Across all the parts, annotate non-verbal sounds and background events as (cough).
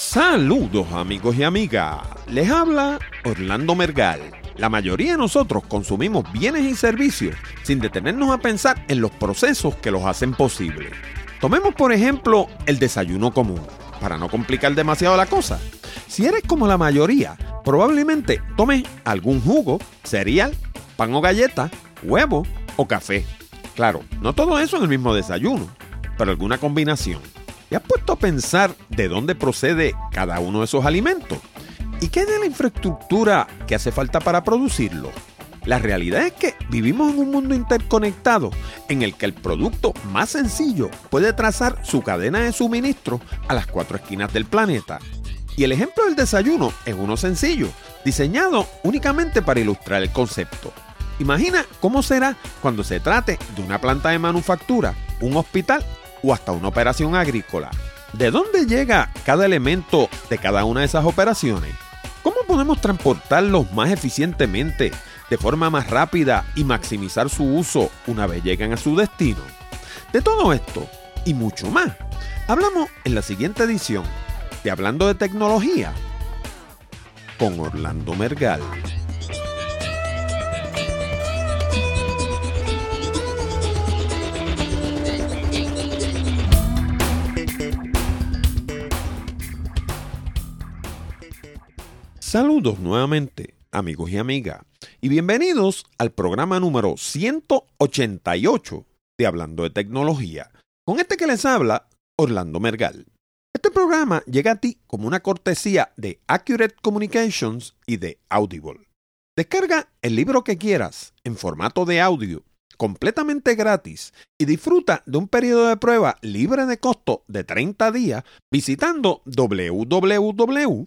Saludos amigos y amigas, les habla Orlando Mergal. La mayoría de nosotros consumimos bienes y servicios sin detenernos a pensar en los procesos que los hacen posible. Tomemos por ejemplo el desayuno común, para no complicar demasiado la cosa. Si eres como la mayoría, probablemente tomes algún jugo, cereal, pan o galleta, huevo o café. Claro, no todo eso en el mismo desayuno, pero alguna combinación. ¿Y has pensar de dónde procede cada uno de esos alimentos? ¿Y qué de la infraestructura que hace falta para producirlo? La realidad es que vivimos en un mundo interconectado en el que el producto más sencillo puede trazar su cadena de suministro a las cuatro esquinas del planeta. Y el ejemplo del desayuno es uno sencillo, diseñado únicamente para ilustrar el concepto. Imagina cómo será cuando se trate de una planta de manufactura, un hospital o hasta una operación agrícola. ¿De dónde llega cada elemento de cada una de esas operaciones? ¿Cómo podemos transportarlos más eficientemente, de forma más rápida y maximizar su uso una vez llegan a su destino? De todo esto y mucho más, hablamos en la siguiente edición de Hablando de Tecnología con Orlando Mergal. Saludos nuevamente, amigos y amigas, y bienvenidos al programa número 188 de Hablando de Tecnología. Con este que les habla, Orlando Mergal. Este programa llega a ti como una cortesía de Accurate Communications y de Audible. Descarga el libro que quieras en formato de audio completamente gratis y disfruta de un periodo de prueba libre de costo de 30 días visitando www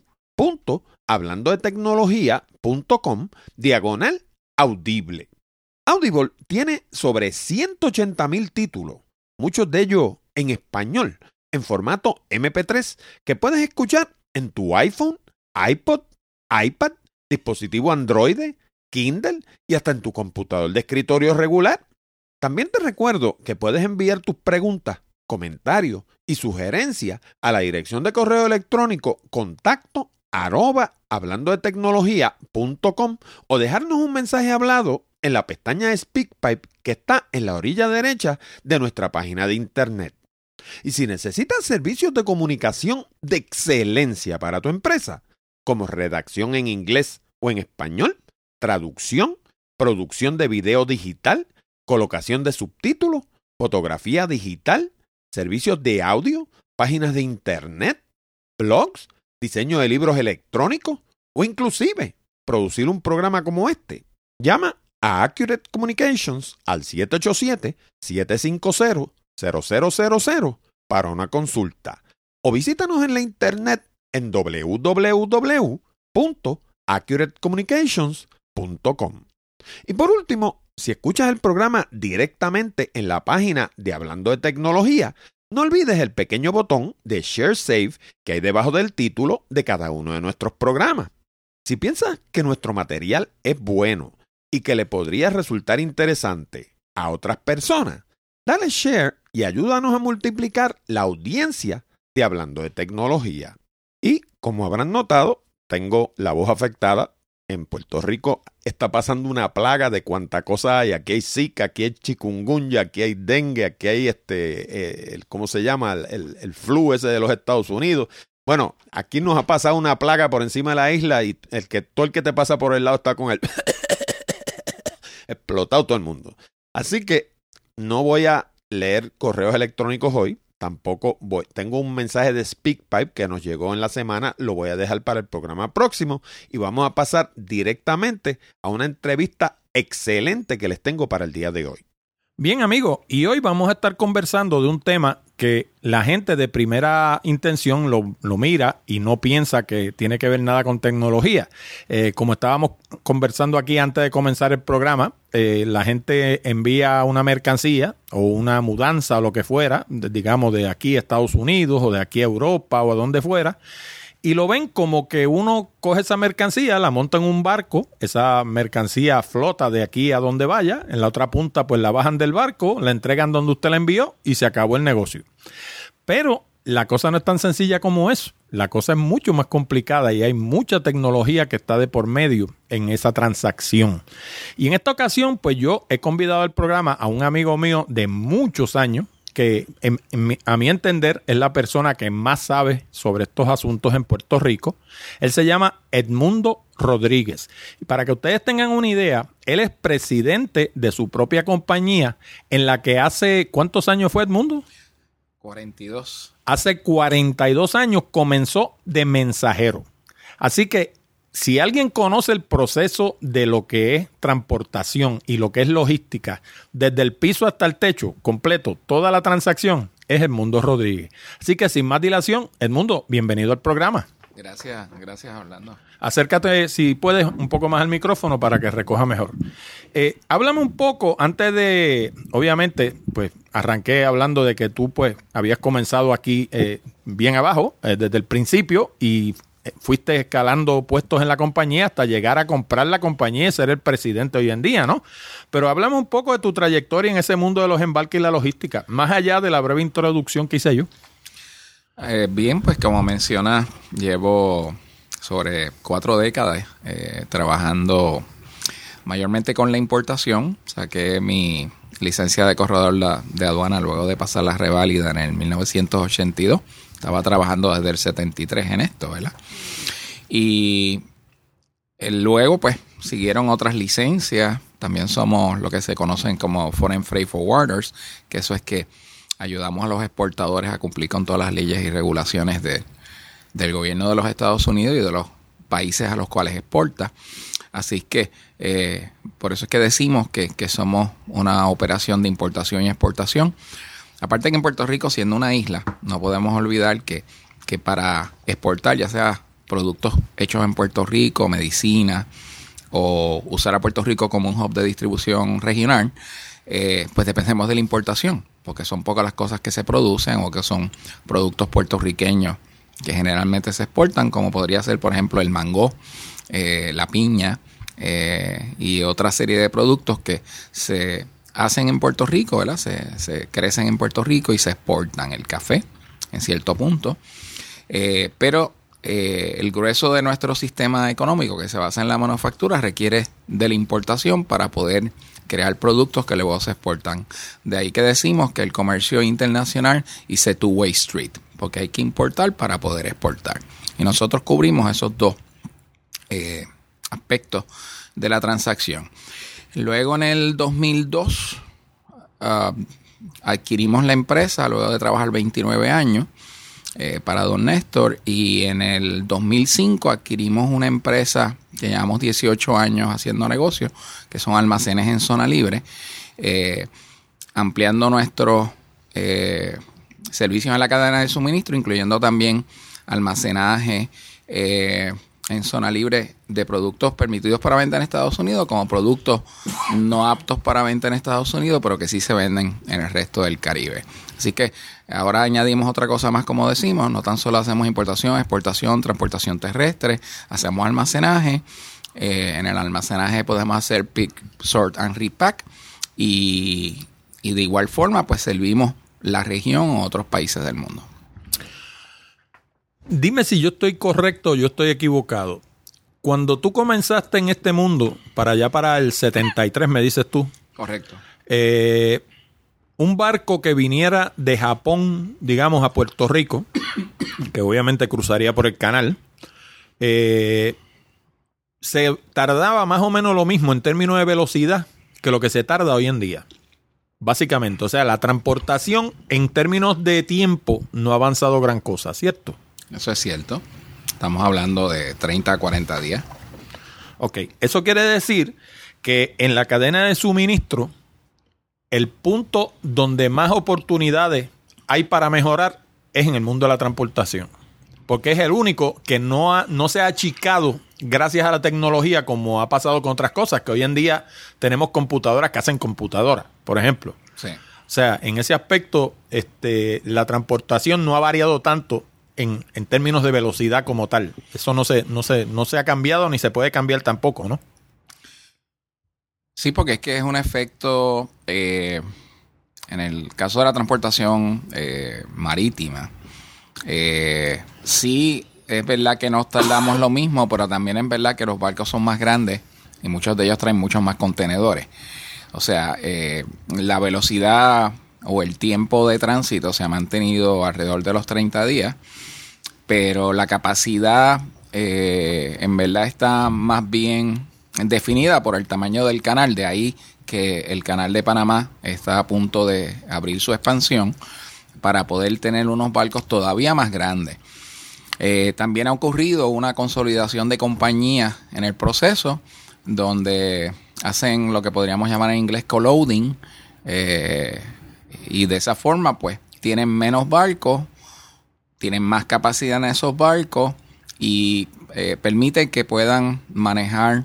hablando de tecnología.com diagonal audible. Audible tiene sobre 180 mil títulos, muchos de ellos en español, en formato MP3, que puedes escuchar en tu iPhone, iPod, iPad, dispositivo Android, Kindle y hasta en tu computador de escritorio regular. También te recuerdo que puedes enviar tus preguntas, comentarios y sugerencias a la dirección de correo electrónico contacto arroba hablando de tecnología.com o dejarnos un mensaje hablado en la pestaña SpeakPipe que está en la orilla derecha de nuestra página de internet. Y si necesitas servicios de comunicación de excelencia para tu empresa, como redacción en inglés o en español, traducción, producción de video digital, colocación de subtítulos, fotografía digital, servicios de audio, páginas de internet, blogs, diseño de libros electrónicos o inclusive producir un programa como este. Llama a Accurate Communications al 787-750-0000 para una consulta o visítanos en la internet en www.accuratecommunications.com. Y por último, si escuchas el programa directamente en la página de Hablando de Tecnología, no olvides el pequeño botón de Share Save que hay debajo del título de cada uno de nuestros programas. Si piensas que nuestro material es bueno y que le podría resultar interesante a otras personas, dale share y ayúdanos a multiplicar la audiencia de Hablando de Tecnología. Y como habrán notado, tengo la voz afectada en Puerto Rico está pasando una plaga de cuánta cosa hay. Aquí hay Zika, aquí hay chikungunya, aquí hay dengue, aquí hay este, eh, ¿cómo se llama? El, el, flu ese de los Estados Unidos. Bueno, aquí nos ha pasado una plaga por encima de la isla y el que todo el que te pasa por el lado está con el (coughs) explotado todo el mundo. Así que no voy a leer correos electrónicos hoy tampoco voy. Tengo un mensaje de SpeakPipe que nos llegó en la semana, lo voy a dejar para el programa próximo y vamos a pasar directamente a una entrevista excelente que les tengo para el día de hoy. Bien, amigos, y hoy vamos a estar conversando de un tema que la gente de primera intención lo, lo mira y no piensa que tiene que ver nada con tecnología. Eh, como estábamos conversando aquí antes de comenzar el programa, eh, la gente envía una mercancía o una mudanza o lo que fuera, digamos de aquí a Estados Unidos o de aquí a Europa o a donde fuera y lo ven como que uno coge esa mercancía, la monta en un barco, esa mercancía flota de aquí a donde vaya, en la otra punta pues la bajan del barco, la entregan donde usted la envió y se acabó el negocio. Pero la cosa no es tan sencilla como eso. La cosa es mucho más complicada y hay mucha tecnología que está de por medio en esa transacción. Y en esta ocasión, pues yo he convidado al programa a un amigo mío de muchos años, que a mi entender es la persona que más sabe sobre estos asuntos en Puerto Rico. Él se llama Edmundo Rodríguez. Y para que ustedes tengan una idea, él es presidente de su propia compañía en la que hace, ¿cuántos años fue Edmundo? 42. Hace 42 años comenzó de mensajero. Así que si alguien conoce el proceso de lo que es transportación y lo que es logística, desde el piso hasta el techo, completo, toda la transacción, es Edmundo Rodríguez. Así que sin más dilación, Edmundo, bienvenido al programa. Gracias, gracias Orlando. Acércate, si puedes, un poco más al micrófono para que recoja mejor. Eh, háblame un poco, antes de, obviamente, pues arranqué hablando de que tú pues habías comenzado aquí eh, bien abajo, eh, desde el principio, y fuiste escalando puestos en la compañía hasta llegar a comprar la compañía y ser el presidente hoy en día, ¿no? Pero hablamos un poco de tu trayectoria en ese mundo de los embarques y la logística, más allá de la breve introducción que hice yo. Eh, bien, pues como menciona, llevo sobre cuatro décadas eh, trabajando mayormente con la importación. Saqué mi licencia de corredor de aduana luego de pasar la reválida en el 1982. Estaba trabajando desde el 73 en esto, ¿verdad? Y eh, luego, pues, siguieron otras licencias. También somos lo que se conocen como Foreign Freight Forwarders, que eso es que ayudamos a los exportadores a cumplir con todas las leyes y regulaciones de, del gobierno de los Estados Unidos y de los países a los cuales exporta. Así que eh, por eso es que decimos que, somos una operación de importación y exportación. Aparte que en Puerto Rico, siendo una isla, no podemos olvidar que, que para exportar, ya sea productos hechos en Puerto Rico, medicina, o usar a Puerto Rico como un hub de distribución regional, eh, pues dependemos de la importación porque son pocas las cosas que se producen o que son productos puertorriqueños que generalmente se exportan, como podría ser, por ejemplo, el mango, eh, la piña eh, y otra serie de productos que se hacen en Puerto Rico, ¿verdad? Se, crecen en Puerto Rico y se exportan el café en cierto punto. Pero el grueso de nuestro sistema económico que se basa en la manufactura requiere de la importación para poder crear productos que luego se exportan. De ahí que decimos que el comercio internacional hice two-way street, porque hay que importar para poder exportar. Y nosotros cubrimos esos dos eh, aspectos de la transacción. Luego en el 2002 ah, adquirimos la empresa, luego de trabajar 29 años. Eh, para Don Néstor y en el 2005 adquirimos una empresa que llevamos 18 años haciendo negocios, que son almacenes en zona libre, eh, ampliando nuestros eh, servicios en la cadena de suministro, incluyendo también almacenaje en zona libre de productos permitidos para venta en Estados Unidos como productos no aptos para venta en Estados Unidos, pero que sí se venden en el resto del Caribe. Así que ahora añadimos otra cosa más, como decimos, no tan solo hacemos importación, exportación, transportación terrestre, hacemos almacenaje. Eh, en el almacenaje podemos hacer pick, sort and repack y, y de igual forma pues servimos la región o otros países del mundo. Dime si yo estoy correcto o yo estoy equivocado. Cuando tú comenzaste en este mundo, para allá para el 73, me dices tú. Correcto. Eh, un barco que viniera de Japón, digamos, a Puerto Rico, que obviamente cruzaría por el canal, eh, se tardaba más o menos lo mismo en términos de velocidad que lo que se tarda hoy en día. Básicamente, o sea, la transportación en términos de tiempo no ha avanzado gran cosa, ¿cierto? Eso es cierto. Estamos hablando de 30 a 40 días. Ok, eso quiere decir que en la cadena de suministro el punto donde más oportunidades hay para mejorar es en el mundo de la transportación. Porque es el único que no, no se ha achicado gracias a la tecnología como ha pasado con otras cosas, que hoy en día tenemos computadoras que hacen computadoras, por ejemplo. Sí. O sea, en ese aspecto, este, la transportación no ha variado tanto en, en, términos de velocidad como tal. Eso no se, no, se, no se ha cambiado ni se puede cambiar tampoco, ¿no? Sí, porque es que es un efecto, eh, en el caso de la transportación eh, marítima, Eh, sí, es verdad que nos tardamos lo mismo, pero también es verdad que los barcos son más grandes y muchos de ellos traen muchos más contenedores. O sea, eh, la velocidad o el tiempo de tránsito se ha mantenido alrededor de los 30 días, pero la capacidad eh, en verdad está más bien definida por el tamaño del canal, de ahí que el canal de Panamá está a punto de abrir su expansión para poder tener unos barcos todavía más grandes. Eh, también ha ocurrido una consolidación de compañías en el proceso, donde hacen lo que podríamos llamar en inglés co-loading, eh, y de esa forma, pues, tienen menos barcos, tienen más capacidad en esos barcos y eh, permiten que puedan manejar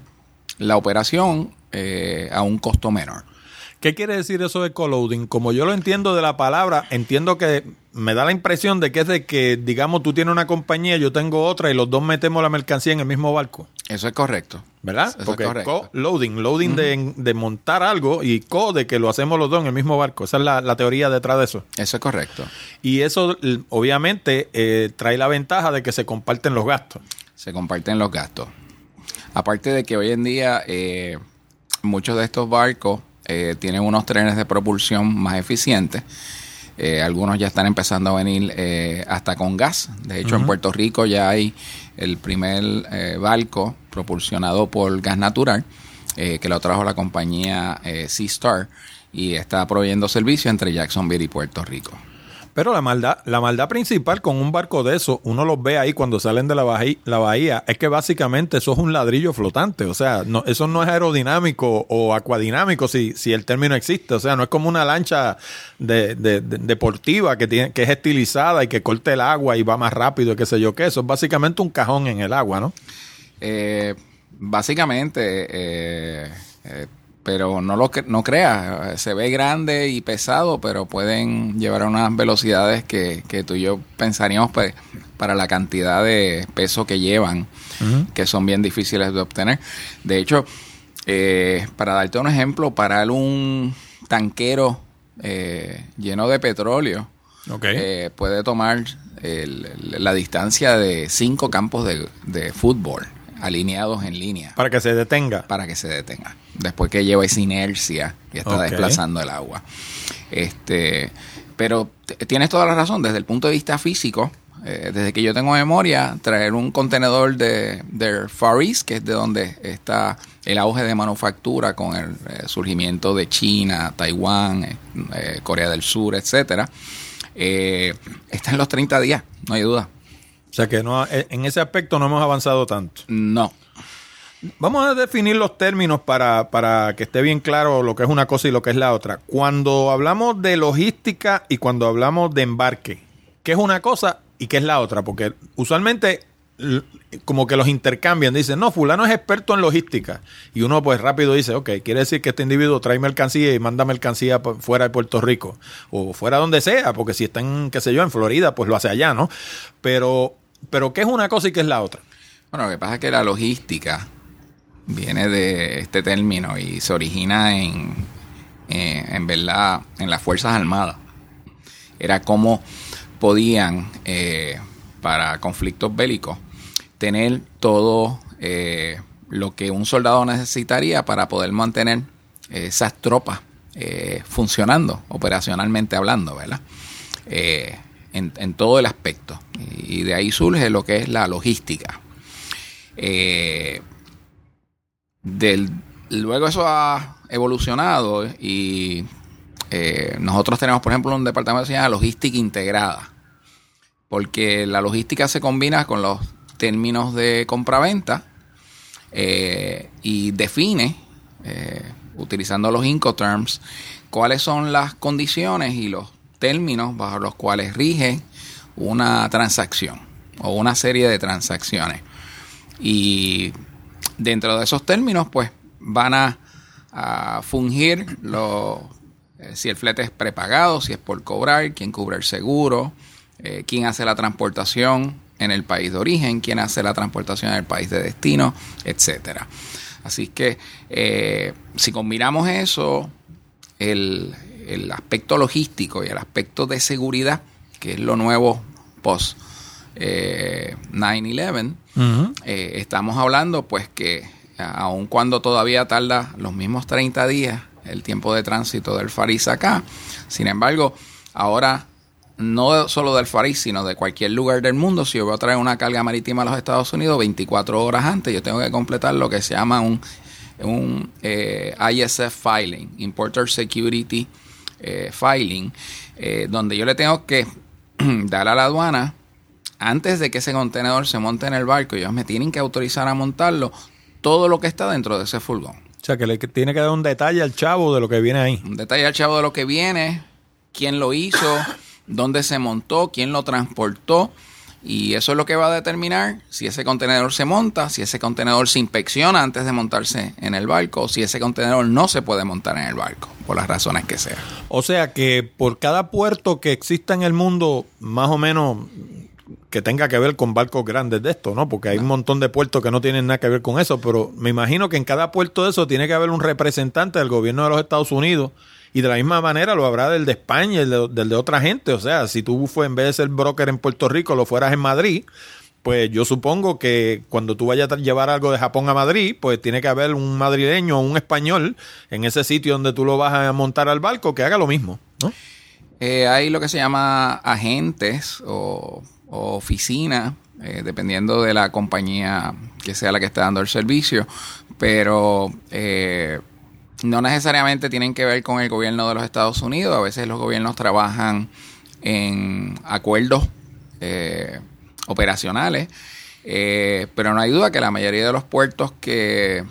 la operación eh, a un costo menor. ¿Qué quiere decir eso de co-loading? Como yo lo entiendo de la palabra, entiendo que me da la impresión de que es de que, digamos, tú tienes una compañía, yo tengo otra y los dos metemos la mercancía en el mismo barco. Eso es correcto. ¿Verdad? Eso es Porque correcto. co-loading, loading de, de montar algo y co de que lo hacemos los dos en el mismo barco. Esa es la, la teoría detrás de eso. Eso es correcto. Y eso, obviamente, eh, trae la ventaja de que se comparten los gastos. Se comparten los gastos. Aparte de que hoy en día eh, muchos de estos barcos eh, tienen unos trenes de propulsión más eficientes. Eh, algunos ya están empezando a venir eh, hasta con gas. De hecho, en Puerto Rico ya hay el primer eh, barco propulsionado por gas natural eh, que lo trajo la compañía eh, Sea Star y está proveyendo servicio entre Jacksonville y Puerto Rico. Pero la maldad, la maldad principal con un barco de eso, uno los ve ahí cuando salen de la bahía, la bahía, es que básicamente eso es un ladrillo flotante. O sea, no, eso no es aerodinámico o acuadinámico si, si el término existe. O sea, no es como una lancha de, de- de- deportiva que, tiene, que es estilizada y que corta el agua y va más rápido qué sé yo qué. Eso es básicamente un cajón en el agua, ¿no? Eh, básicamente, eh, eh, pero no lo no creas, se ve grande y pesado, pero pueden llevar a unas velocidades que, que tú y yo pensaríamos pues, para la cantidad de peso que llevan, que son bien difíciles de obtener. De hecho, eh, para darte un ejemplo, parar un tanquero eh, lleno de petróleo, eh, puede tomar el- la distancia de cinco campos de, de fútbol alineados en línea Para que se detenga. para que se detenga. Después que lleva esa inercia y está desplazando el agua. Este, pero tienes toda la razón, desde el punto de vista físico, eh, desde que yo tengo memoria, traer un contenedor de, de Far East, que es de donde está el auge de manufactura con el eh, surgimiento de China, Taiwán, eh, Corea del Sur, etcétera, está en los 30 días, no hay duda. O sea que no, eh, en ese aspecto no hemos avanzado tanto. No. Vamos a definir los términos para, para que esté bien claro lo que es una cosa y lo que es la otra. Cuando hablamos de logística y cuando hablamos de embarque, ¿qué es una cosa y qué es la otra? Porque usualmente como que los intercambian, dicen, no, fulano es experto en logística. Y uno pues rápido dice, ok, quiere decir que este individuo trae mercancía y manda mercancía fuera de Puerto Rico o fuera donde sea, porque si está en, qué sé yo, en Florida, pues lo hace allá, ¿no? Pero, pero ¿qué es una cosa y qué es la otra? Bueno, lo que pasa es que la logística viene de este término y se origina en, eh, en verdad, en las Fuerzas Armadas. Era cómo podían, eh, para conflictos bélicos, tener todo eh, lo que un soldado necesitaría para poder mantener esas tropas eh, funcionando, operacionalmente hablando, ¿verdad? En, todo el aspecto. Y, y de ahí surge lo que es la logística. Eh, del, luego eso ha evolucionado y eh, nosotros tenemos, por ejemplo, un departamento que se llama logística integrada, porque la logística se combina con los términos de compraventa eh, y define, eh, utilizando los Incoterms, cuáles son las condiciones y los términos bajo los cuales rige una transacción o una serie de transacciones. Y dentro de esos términos, pues van a, fungir lo, eh, si el flete es prepagado, si es por cobrar, quién cubre el seguro, eh, quién hace la transportación en el país de origen, quién hace la transportación en el país de destino, etcétera. Así que eh, si combinamos eso, el, el aspecto logístico y el aspecto de seguridad, que es lo nuevo post eh, 9-11, eh, estamos hablando pues que aun cuando todavía tarda los mismos 30 días el tiempo de tránsito del Faris acá, sin embargo, ahora no solo del Faris, sino de cualquier lugar del mundo, si yo voy a traer una carga marítima a los Estados Unidos 24 horas antes, yo tengo que completar lo que se llama un, un eh, ISF filing, Importer Security eh, Filing, eh, donde yo le tengo que (clears throat) dar a la aduana antes de que ese contenedor se monte en el barco, ellos me tienen que autorizar a montarlo todo lo que está dentro de ese furgón. O sea, que le tiene que dar un detalle al chavo de lo que viene ahí. Un detalle al chavo de lo que viene, quién lo hizo, (coughs) dónde se montó, quién lo transportó. Y eso es lo que va a determinar si ese contenedor se monta, si ese contenedor se inspecciona antes de montarse en el barco, o si ese contenedor no se puede montar en el barco, por las razones que sean. O sea que por cada puerto que exista en el mundo, más o menos que tenga que ver con barcos grandes de esto, ¿no? Porque hay un montón de puertos que no tienen nada que ver con eso, pero me imagino que en cada puerto de eso tiene que haber un representante del gobierno de los Estados Unidos y de la misma manera lo habrá del de España y del de, otra gente. O sea, si tú fue, en vez de ser broker en Puerto Rico, lo fueras en Madrid, pues yo supongo que cuando tú vayas a llevar algo de Japón a Madrid, pues tiene que haber un madrileño o un español en ese sitio donde tú lo vas a montar al barco que haga lo mismo. Eh, hay lo que se llama agentes o, oficinas, eh, dependiendo de la compañía que sea la que esté dando el servicio, pero eh, no necesariamente tienen que ver con el gobierno de los Estados Unidos. A veces los gobiernos trabajan en acuerdos eh, operacionales, eh, pero no hay duda que la mayoría de los puertos que,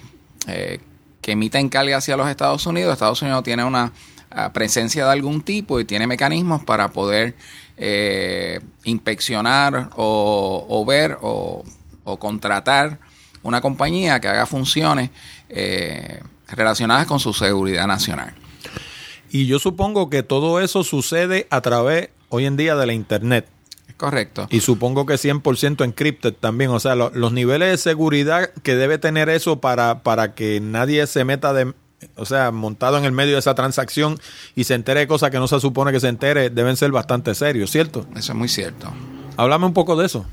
eh, que emiten carga hacia los Estados Unidos, Estados Unidos tiene una ah, presencia de algún tipo y tiene mecanismos para poder inspeccionar o, ver o, contratar una compañía que haga funciones relacionadas con su seguridad nacional. Y yo supongo que todo eso sucede a través hoy en día de la Internet. Es correcto. Y supongo que 100% encrypted también. O sea, los niveles de seguridad que debe tener eso para, para que nadie se meta de, o sea, montado en el medio de esa transacción y se entere de cosas que no se supone que se entere, deben ser bastante serios, ¿cierto? Eso es muy cierto. Háblame un poco de eso.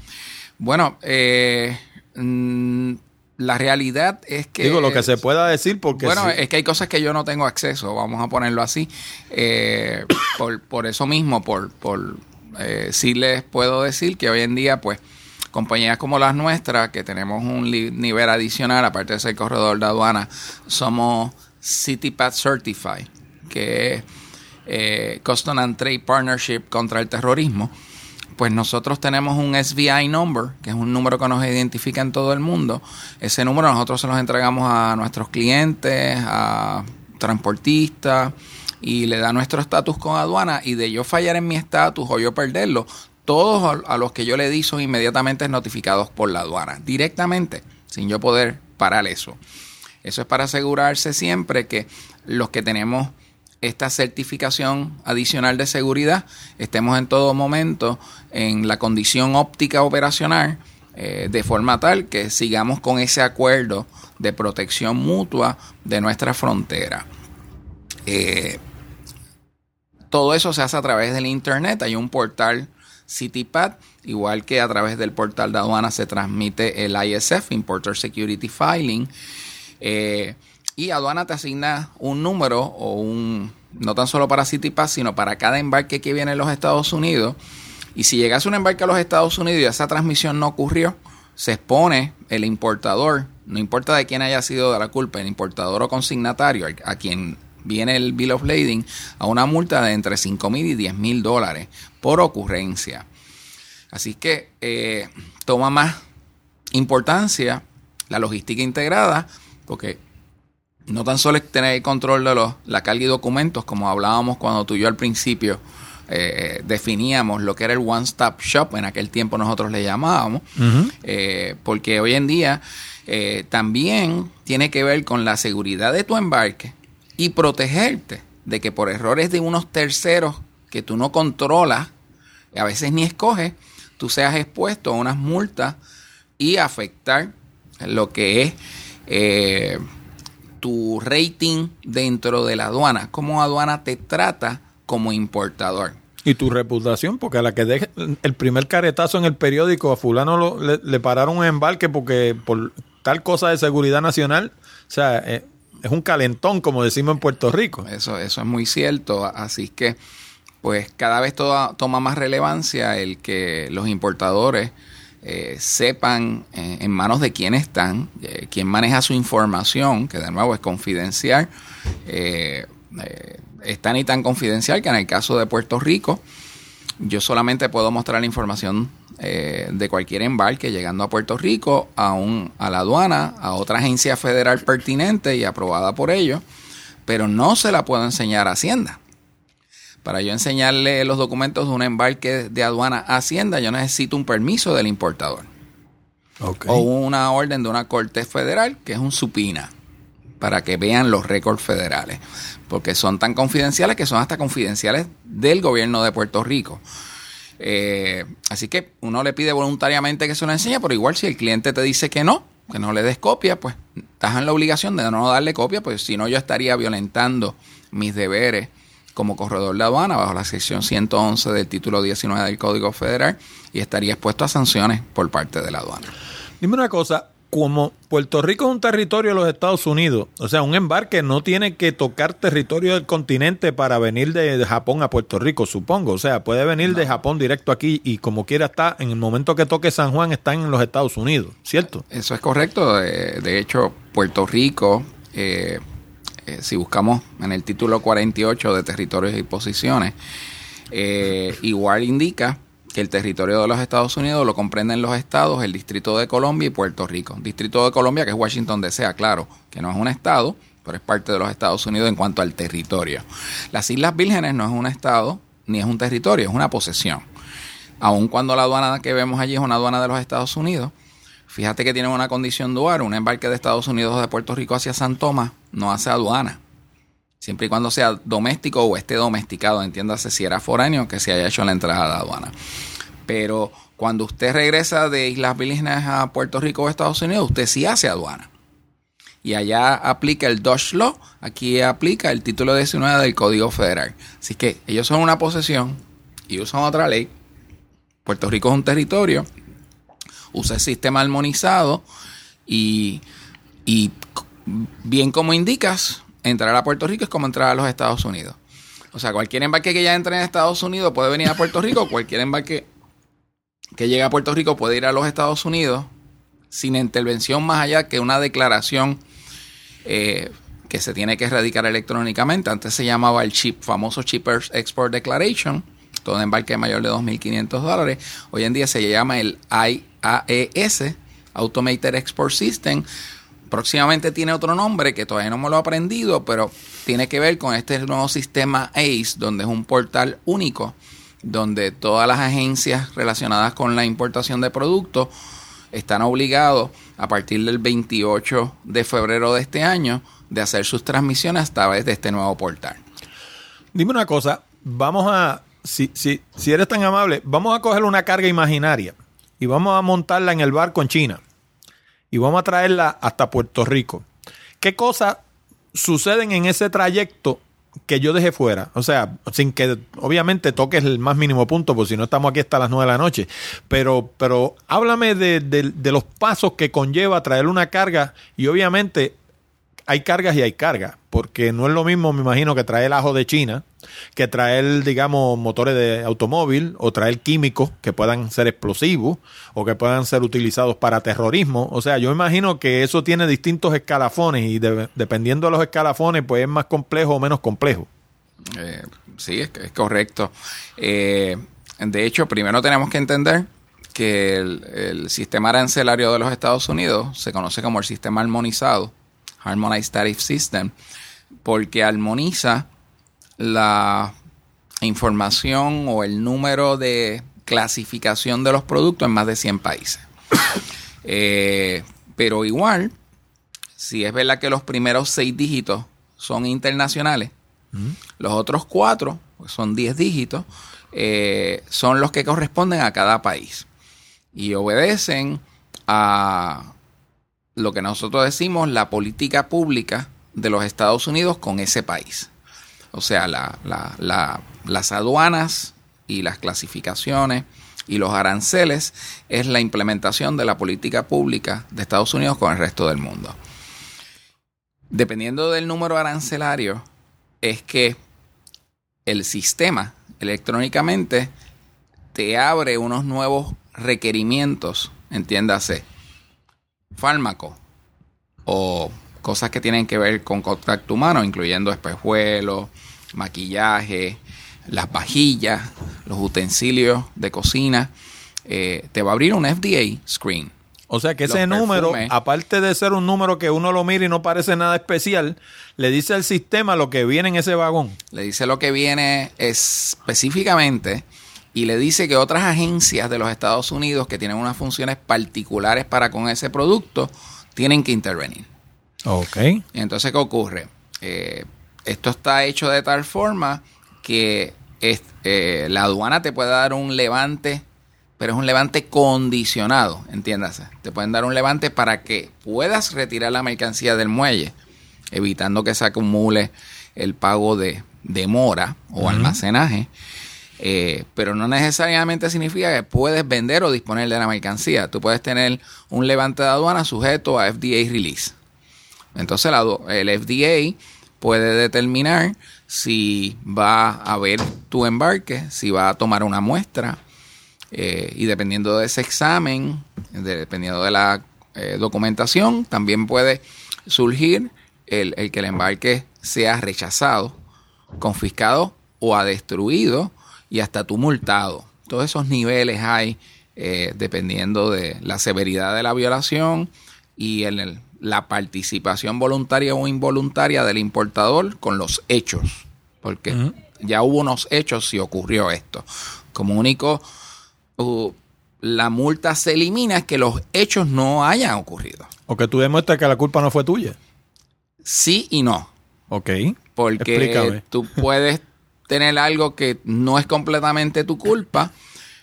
Bueno, eh, mm, la realidad es que... Digo, lo que se pueda decir porque... Bueno, es que hay cosas que yo no tengo acceso, vamos a ponerlo así. Eh, (coughs) por, eso mismo, por, por eh, sí les puedo decir que hoy en día, pues, compañías como las nuestras, que tenemos un nivel adicional, aparte de ser corredor de aduana, somos CityPath Certified, que es eh, Custom and Trade Partnership contra el terrorismo pues nosotros tenemos un SBI number, que es un número que nos identifica en todo el mundo. Ese número nosotros se los entregamos a nuestros clientes, a transportistas, y le da nuestro estatus con aduana. Y de yo fallar en mi estatus o yo perderlo, todos a los que yo le di son inmediatamente notificados por la aduana, directamente, sin yo poder parar eso. Eso es para asegurarse siempre que los que tenemos esta certificación adicional de seguridad, estemos en todo momento en la condición óptica operacional, eh, de forma tal que sigamos con ese acuerdo de protección mutua de nuestra frontera. Eh, todo eso se hace a través del Internet. Hay un portal CityPad, igual que a través del portal de aduana se transmite el ISF, Importer Security Filing. Eh, y aduana te asigna un número o un, no tan solo para CityPass, sino para cada embarque que viene a los Estados Unidos. Y si llegase un embarque a los Estados Unidos y esa transmisión no ocurrió, se expone el importador, no importa de quién haya sido de la culpa, el importador o consignatario, a quien viene el Bill of Lading, a una multa de entre 5 mil y 10 mil dólares por ocurrencia. Así que eh, toma más importancia la logística integrada, porque no tan solo es tener el control de los, la carga y documentos, como hablábamos cuando tú y yo al principio eh, definíamos lo que era el One Stop Shop, en aquel tiempo nosotros le llamábamos, eh, porque hoy en día eh, también tiene que ver con la seguridad de tu embarque y protegerte de que por errores de unos terceros que tú no controlas, a veces ni escoges, tú seas expuesto a unas multas y afectar lo que es tu rating dentro de la aduana, cómo aduana te trata como importador. Y tu reputación, porque a la que deje el primer caretazo en el periódico, a fulano lo- le, le pararon un embarque porque por tal cosa de seguridad nacional, o sea, eh, es un calentón, como decimos en Puerto Rico. Eso, eso es muy cierto. Así que, pues cada vez toda- toma más relevancia el que los importadores eh, sepan eh, en manos de quién están, quién maneja su información, que de nuevo es confidencial. Es tan y tan confidencial que en el caso de Puerto Rico, yo solamente puedo mostrar la información eh, de cualquier embarque llegando a Puerto Rico, a, un, a la aduana, a otra agencia federal pertinente y aprobada por ellos, pero no se la puedo enseñar a Hacienda. Para yo enseñarle los documentos de un embarque de aduana a Hacienda, yo necesito un permiso del importador. O una orden de una corte federal, que es un supina, para que vean los récords federales, porque son tan confidenciales que son hasta confidenciales del gobierno de Puerto Rico. Eh, así que uno le pide voluntariamente que se lo enseñe, pero igual si el cliente te dice que no, que no le des copia, pues estás en la obligación de no darle copia, pues si no yo estaría violentando mis deberes como corredor de aduana bajo la sección 111 del título 19 del Código Federal y estaría expuesto a sanciones por parte de la aduana. Dime una cosa, como Puerto Rico es un territorio de los Estados Unidos, o sea, un embarque no tiene que tocar territorio del continente para venir de, Japón a Puerto Rico, supongo. O sea, puede venir de Japón directo aquí y como quiera está, en el momento que toque San Juan, está en los Estados Unidos, ¿cierto? Eso es correcto. De, de hecho, Puerto Rico, eh, eh, si buscamos en el título 48 de territorios y posiciones, eh, igual indica que el territorio de los Estados Unidos lo comprenden los estados, el Distrito de Colombia y Puerto Rico. Distrito de Colombia, que es Washington DC, claro, que no es un estado, pero es parte de los Estados Unidos en cuanto al territorio. Las Islas Vírgenes no es un estado ni es un territorio, es una posesión. Aun cuando la aduana que vemos allí es una aduana de los Estados Unidos, Fíjate que tienen una condición dual. Un embarque de Estados Unidos de Puerto Rico hacia San Tomás no hace aduana. Siempre y cuando sea doméstico o esté domesticado, entiéndase si era foráneo que se haya hecho la entrada de aduana. Pero cuando usted regresa de Islas Vírgenes a Puerto Rico o Estados Unidos, usted sí hace aduana. Y allá aplica el Dodge Law, aquí aplica el título 19 del Código Federal. Así que ellos son una posesión y usan otra ley. Puerto Rico es un territorio usa el sistema armonizado y, y bien como indicas, entrar a Puerto Rico es como entrar a los Estados Unidos. O sea, cualquier embarque que ya entre en Estados Unidos puede venir a Puerto Rico, (laughs) cualquier embarque que llegue a Puerto Rico puede ir a los Estados Unidos sin intervención más allá que una declaración eh, que se tiene que erradicar electrónicamente. Antes se llamaba el chip, famoso Cheaper Export Declaration, todo embarque mayor de 2.500 dólares. Hoy en día se llama el IAES, Automated Export System. Próximamente tiene otro nombre que todavía no me lo he aprendido, pero tiene que ver con este nuevo sistema ACE, donde es un portal único, donde todas las agencias relacionadas con la importación de productos están obligados a partir del 28 de febrero de este año de hacer sus transmisiones a través de este nuevo portal. Dime una cosa, vamos a, si, si, si eres tan amable, vamos a coger una carga imaginaria y vamos a montarla en el barco en China y vamos a traerla hasta Puerto Rico. ¿Qué cosas suceden en ese trayecto que yo dejé fuera? O sea, sin que obviamente toques el más mínimo punto, porque si no estamos aquí hasta las 9 de la noche. Pero, pero háblame de, de, de los pasos que conlleva traer una carga y obviamente hay cargas y hay cargas, porque no es lo mismo, me imagino, que traer ajo de China, que traer, digamos, motores de automóvil o traer químicos que puedan ser explosivos o que puedan ser utilizados para terrorismo. O sea, yo imagino que eso tiene distintos escalafones y de, dependiendo de los escalafones, pues es más complejo o menos complejo. Eh, sí, es, es correcto. Eh, de hecho, primero tenemos que entender que el sistema arancelario de los Estados Unidos se conoce como el sistema armonizado Harmonized Tariff System, porque armoniza la información o el número de clasificación de los productos en más de 100 países. (coughs) eh, pero igual, si es verdad que los primeros seis dígitos son internacionales, mm. los otros cuatro, pues son 10 dígitos, eh, son los que corresponden a cada país y obedecen a lo que nosotros decimos la política pública de los Estados Unidos con ese país. O sea, la, la, la, las aduanas y las clasificaciones y los aranceles es la implementación de la política pública de Estados Unidos con el resto del mundo. Dependiendo del número arancelario, es que el sistema electrónicamente te abre unos nuevos requerimientos, entiéndase, fármaco o cosas que tienen que ver con contacto humano, incluyendo espejuelos, maquillaje, las vajillas, los utensilios de cocina, eh, te va a abrir un FDA screen. O sea que ese número, aparte de ser un número que uno lo mira y no parece nada especial, le dice al sistema lo que viene en ese vagón. Le dice lo que viene específicamente y le dice que otras agencias de los Estados Unidos que tienen unas funciones particulares para con ese producto tienen que intervenir. Ok. Entonces, ¿qué ocurre? Eh, esto está hecho de tal forma que eh, la aduana te puede dar un levante, pero es un levante condicionado, entiéndase. Te pueden dar un levante para que puedas retirar la mercancía del muelle, evitando que se acumule el pago de demora o almacenaje. Eh, pero no necesariamente significa que puedes vender o disponer de la mercancía. Tú puedes tener un levante de aduana sujeto a FDA release. Entonces el FDA puede determinar si va a ver tu embarque, si va a tomar una muestra eh, y dependiendo de ese examen, dependiendo de la eh, documentación, también puede surgir el, que el embarque sea rechazado, confiscado o destruido y hasta tumultado. Todos esos niveles hay eh, dependiendo de la severidad de la violación y el, la participación voluntaria o involuntaria del importador con los hechos, porque ya hubo unos hechos si ocurrió esto. Como único, uh, la multa se elimina es que los hechos no hayan ocurrido. O que tú demuestras que la culpa no fue tuya. Sí y no. Ok. Porque tú puedes tener algo que no es completamente tu culpa,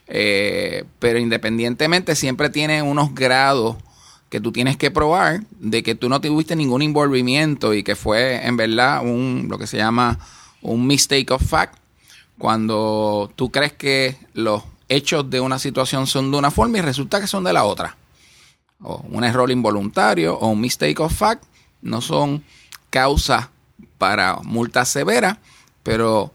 eh, pero independientemente siempre tiene unos grados que tú tienes que probar de que tú no tuviste ningún envolvimiento y que fue en verdad un lo que se llama un mistake of fact cuando tú crees que los hechos de una situación son de una forma y resulta que son de la otra. O un error involuntario o un mistake of fact no son causas para multa severa, pero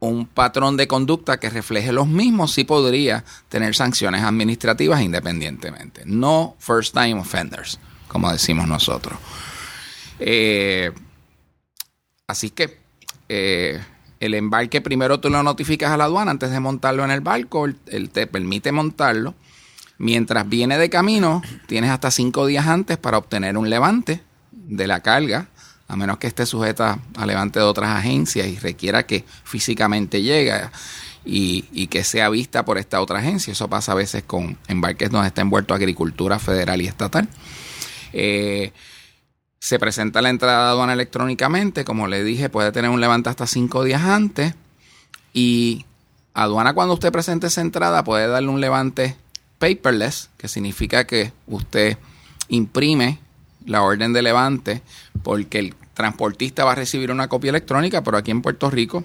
un patrón de conducta que refleje los mismos sí podría tener sanciones administrativas independientemente. No first time offenders, como decimos nosotros. Eh, así que eh, el embarque primero tú lo notificas a la aduana antes de montarlo en el barco, él, te permite montarlo. Mientras viene de camino, tienes hasta cinco días antes para obtener un levante de la carga a menos que esté sujeta a levante de otras agencias y requiera que físicamente llegue y, que sea vista por esta otra agencia. Eso pasa a veces con embarques donde está envuelto agricultura federal y estatal. Eh, se presenta la entrada aduana electrónicamente, como le dije, puede tener un levante hasta cinco días antes. Y aduana cuando usted presente esa entrada puede darle un levante paperless, que significa que usted imprime la orden de levante porque el transportista va a recibir una copia electrónica, pero aquí en Puerto Rico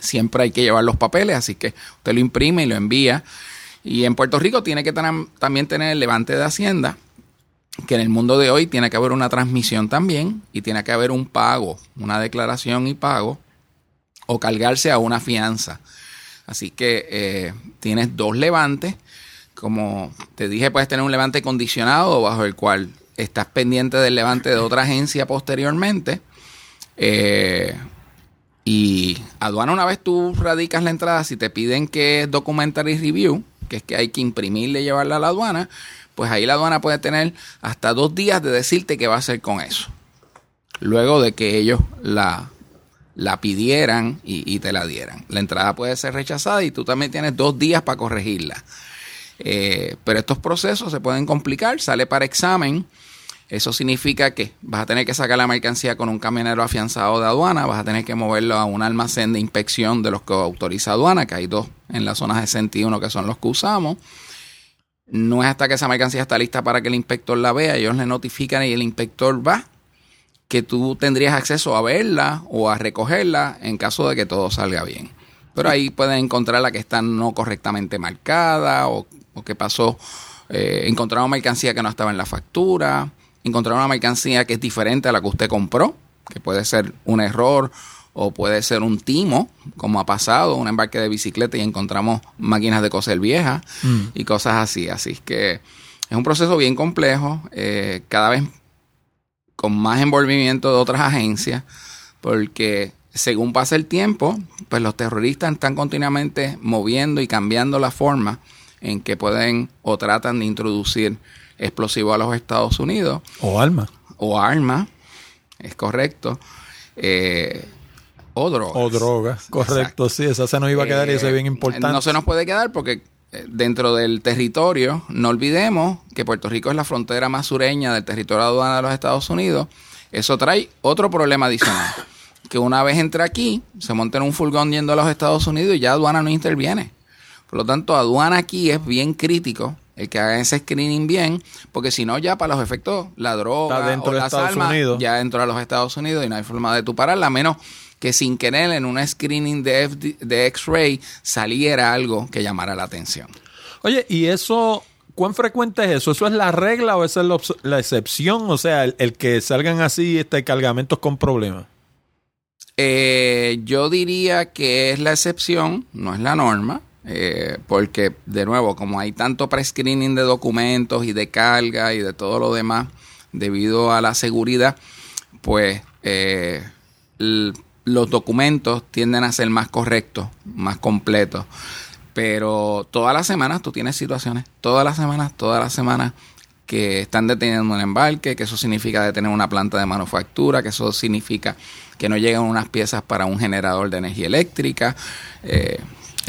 siempre hay que llevar los papeles, así que usted lo imprime y lo envía. Y en Puerto Rico tiene que también tener el levante de Hacienda, que en el mundo de hoy tiene que haber una transmisión también y tiene que haber un pago, una declaración y pago, o cargarse a una fianza. Así que eh, tienes dos levantes. Como te dije, puedes tener un levante condicionado bajo el cual estás pendiente del levante de otra agencia posteriormente. Eh, y aduana, una vez tú radicas la entrada, si te piden que es documentary review, que es que hay que imprimirle y llevarla a la aduana, pues ahí la aduana puede tener hasta dos días de decirte qué va a hacer con eso. Luego de que ellos la, la pidieran y, y, te la dieran. La entrada puede ser rechazada y tú también tienes dos días para corregirla. Eh, pero estos procesos se pueden complicar, sale para examen. Eso significa que vas a tener que sacar la mercancía con un camionero afianzado de aduana, vas a tener que moverlo a un almacén de inspección de los que autoriza aduana, que hay dos en la zona 61 que son los que usamos. No es hasta que esa mercancía está lista para que el inspector la vea, ellos le notifican y el inspector va, que tú tendrías acceso a verla o a recogerla en caso de que todo salga bien. Pero ahí pueden encontrar la que está no correctamente marcada o, o que pasó, eh, encontrar una mercancía que no estaba en la factura, encontrar una mercancía que es diferente a la que usted compró, que puede ser un error o puede ser un timo, como ha pasado, un embarque de bicicleta y encontramos máquinas de coser viejas Mm. y cosas así. Así que es un proceso bien complejo, eh, cada vez con más envolvimiento de otras agencias, porque según pasa el tiempo, pues los terroristas están continuamente moviendo y cambiando la forma en que pueden o tratan de introducir explosivos a los Estados Unidos O alma. o armas, es correcto, eh, o drogas. O drogas. Correcto, sí. Esa se nos iba a quedar y eso es bien Eh, importante. No se nos puede quedar porque eh, dentro del territorio, no olvidemos que Puerto Rico es la frontera más sureña del territorio de aduana de los Estados Unidos. Eso trae otro problema adicional. Que una vez entra aquí, se monta en un furgón yendo a los Estados Unidos y ya aduana no interviene. Por lo tanto, aduana aquí es bien crítico el que haga ese screening bien, porque si no, ya para los efectos, la droga Está dentro o de las Estados armas Unidos. ya entró a los Estados Unidos y no hay forma de tu pararla, a menos que sin querer en un screening de, FD de X-ray saliera algo que llamara la atención. Oye, ¿y eso cuán frecuente es eso? ¿Eso es la regla o esa es la, excepción? O sea, el, el que salgan así este, cargamentos con problemas. Eh, yo diría que es la excepción, no es la norma, eh, porque de nuevo, como hay tanto prescreening de documentos y de carga y de todo lo demás, debido a la seguridad, pues eh, los documentos tienden a ser más correctos, más completos. Pero todas las semanas tú tienes situaciones, todas las semanas, todas las semanas que están deteniendo un embarque, que eso significa detener una planta de manufactura, que eso significa que no llegan unas piezas para un generador de energía eléctrica. Eh,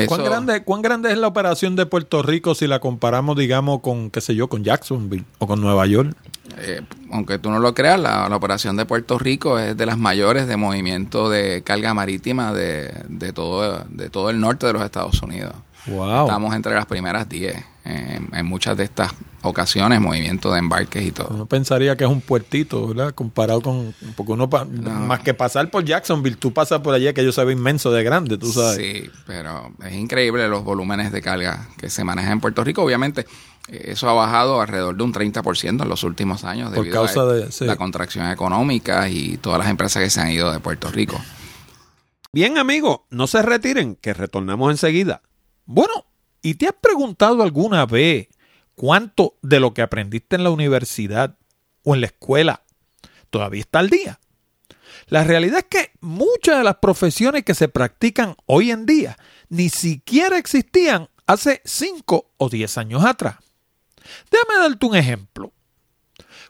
¿Cuán, grande, ¿Cuán grande es la operación de Puerto Rico si la comparamos, digamos, con, qué sé yo, con Jacksonville o con Nueva York? eh, aunque tú no lo creas, la, la operación de Puerto Rico es de las mayores de movimiento de carga marítima de, de, todo, de todo el norte de los Estados Unidos. Wow. Estamos entre las primeras 10 en, en muchas de estas ocasiones, movimiento de embarques y todo. Uno pensaría que es un puertito, ¿verdad? Comparado con... Porque uno, pa- más que pasar por Jacksonville, tú pasas por allí, que ello se ve inmenso de grande, tú sabes. Sí, pero es increíble los volúmenes de carga que se manejan en Puerto Rico. Obviamente, eh, eso ha bajado alrededor de un 30% en los últimos años Por debido causa a de- sí. la contracción económica y todas las empresas que se han ido de Puerto Rico. Bien, amigos, no se retiren, que retornamos enseguida. Bueno, ¿y te has preguntado alguna vez cuánto de lo que aprendiste en la universidad o en la escuela todavía está al día? La realidad es que muchas de las profesiones que se practican hoy en día ni siquiera existían hace 5 o 10 años atrás. Déjame darte un ejemplo.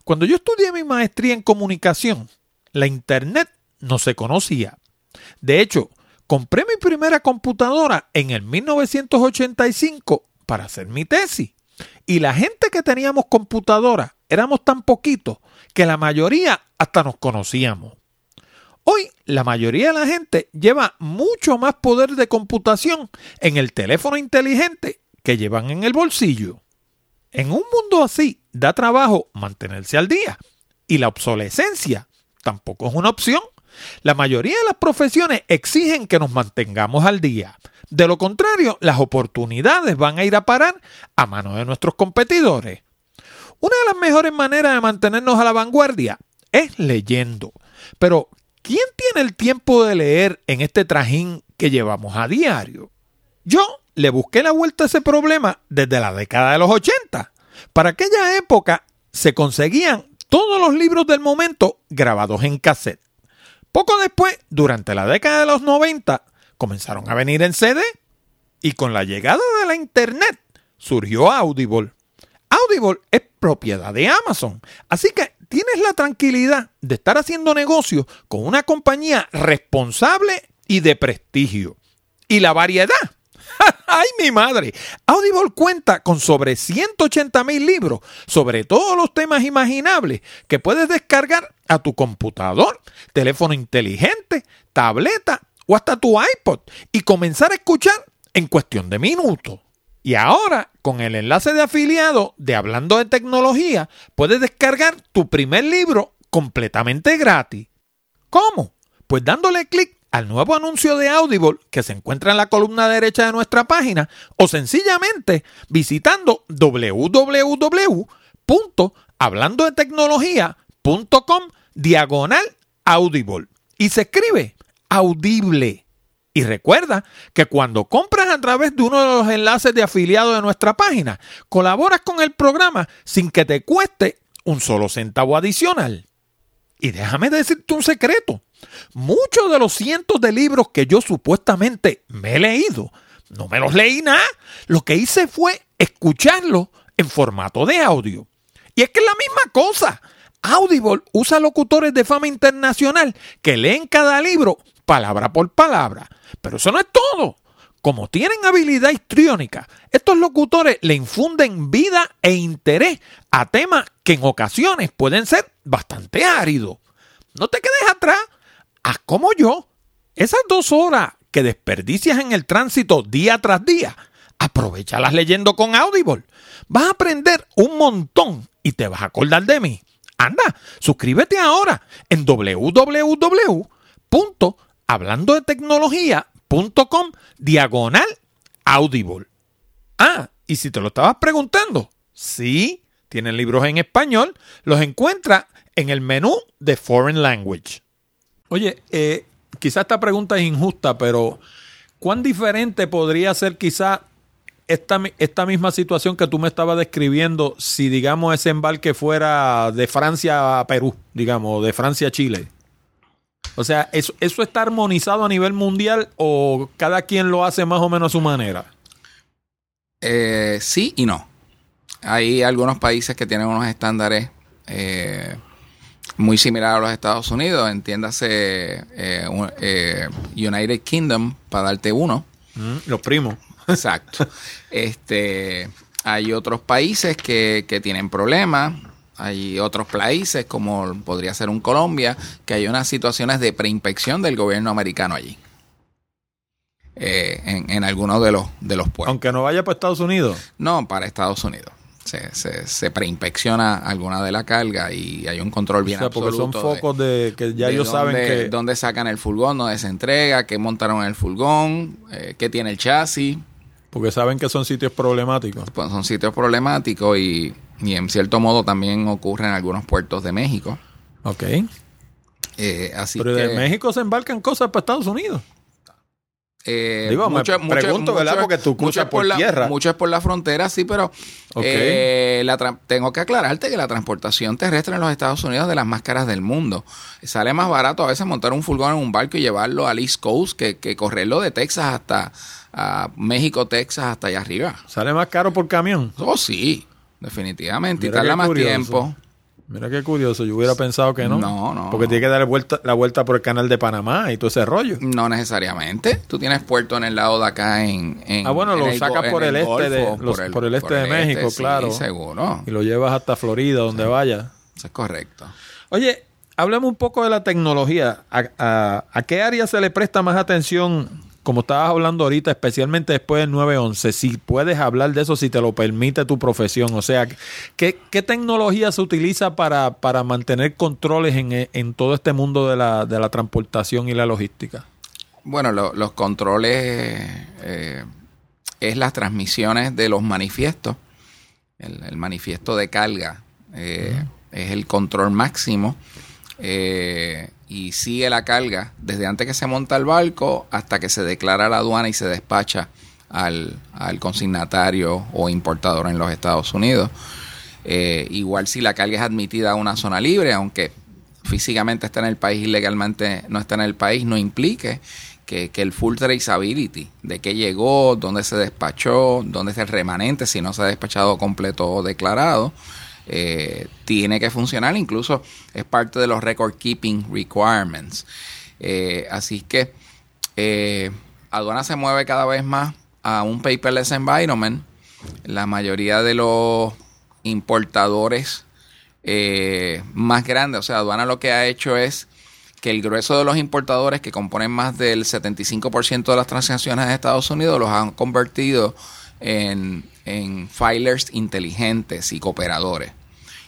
Cuando yo estudié mi maestría en comunicación, la Internet no se conocía. De hecho, compré mi primera computadora en el 1985 para hacer mi tesis. Y la gente que teníamos computadora éramos tan poquitos que la mayoría hasta nos conocíamos. Hoy la mayoría de la gente lleva mucho más poder de computación en el teléfono inteligente que llevan en el bolsillo. En un mundo así da trabajo mantenerse al día y la obsolescencia tampoco es una opción. La mayoría de las profesiones exigen que nos mantengamos al día. De lo contrario, las oportunidades van a ir a parar a manos de nuestros competidores. Una de las mejores maneras de mantenernos a la vanguardia es leyendo. Pero, ¿quién tiene el tiempo de leer en este trajín que llevamos a diario? Yo le busqué la vuelta a ese problema desde la década de los 80. Para aquella época se conseguían todos los libros del momento grabados en cassette. Poco después, durante la década de los 90, comenzaron a venir en CD y con la llegada de la Internet surgió Audible. Audible es propiedad de Amazon, así que tienes la tranquilidad de estar haciendo negocio con una compañía responsable y de prestigio. Y la variedad. (laughs) ¡Ay, mi madre! Audible cuenta con sobre 180 mil libros sobre todos los temas imaginables que puedes descargar a tu computador, teléfono inteligente, tableta o hasta tu iPod y comenzar a escuchar en cuestión de minutos. Y ahora, con el enlace de afiliado de Hablando de Tecnología, puedes descargar tu primer libro completamente gratis. ¿Cómo? Pues dándole clic al nuevo anuncio de Audible que se encuentra en la columna derecha de nuestra página o sencillamente visitando www.hablandodetecnología.com diagonal Audible y se escribe audible. Y recuerda que cuando compras a través de uno de los enlaces de afiliados de nuestra página, colaboras con el programa sin que te cueste un solo centavo adicional. Y déjame decirte un secreto. Muchos de los cientos de libros que yo supuestamente me he leído, no me los leí nada. Lo que hice fue escucharlos en formato de audio. Y es que es la misma cosa. Audible usa locutores de fama internacional que leen cada libro palabra por palabra. Pero eso no es todo. Como tienen habilidad histriónica, estos locutores le infunden vida e interés a temas que en ocasiones pueden ser bastante áridos. No te quedes atrás. Haz como yo. Esas dos horas que desperdicias en el tránsito día tras día, aprovechalas leyendo con Audible. Vas a aprender un montón y te vas a acordar de mí. Anda, suscríbete ahora en www.hablandodetecnología.com diagonal Audible. Ah, y si te lo estabas preguntando, sí, tienen libros en español, los encuentras en el menú de Foreign Language. Oye, eh, quizá esta pregunta es injusta, pero ¿cuán diferente podría ser quizá esta, esta misma situación que tú me estabas describiendo si, digamos, ese embarque fuera de Francia a Perú, digamos, de Francia a Chile? O sea, ¿eso, ¿eso está armonizado a nivel mundial o cada quien lo hace más o menos a su manera? Eh, sí y no. Hay algunos países que tienen unos estándares eh, muy similares a los Estados Unidos. Entiéndase eh, un- eh, United Kingdom, para darte uno. Mm, los primos. (laughs) Exacto. este, hay otros países que, que tienen problemas. Hay otros países, como podría ser un Colombia, que hay unas situaciones de preinspección del gobierno americano allí. Eh, en, en algunos de los, de los puertos. Aunque no vaya para Estados Unidos. No, para Estados Unidos. Se, se, se preinspecciona alguna de la carga y hay un control bien o sea, porque son absoluto de- focos de, que ya de ellos saben dónde, que... dónde sacan el furgón, dónde se entrega, qué montaron en el furgón, eh, qué tiene el chasis. Porque saben que son sitios problemáticos. Pues son sitios problemáticos y, y en cierto modo también ocurre en algunos puertos de México. Ok. Eh, así Pero que, de México se embarcan cosas para Estados Unidos. Eh, Digo, me pregunto, ¿verdad? Porque tú cruzas mucho es por la, tierra. Mucho es por la frontera, sí, pero eh, la tengo que aclararte que la transportación terrestre en los Estados Unidos es de las más caras del mundo. Sale más barato a veces montar un furgón en un barco y llevarlo al East Coast que, que correrlo de Texas hasta a México, Texas, hasta allá arriba. Sale más caro por camión. Oh, sí, definitivamente. Mira y tarda más curioso. tiempo. Mira qué curioso. Yo hubiera pensado que no. No, no, Porque no. tiene que dar vuelta, la vuelta por el canal de Panamá y todo ese rollo. No necesariamente. Tú tienes puerto en el lado de acá en... en- Ah, bueno, en lo el sacas por en el este de- los- por el este de México, sí, claro. seguro. Y lo llevas hasta Florida, donde vaya. Eso es correcto. Oye, hablemos un poco de la tecnología. ¿A, a, a qué área se le presta más atención? Como estabas hablando ahorita, especialmente después del 911, si puedes hablar de eso, si te lo permite tu profesión. O sea, ¿qué, qué tecnología se utiliza para, para mantener controles en, en todo este mundo de la, de la transportación y la logística? Bueno, lo- los controles eh, es las transmisiones de los manifiestos. El, el manifiesto de carga eh, es el control máximo eh, y sigue la carga desde antes que se monta el barco hasta que se declara la aduana y se despacha al, al consignatario o importador en los Estados Unidos. Eh, igual si la carga es admitida a una zona libre, aunque físicamente está en el país y legalmente no está en el país, no implique que, que el full traceability de qué llegó, dónde se despachó, dónde está el remanente, si no se ha despachado completo o declarado, eh, tiene que funcionar. Incluso es parte de los record keeping requirements. Eh, así que eh, aduana se mueve cada vez más a un paperless environment. La mayoría de los importadores eh, más grandes, o sea, aduana lo que ha hecho es que el grueso de los importadores que componen más del 75% de las transacciones de Estados Unidos los han convertido en filers inteligentes y cooperadores.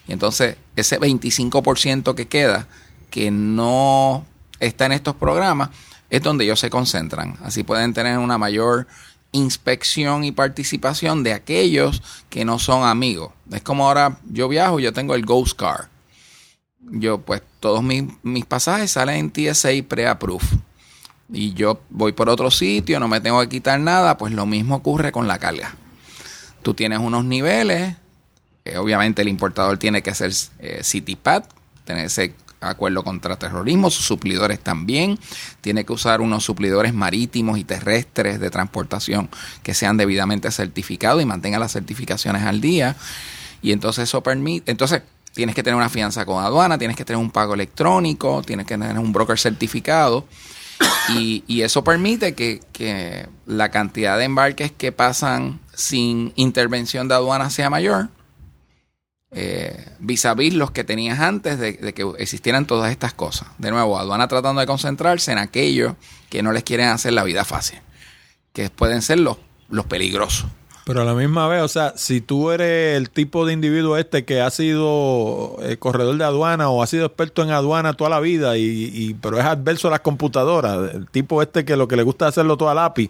Y entonces ese 25% que queda, que no está en estos programas, es donde ellos se concentran. Así pueden tener una mayor inspección y participación de aquellos que no son amigos. Es como ahora yo viajo, yo tengo el Ghost Car. Yo, pues, todos mis, mis pasajes salen en TSA pre-approved. Y yo voy por otro sitio, no me tengo que quitar nada, pues lo mismo ocurre con la carga. Tú tienes unos niveles, eh, obviamente el importador tiene que hacer eh, CityPad, tener ese acuerdo contra terrorismo, sus suplidores también, tiene que usar unos suplidores marítimos y terrestres de transportación que sean debidamente certificados y mantengan las certificaciones al día. Y entonces eso permite, entonces tienes que tener una fianza con aduana, tienes que tener un pago electrónico, tienes que tener un broker certificado. Y, y eso permite que, la cantidad de embarques que pasan sin intervención de aduana sea mayor, vis a vis los que tenías antes de, que existieran todas estas cosas. De nuevo, aduana tratando de concentrarse en aquellos que no les quieren hacer la vida fácil, que pueden ser los peligrosos. Pero a la misma vez, o sea, si tú eres el tipo de individuo este que ha sido eh, corredor de aduana o ha sido experto en aduana toda la vida, y, y, pero es adverso a las computadoras, el tipo este que lo que le gusta hacerlo todo a lápiz,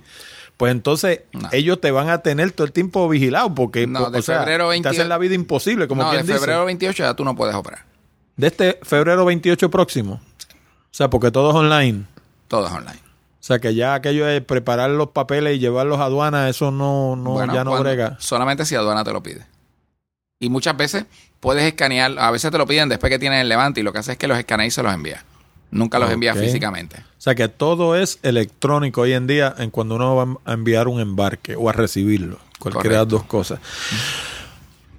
pues entonces no. ellos te van a tener todo el tiempo vigilado porque no, de o sea, febrero 20... te hacen la vida imposible, como no, quien de febrero dice. 28 ya tú no puedes operar. De este febrero 28 próximo. O sea, porque todo es online. Todo es online. O sea, que ya aquello de preparar los papeles y llevarlos a aduana, eso no, no bueno, ya no cuando, brega. Solamente si aduana te lo pide. Y muchas veces puedes escanear, a veces te lo piden después que tienes el levante y lo que hace es que los escaneas y se los envía. Nunca los okay. envía físicamente. O sea que todo es electrónico hoy en día en cuando uno va a enviar un embarque o a recibirlo. Cualquiera de las dos cosas.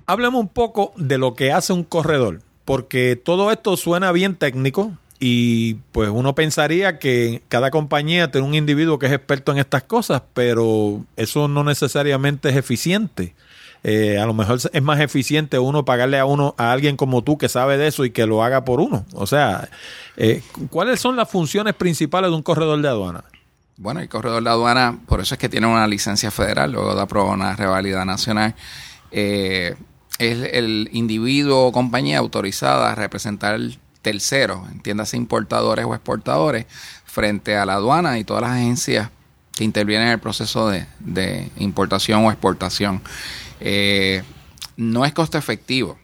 Hablemos un poco de lo que hace un corredor, porque todo esto suena bien técnico y pues uno pensaría que cada compañía tiene un individuo que es experto en estas cosas, pero eso no necesariamente es eficiente. Eh, a lo mejor es más eficiente uno pagarle a uno a alguien como tú que sabe de eso y que lo haga por uno. O sea, eh, ¿cuáles son las funciones principales de un corredor de aduana? Bueno, el corredor de aduana, por eso es que tiene una licencia federal, luego de aprobar una revalida nacional. Eh, es el individuo o compañía autorizada a representar terceros, entiéndase importadores o exportadores, frente a la aduana y todas las agencias que intervienen en el proceso de, importación o exportación. Eh, no es costo efectivo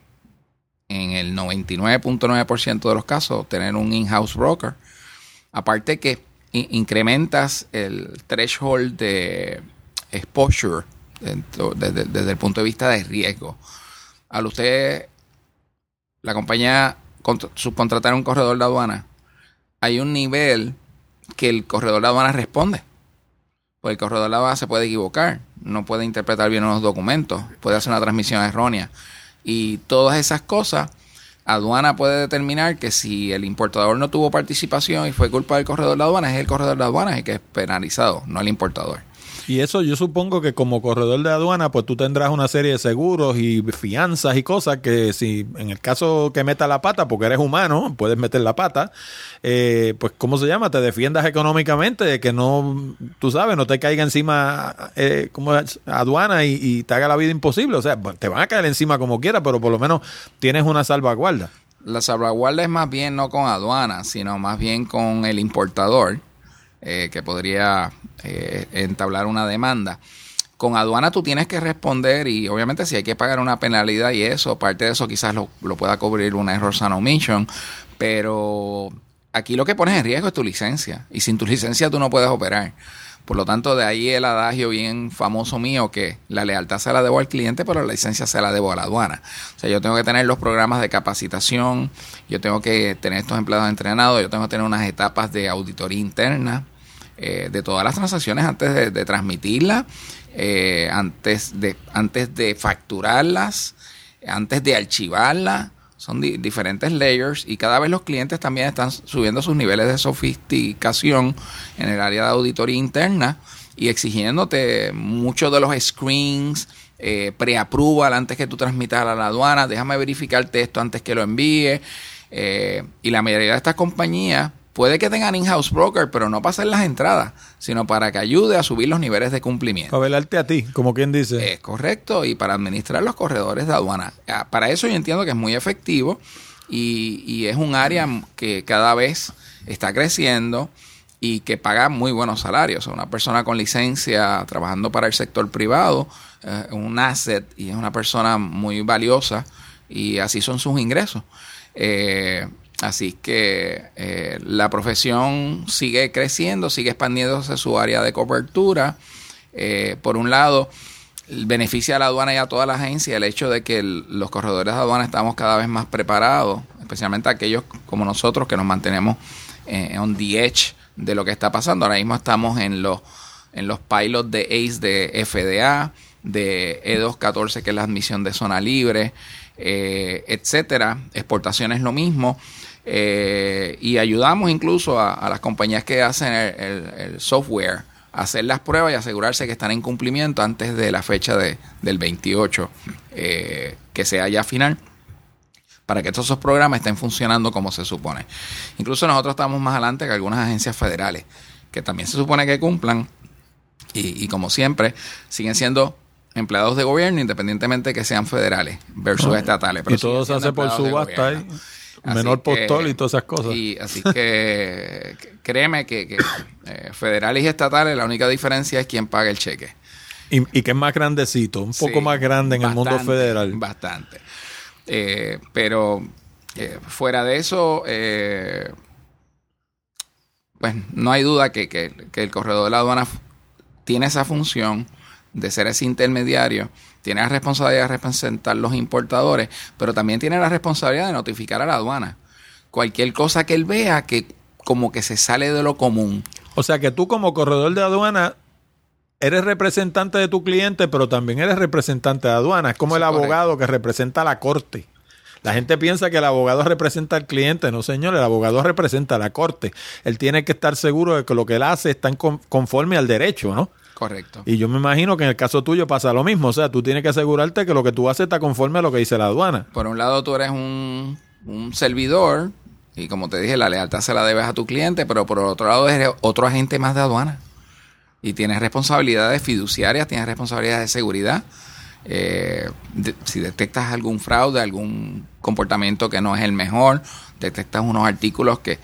en el 99.9% de los casos tener un in-house broker. Aparte que in incrementas el threshold de exposure desde, desde, el punto de vista de riesgo. Al usted, la compañía subcontratar un corredor de aduana, hay un nivel que el corredor de aduana responde. Porque el corredor de aduana se puede equivocar, no puede interpretar bien unos documentos, puede hacer una transmisión errónea. Y todas esas cosas, aduana puede determinar que si el importador no tuvo participación y fue culpa del corredor de aduana, es el corredor de aduana el que es penalizado, no el importador. Y eso yo supongo que como corredor de aduana, pues tú tendrás una serie de seguros y fianzas y cosas que si en el caso que meta la pata, porque eres humano, puedes meter la pata, eh, pues ¿cómo se llama? Te defiendas económicamente de que no, tú sabes, no te caiga encima eh, como aduana y, y, te haga la vida imposible. O sea, te van a caer encima como quiera, pero por lo menos tienes una salvaguarda. La salvaguarda es más bien no con aduana, sino más bien con el importador eh, que podría eh, entablar una demanda. Con aduana tú tienes que responder y obviamente si hay que pagar una penalidad y eso, parte de eso quizás lo, lo pueda cubrir una error sana omission, pero aquí lo que pones en riesgo es tu licencia y sin tu licencia tú no puedes operar. Por lo tanto, de ahí el adagio bien famoso mío que la lealtad se la debo al cliente, pero la licencia se la debo a la aduana. O sea, yo tengo que tener los programas de capacitación, yo tengo que tener estos empleados entrenados, yo tengo que tener unas etapas de auditoría interna, eh, de todas las transacciones antes de, de transmitirlas, eh, antes, de, antes de facturarlas, antes de archivarlas. Son di diferentes layers y cada vez los clientes también están subiendo sus niveles de sofisticación en el área de auditoría interna y exigiéndote muchos de los screens, eh, antes que tú transmitas a la aduana, déjame verificarte esto antes que lo envíe. Eh, y la mayoría de estas compañías Puede que tengan in-house broker, pero no para hacer las entradas, sino para que ayude a subir los niveles de cumplimiento. Para velarte a ti, como quien dice. Es correcto, y para administrar los corredores de aduana. Ah, Para eso yo entiendo que es muy efectivo y, y es un área que cada vez está creciendo. y que paga muy buenos salarios. una persona con licencia trabajando para el sector privado, es eh, un asset y es una persona muy valiosa y así son sus ingresos. Eh, así que eh, la profesión sigue creciendo, sigue expandiéndose su área de cobertura. por un lado, beneficia a la aduana y a toda la agencia el hecho de que los corredores de aduana estamos cada vez más preparados, especialmente aquellos como nosotros que nos mantenemos on the edge de lo que está pasando. Ahora mismo estamos en los, en los pilots de ACE de FDA, de E214, que es la admisión de zona libre, eh, etcétera. Exportaciones lo mismo. Eh, y ayudamos incluso a, las compañías que hacen el, software a hacer las pruebas y asegurarse que están en cumplimiento antes de la fecha de, del 28, eh, que sea ya final para que todos esos programas estén funcionando como se supone. Incluso nosotros estamos más adelante que algunas agencias federales, que también se supone que cumplan y, como siempre siguen siendo empleados de gobierno independientemente que sean federales versus estatales. y todo se hace por subasta menor postal y todas esas cosas. Y así que créeme que, eh, federales y estatales la única diferencia es quién paga el cheque. Y, que es más grandecito, un poco más grande en el mundo federal. Bastante. Eh, pero eh, fuera de eso, eh, pues no hay duda que, que, el corredor de la aduana tiene esa función de ser ese intermediario, tiene la responsabilidad de representar los importadores, pero también tiene la responsabilidad de notificar a la aduana cualquier cosa que él vea que como que se sale de lo común. O sea que tú como corredor de aduana eres representante de tu cliente, pero también eres representante de aduana. Es como el abogado que representa a la corte. La gente piensa que el abogado representa al cliente. No, señor, el abogado representa a la corte. Él tiene que estar seguro de que lo que él hace está conforme al derecho, ¿no? Correcto. Y yo me imagino que en el caso tuyo pasa lo mismo. O sea, tú tienes que asegurarte que lo que tú haces está conforme a lo que dice la aduana. Por un lado, tú eres un, un servidor y como te dije, la lealtad se la debes a tu cliente, pero por otro lado, eres otro agente más de aduana y tienes responsabilidades fiduciarias, tienes responsabilidades de seguridad. Eh, si detectas algún fraude, algún comportamiento que no es el mejor, detectas unos artículos que,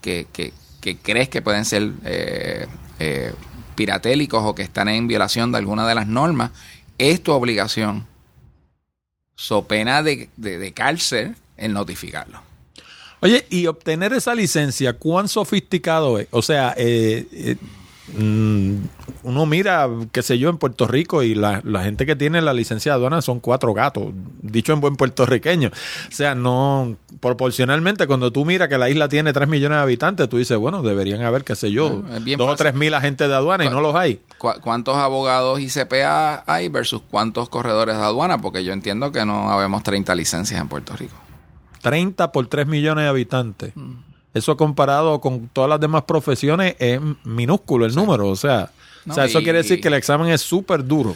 que, que, crees que pueden ser eh, eh, piratélicos o que están en violación de alguna de las normas, es tu obligación, so pena de, de cárcel, el notificarlo. Oye, y obtener esa licencia, ¿cuán sofisticado es? O sea, eh, Mm, uno mira, qué sé yo, en Puerto Rico y la, gente que tiene la licencia de aduana son cuatro gatos, dicho en buen puertorriqueño. O sea, no, proporcionalmente, cuando tú miras que la isla tiene tres millones de habitantes, tú dices, bueno, deberían haber, qué sé yo, dos o tres mil agentes de aduana y no los hay. ¿Cuántos abogados y CPA hay versus cuántos corredores de aduana? Porque yo entiendo que no habemos 30 licencias en Puerto Rico. 30 por 3 millones de habitantes. Mm. Eso comparado con todas las demás profesiones es minúsculo el número. O sea, o sea eso quiere decir que el examen es súper duro.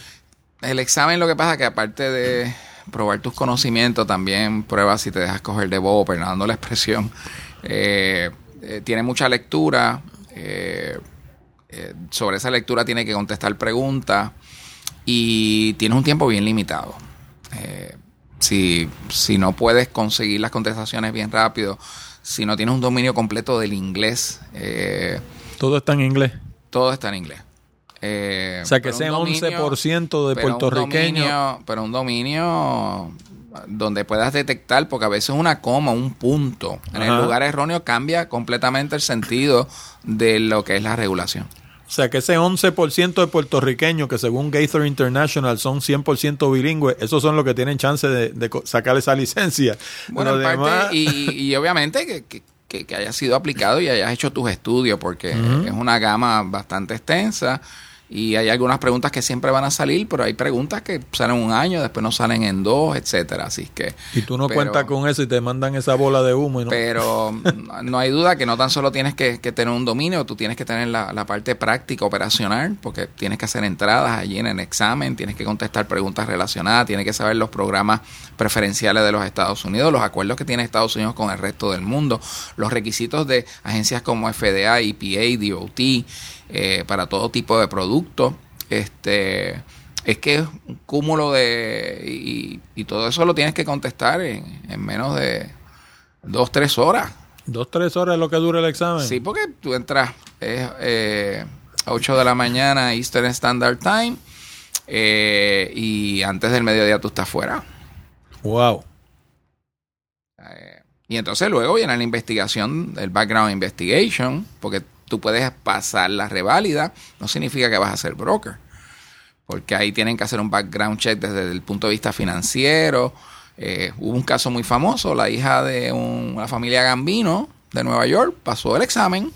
El examen lo que pasa es que aparte de probar tus conocimientos, también pruebas si te dejas coger de bobo, perdonando la expresión. Eh, eh, tiene mucha lectura. Eh, sobre esa lectura tiene que contestar preguntas y tienes un tiempo bien limitado. si, si no puedes conseguir las contestaciones bien rápido, si no tienes un dominio completo del inglés. Eh, todo está en inglés. Todo está en inglés. Eh, o sea, que sea 11% de puertorriqueños. pero un dominio donde puedas detectar, porque a veces una coma, un punto en el lugar erróneo cambia completamente el sentido de lo que es la regulación. O sea, que ese 11% de puertorriqueños que según Gaither International son 100% bilingües, esos son los que tienen chance de, sacar esa licencia. Bueno, y, obviamente que, que, haya sido aplicado y hayas hecho tus estudios, porque es una gama bastante extensa y hay algunas preguntas que siempre van a salir, pero hay preguntas que salen un año, después no salen en dos, etcétera. Así que. Y tú no cuentas con eso y te mandan esa bola de humo. ¿no? Pero (laughs) no hay duda que no tan solo tienes que, tener un dominio, tú tienes que tener la, parte práctica, operacional, porque tienes que hacer entradas allí en el examen, tienes que contestar preguntas relacionadas, tienes que saber los programas preferenciales de los Estados Unidos, los acuerdos que tiene Estados Unidos con el resto del mundo, los requisitos de agencias como FDA, EPA, DOT eh, para todo tipo de productos. Este, es que es un cúmulo de... Y, todo eso lo tienes que contestar en, menos de dos, tres horas. Dos, tres horas es lo que dura el examen. Sí, porque tú entras eh, a 8 de la mañana Eastern Standard Time eh, y antes del mediodía tú estás fuera. Wow. Eh, y entonces luego viene la investigación, el background investigation, porque tú puedes pasar la reválida, no significa que vas a ser broker, porque ahí tienen que hacer un background check desde el punto de vista financiero. Eh, hubo un caso muy famoso, la hija de un- una familia Gambino de Nueva York pasó el examen,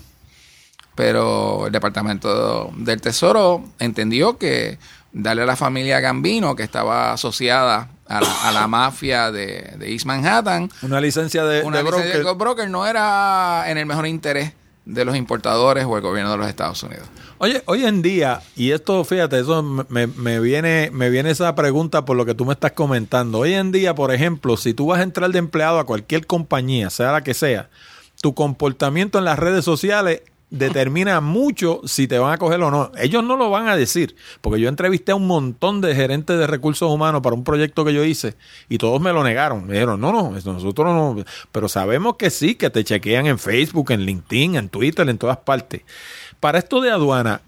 pero el Departamento del Tesoro entendió que darle a la familia Gambino, que estaba asociada a la, a la mafia de, de East Manhattan, Una licencia de, una de licencia broker. de broker no era en el mejor interés de los importadores o el gobierno de los Estados Unidos. Oye, hoy en día, y esto, fíjate, eso me, me viene, me viene esa pregunta por lo que tú me estás comentando. Hoy en día, por ejemplo, si tú vas a entrar de empleado a cualquier compañía, sea la que sea, tu comportamiento en las redes sociales determina mucho si te van a coger o no. Ellos no lo van a decir, porque yo entrevisté a un montón de gerentes de recursos humanos para un proyecto que yo hice y todos me lo negaron. Me dijeron, no, no, nosotros no. Pero sabemos que sí, que te chequean en Facebook, en LinkedIn, en Twitter, en todas partes. Para esto de aduana,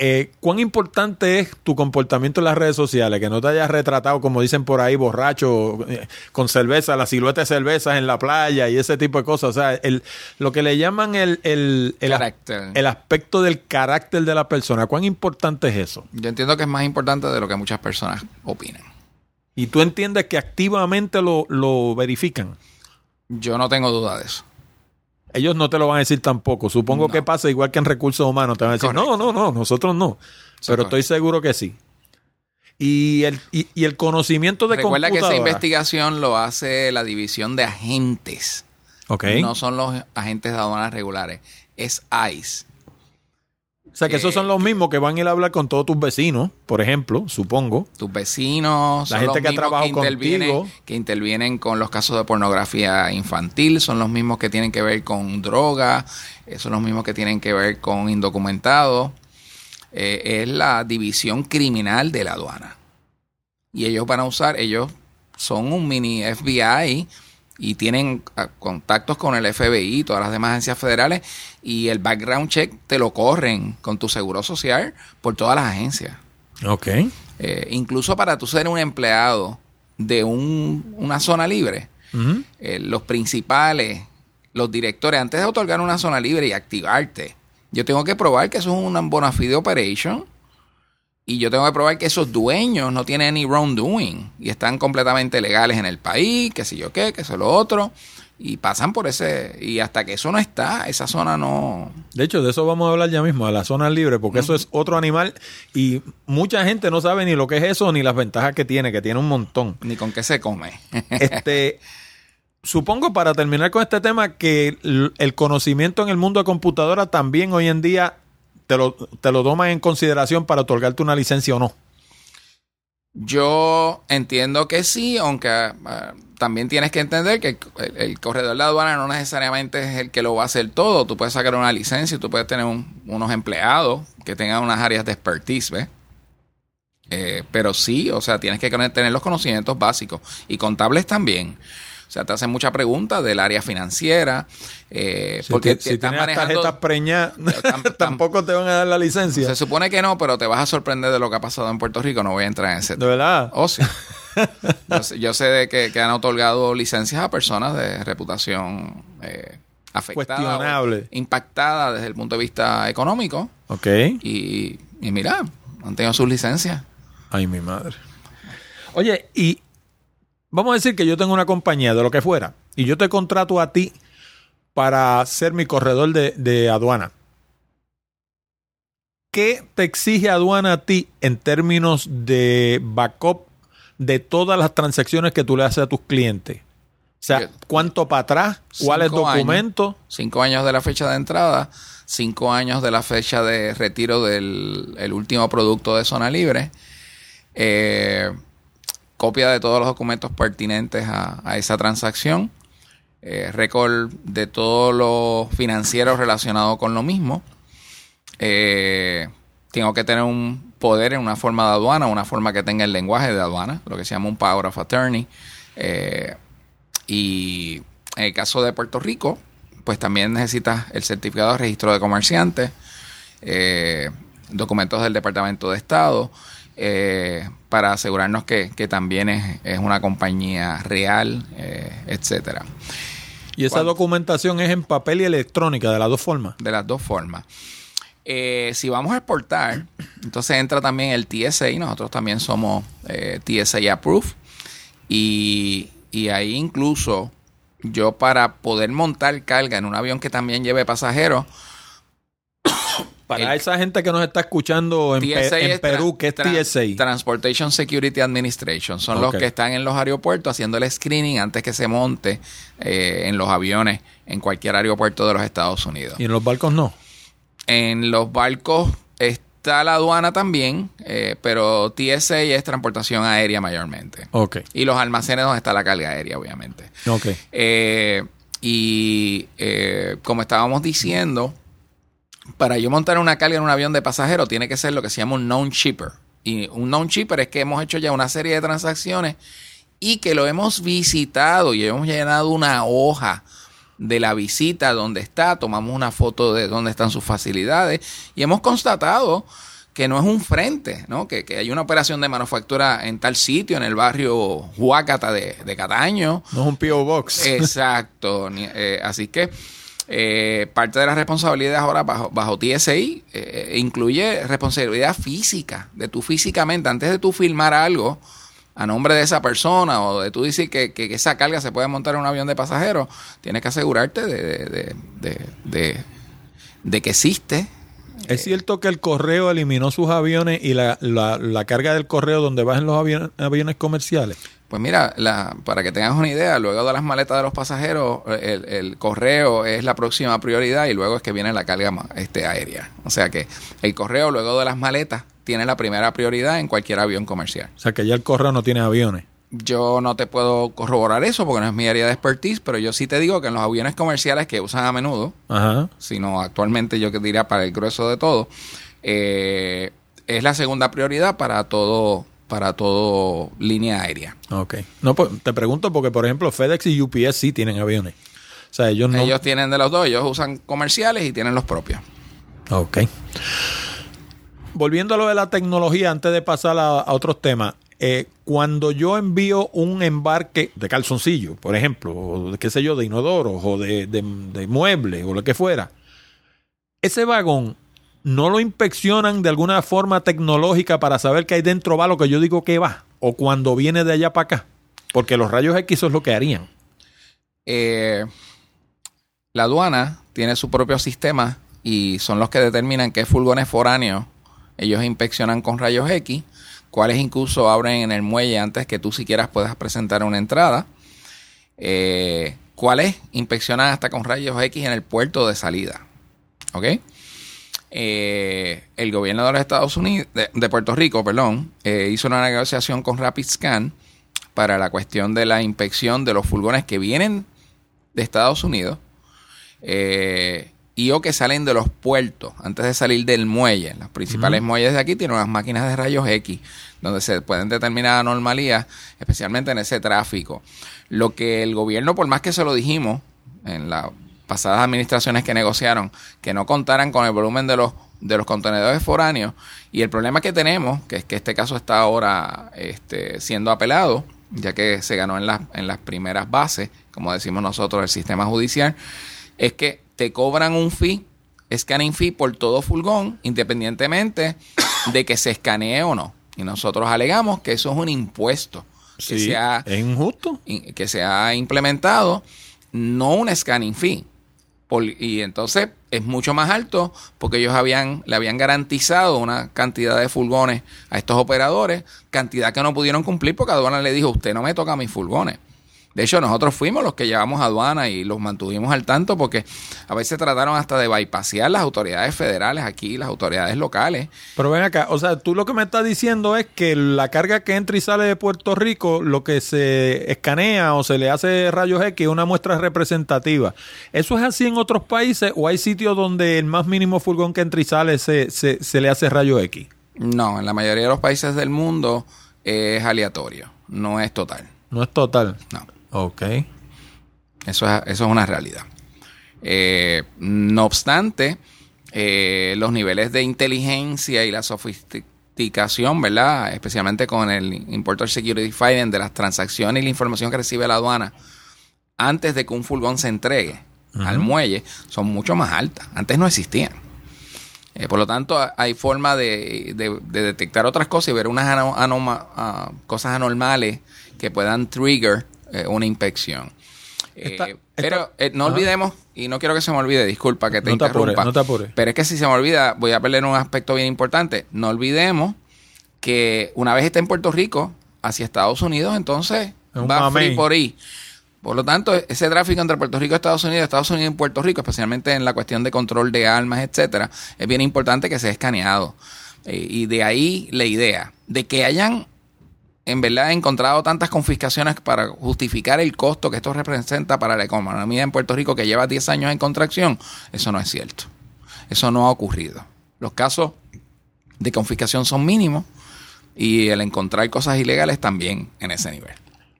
eh, ¿cuán importante es tu comportamiento en las redes sociales? Que no te hayas retratado, como dicen por ahí, borracho, eh, con cerveza, la silueta de cervezas en la playa y ese tipo de cosas. O sea, el, lo que le llaman el, el, el, Carácter. el aspecto del carácter de la persona. ¿Cuán importante es eso? Yo entiendo que es más importante de lo que muchas personas opinan. Y tú entiendes que activamente lo, lo verifican. Yo no tengo duda de eso. Ellos no te lo van a decir tampoco. Supongo No. que pasa igual que en recursos humanos. Te van a decir, no, no, no, nosotros no. Pero estoy seguro que sí. Y el, y, y el conocimiento de Recuerda que esa investigación lo hace la división de agentes. Ok. No son los agentes de aduanas regulares. Es ICE. O sea, que esos son los mismos que van a ir a hablar con todos tus vecinos, por ejemplo, supongo. Tus vecinos. La son gente los que ha trabajado intervienen, contigo. que intervienen con los casos de pornografía infantil. Son los mismos que tienen que ver con droga. eh, Son los mismos que tienen que ver con indocumentados. Eh, es la división criminal de la aduana. Y ellos van a usar, ellos son un mini FBI y tienen ah, contactos con el FBI y todas las demás agencias federales y el background check te lo corren con tu seguro social por todas las agencias. Ok. Eh, incluso para tú ser un empleado de un- una zona libre, eh, los principales, los directores, antes de otorgar una zona libre y activarte, yo tengo que probar que eso es una bona fide operation y yo tengo que probar que esos dueños no tienen ni wrongdoing y están completamente legales en el país, que sé yo qué, que eso es lo otro, y pasan por ese, y hasta que eso no está, esa zona no... De hecho, de eso vamos a hablar ya mismo, a la zona libre, porque eso es otro animal y mucha gente no sabe ni lo que es eso ni las ventajas que tiene, que tiene un montón. ni con qué se come. (laughs) Este, supongo para terminar con este tema que el conocimiento en el mundo de computadora también hoy en día te lo, te lo toman en consideración para otorgarte una licencia o no. Yo entiendo que sí, aunque ah, también tienes que entender que el, corredor de aduana no necesariamente es el que lo va a hacer todo. Tú puedes sacar una licencia, y tú puedes tener un- unos empleados que tengan unas áreas de expertise, ¿ves? Eh, pero sí, o sea, tienes que tener los conocimientos básicos y contables también. O sea, te hacen mucha pregunta del área financiera. eh, Si, porque te- si tienes las manejando- tarjetas preñadas, (laughs) Tam- tam- tampoco te van a dar la licencia. Se supone que no, pero te vas a sorprender de lo que ha pasado en Puerto Rico. No voy a entrar en ese De verdad. Oh, sí. (laughs) yo, sé, yo sé de que, que han otorgado licencias a personas de reputación eh, afectada. Cuestionable. impactada desde el punto de vista económico. Ok. Y, y mira, han tenido sus licencias. Ay, mi madre. Oye, y vamos a decir que yo tengo una compañía de lo que fuera y yo te contrato a ti para ser mi corredor de, de aduana. ¿Qué te exige aduana a ti en términos de backup de todas las transacciones que tú le haces a tus clientes? O sea, ¿cuánto para atrás? ¿Cuáles documentos? Cinco años de la fecha de entrada, cinco años de la fecha de retiro del el último producto de zona libre, eh, copia de todos los documentos pertinentes a, esa transacción, eh, récord de todos los financieros relacionados con lo mismo. Eh, tengo que tener un poder en una forma de aduana, una forma que tenga el lenguaje de aduana, lo que se llama un power of attorney. Eh, y en el caso de Puerto Rico, pues también necesitas el certificado de registro de comerciante, eh, documentos del Departamento de Estado, eh, para asegurarnos que, que también es, es, una compañía real, eh, etcétera. ¿Y esa documentación es en papel y electrónica, de las dos formas? De las dos formas. Eh, si vamos a exportar, entonces entra también el TSA, nosotros también somos eh, TSA Approved, y, y ahí incluso yo para poder montar carga en un avión que también lleve pasajeros, para el, esa gente que nos está escuchando en, Pe en Perú, ¿qué es TSA? Transportation Security Administration. Son okay. los que están en los aeropuertos haciendo el screening antes que se monte eh, en los aviones en cualquier aeropuerto de los Estados Unidos. ¿Y en los barcos no? En los barcos está la aduana también, eh, pero TSA es transportación aérea mayormente. Ok. Y los almacenes donde está la carga aérea, obviamente. Ok. Eh, y como estábamos diciendo para yo montar una carga en un avión de pasajero tiene que ser lo que se llama un known shipper. Y un known shipper es que hemos hecho ya una serie de transacciones y que lo hemos visitado y hemos llenado una hoja de la visita donde está, tomamos una foto de dónde están sus facilidades y hemos constatado que no es un frente, ¿no? Que, que hay una operación de manufactura en tal sitio, en el barrio Huácata de, de Cataño. No es un P.O. Box. Exacto. eh, así que eh, parte de la responsabilidad ahora bajo, bajo TSI eh, incluye responsabilidad física, de tú físicamente, antes de tú filmar algo a nombre de esa persona o de tú decir que, que, esa carga se puede montar en un avión de pasajeros, tienes que asegurarte de, de, de, de, de que existe. ¿Es cierto que el correo eliminó sus aviones y la, la, la carga del correo donde bajan los aviones, aviones comerciales? Pues mira, la, para que tengas una idea, luego de las maletas de los pasajeros, el, el, correo es la próxima prioridad y luego es que viene la carga este, aérea. O sea que el correo luego de las maletas tiene la primera prioridad en cualquier avión comercial. O sea que ya el correo no tiene aviones. Yo no te puedo corroborar eso porque no es mi área de expertise, pero yo sí te digo que en los aviones comerciales que usan a menudo, Ajá. sino actualmente yo que diría para el grueso de todo, eh, es la segunda prioridad para todo para todo línea aérea. Ok. No, pues te pregunto porque, por ejemplo, FedEx y UPS sí tienen aviones. O sea, ellos no... Ellos tienen de los dos. Ellos usan comerciales y tienen los propios. Ok. Volviendo a lo de la tecnología, antes de pasar a, a otros temas, eh, cuando yo envío un embarque de calzoncillo, por ejemplo, o de, qué sé yo, de inodoros o de, de, de muebles o lo que fuera, ese vagón no lo inspeccionan de alguna forma tecnológica para saber que ahí dentro va lo que yo digo que va, o cuando viene de allá para acá, porque los rayos X es lo que harían. Eh, la aduana tiene su propio sistema y son los que determinan qué furgones foráneos ellos inspeccionan con rayos X, cuáles incluso abren en el muelle antes que tú siquiera puedas presentar una entrada, eh, cuáles inspeccionan hasta con rayos X en el puerto de salida. ¿Ok? Eh, el gobierno de los Estados Unidos, de, de Puerto Rico, perdón, eh, hizo una negociación con Rapid Scan para la cuestión de la inspección de los furgones que vienen de Estados Unidos eh, y o que salen de los puertos antes de salir del muelle. Los principales uh -huh. muelles de aquí tienen unas máquinas de rayos X donde se pueden determinar anomalías, especialmente en ese tráfico. Lo que el gobierno, por más que se lo dijimos en la pasadas administraciones que negociaron que no contaran con el volumen de los de los contenedores foráneos. Y el problema que tenemos que es que este caso está ahora este, siendo apelado ya que se ganó en, la, en las primeras bases como decimos nosotros el sistema judicial es que te cobran un fee scanning fee por todo furgón independientemente de que se escanee o no. Y nosotros alegamos que eso es un impuesto que sí, se ha, es injusto. que se ha implementado no un scanning fee y entonces es mucho más alto porque ellos habían le habían garantizado una cantidad de furgones a estos operadores, cantidad que no pudieron cumplir porque aduana le dijo, usted no me toca mis furgones. De hecho, nosotros fuimos los que llevamos a aduana y los mantuvimos al tanto porque a veces trataron hasta de bypasear las autoridades federales aquí, las autoridades locales. Pero ven acá, o sea, tú lo que me estás diciendo es que la carga que entra y sale de Puerto Rico, lo que se escanea o se le hace rayos X es una muestra representativa. ¿Eso es así en otros países o hay sitios donde el más mínimo furgón que entra y sale se, se, se le hace rayos X? No, en la mayoría de los países del mundo es aleatorio, no es total. No es total. No. Ok. Eso es, eso es una realidad. Eh, no obstante, eh, los niveles de inteligencia y la sofisticación, ¿verdad? Especialmente con el Importer Security Filing de las transacciones y la información que recibe la aduana antes de que un furgón se entregue al muelle, son mucho más altas. Antes no existían. Eh, por lo tanto, hay forma de, detectar otras cosas y ver unas ah, cosas anormales que puedan trigger eh, una inspección. pero no olvidemos y no quiero que se me olvide, disculpa que te interrumpa. no te apures. Pero es que si se me olvida, voy a perder un aspecto bien importante. No olvidemos que una vez esté en Puerto Rico, hacia Estados Unidos, entonces va free por ahí. Por lo tanto, ese tráfico entre Puerto Rico y Estados Unidos, Estados Unidos y Puerto Rico, especialmente en la cuestión de control de armas, etcétera, es bien importante que sea escaneado. Eh, y de ahí la idea de que hayan en verdad he encontrado tantas confiscaciones para justificar el costo que esto representa para la economía en Puerto Rico que lleva 10 años en contracción, eso no es cierto. Eso no ha ocurrido. Los casos de confiscación son mínimos y el encontrar cosas ilegales también en ese nivel.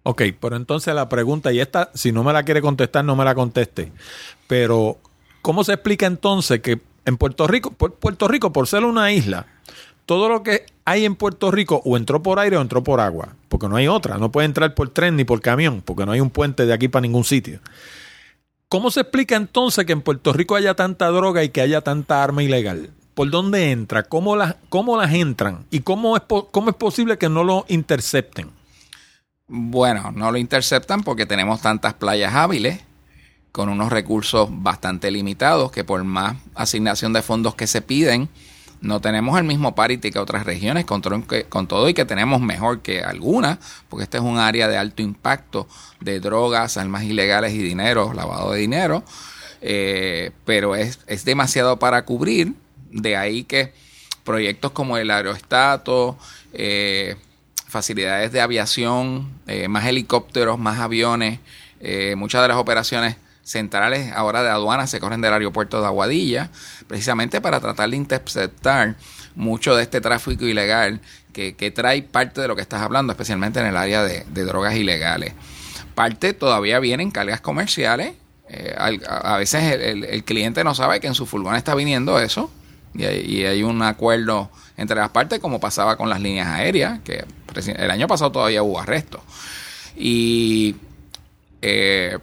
Ok, pero entonces la pregunta, y esta, si no me la quiere contestar, no me la conteste. Pero, ¿cómo se explica entonces que en Puerto Rico, Puerto Rico, por ser una isla, todo lo que hay en Puerto Rico o entró por aire o entró por agua, porque no hay otra, no puede entrar por tren ni por camión, porque no hay un puente de aquí para ningún sitio. ¿Cómo se explica entonces que en Puerto Rico haya tanta droga y que haya tanta arma ilegal? ¿Por dónde entra? ¿Cómo las, cómo las entran? ¿Y cómo cómo es posible que no lo intercepten? Bueno, no lo interceptan porque tenemos tantas playas hábiles con unos recursos bastante limitados que por más asignación de fondos que se piden, no tenemos el mismo parity que otras regiones, con, todo y que tenemos mejor que algunas, porque este es un área de alto impacto de drogas, armas ilegales y dinero, lavado de dinero, eh, pero es, demasiado para cubrir, de ahí que proyectos como el aeroestato, eh, facilidades de aviación, eh, más helicópteros, más aviones, muchas de las operaciones centrales ahora de aduanas se corren del aeropuerto de Aguadilla, precisamente para tratar de interceptar mucho de este tráfico ilegal que, trae parte de lo que estás hablando, especialmente en el área de, drogas ilegales. Parte todavía vienen cargas comerciales. Eh, a, veces el, cliente no sabe que en su furgón está viniendo eso y hay, un acuerdo entre las partes como pasaba con las líneas aéreas, que el año pasado todavía hubo arrestos. Y eh,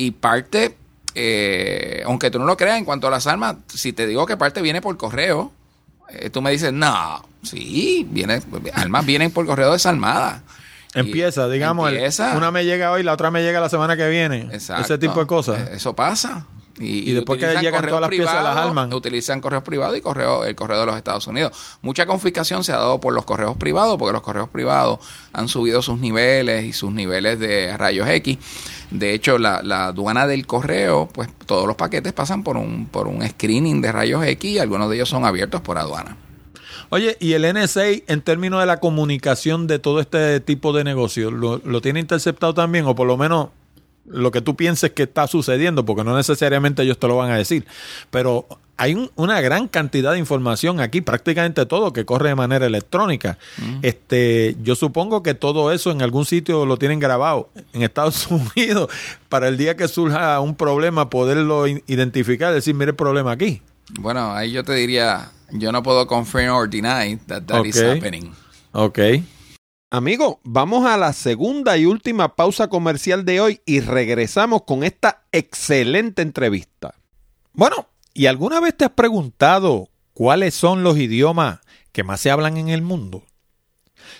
y parte, eh, aunque tú no lo creas en cuanto a las armas, si te digo que parte viene por correo, eh, tú me dices, no, sí, viene, armas vienen por correo desarmadas. Empieza, digamos, una me llega hoy, la otra me llega la semana que viene. Ese tipo de cosas. Eso pasa. Y, después que llegan todas las piezas, las. Utilizan correos privados y correo, el correo de los Estados Unidos. Mucha confiscación se ha dado por los correos privados, porque los correos privados han subido sus niveles y sus niveles de rayos X. De hecho, la, aduana del correo, pues todos los paquetes pasan por un, por un screening de rayos X y algunos de ellos son abiertos por aduana. Oye, ¿y el NSA en términos de la comunicación de todo este tipo de negocios, lo, lo tiene interceptado también o por lo menos lo que tú pienses que está sucediendo, porque no necesariamente ellos te lo van a decir. Pero hay una gran cantidad de información aquí, prácticamente todo que corre de manera electrónica. Mm. Este, yo supongo que todo eso en algún sitio lo tienen grabado en Estados (laughs) Unidos para el día que surja un problema poderlo identificar, decir, mire el problema aquí. Bueno, ahí yo te diría, yo no puedo confirm or deny that that is happening. Ok. Amigo, vamos a la segunda y última pausa comercial de hoy y regresamos con esta excelente entrevista. Bueno, ¿y alguna vez te has preguntado cuáles son los idiomas que más se hablan en el mundo?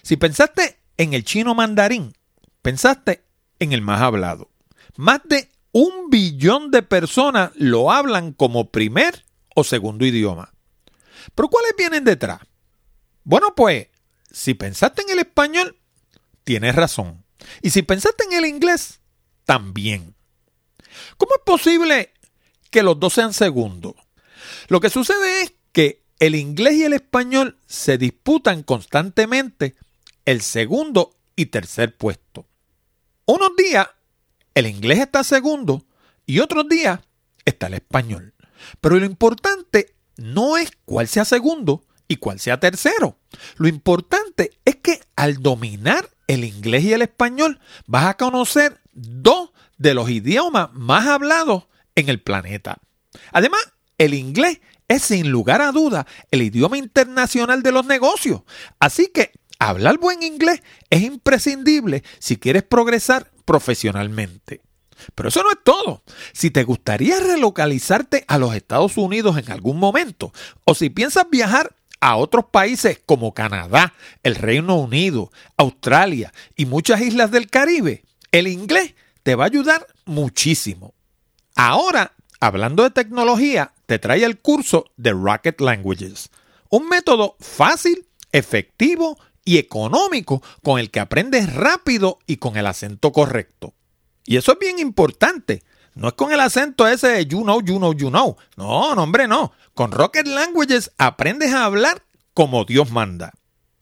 Si pensaste en el chino mandarín, pensaste en el más hablado. Más de un billón de personas lo hablan como primer o segundo idioma. ¿Pero cuáles vienen detrás? Bueno, pues si pensaste en el español, tienes razón. Y si pensaste en el inglés, también. ¿Cómo es posible que los dos sean segundos? Lo que sucede es que el inglés y el español se disputan constantemente el segundo y tercer puesto. Unos días el inglés está segundo y otros días está el español. Pero lo importante no es cuál sea segundo, y cuál sea tercero. Lo importante es que al dominar el inglés y el español vas a conocer dos de los idiomas más hablados en el planeta. Además, el inglés es sin lugar a duda el idioma internacional de los negocios. Así que hablar buen inglés es imprescindible si quieres progresar profesionalmente. Pero eso no es todo. Si te gustaría relocalizarte a los Estados Unidos en algún momento, o si piensas viajar a otros países como Canadá, el Reino Unido, Australia y muchas islas del Caribe, el inglés te va a ayudar muchísimo. Ahora, hablando de tecnología, te trae el curso de Rocket Languages, un método fácil, efectivo y económico con el que aprendes rápido y con el acento correcto. Y eso es bien importante. No es con el acento ese de you know, you know, you know. No, no, hombre, no. Con Rocket Languages aprendes a hablar como Dios manda.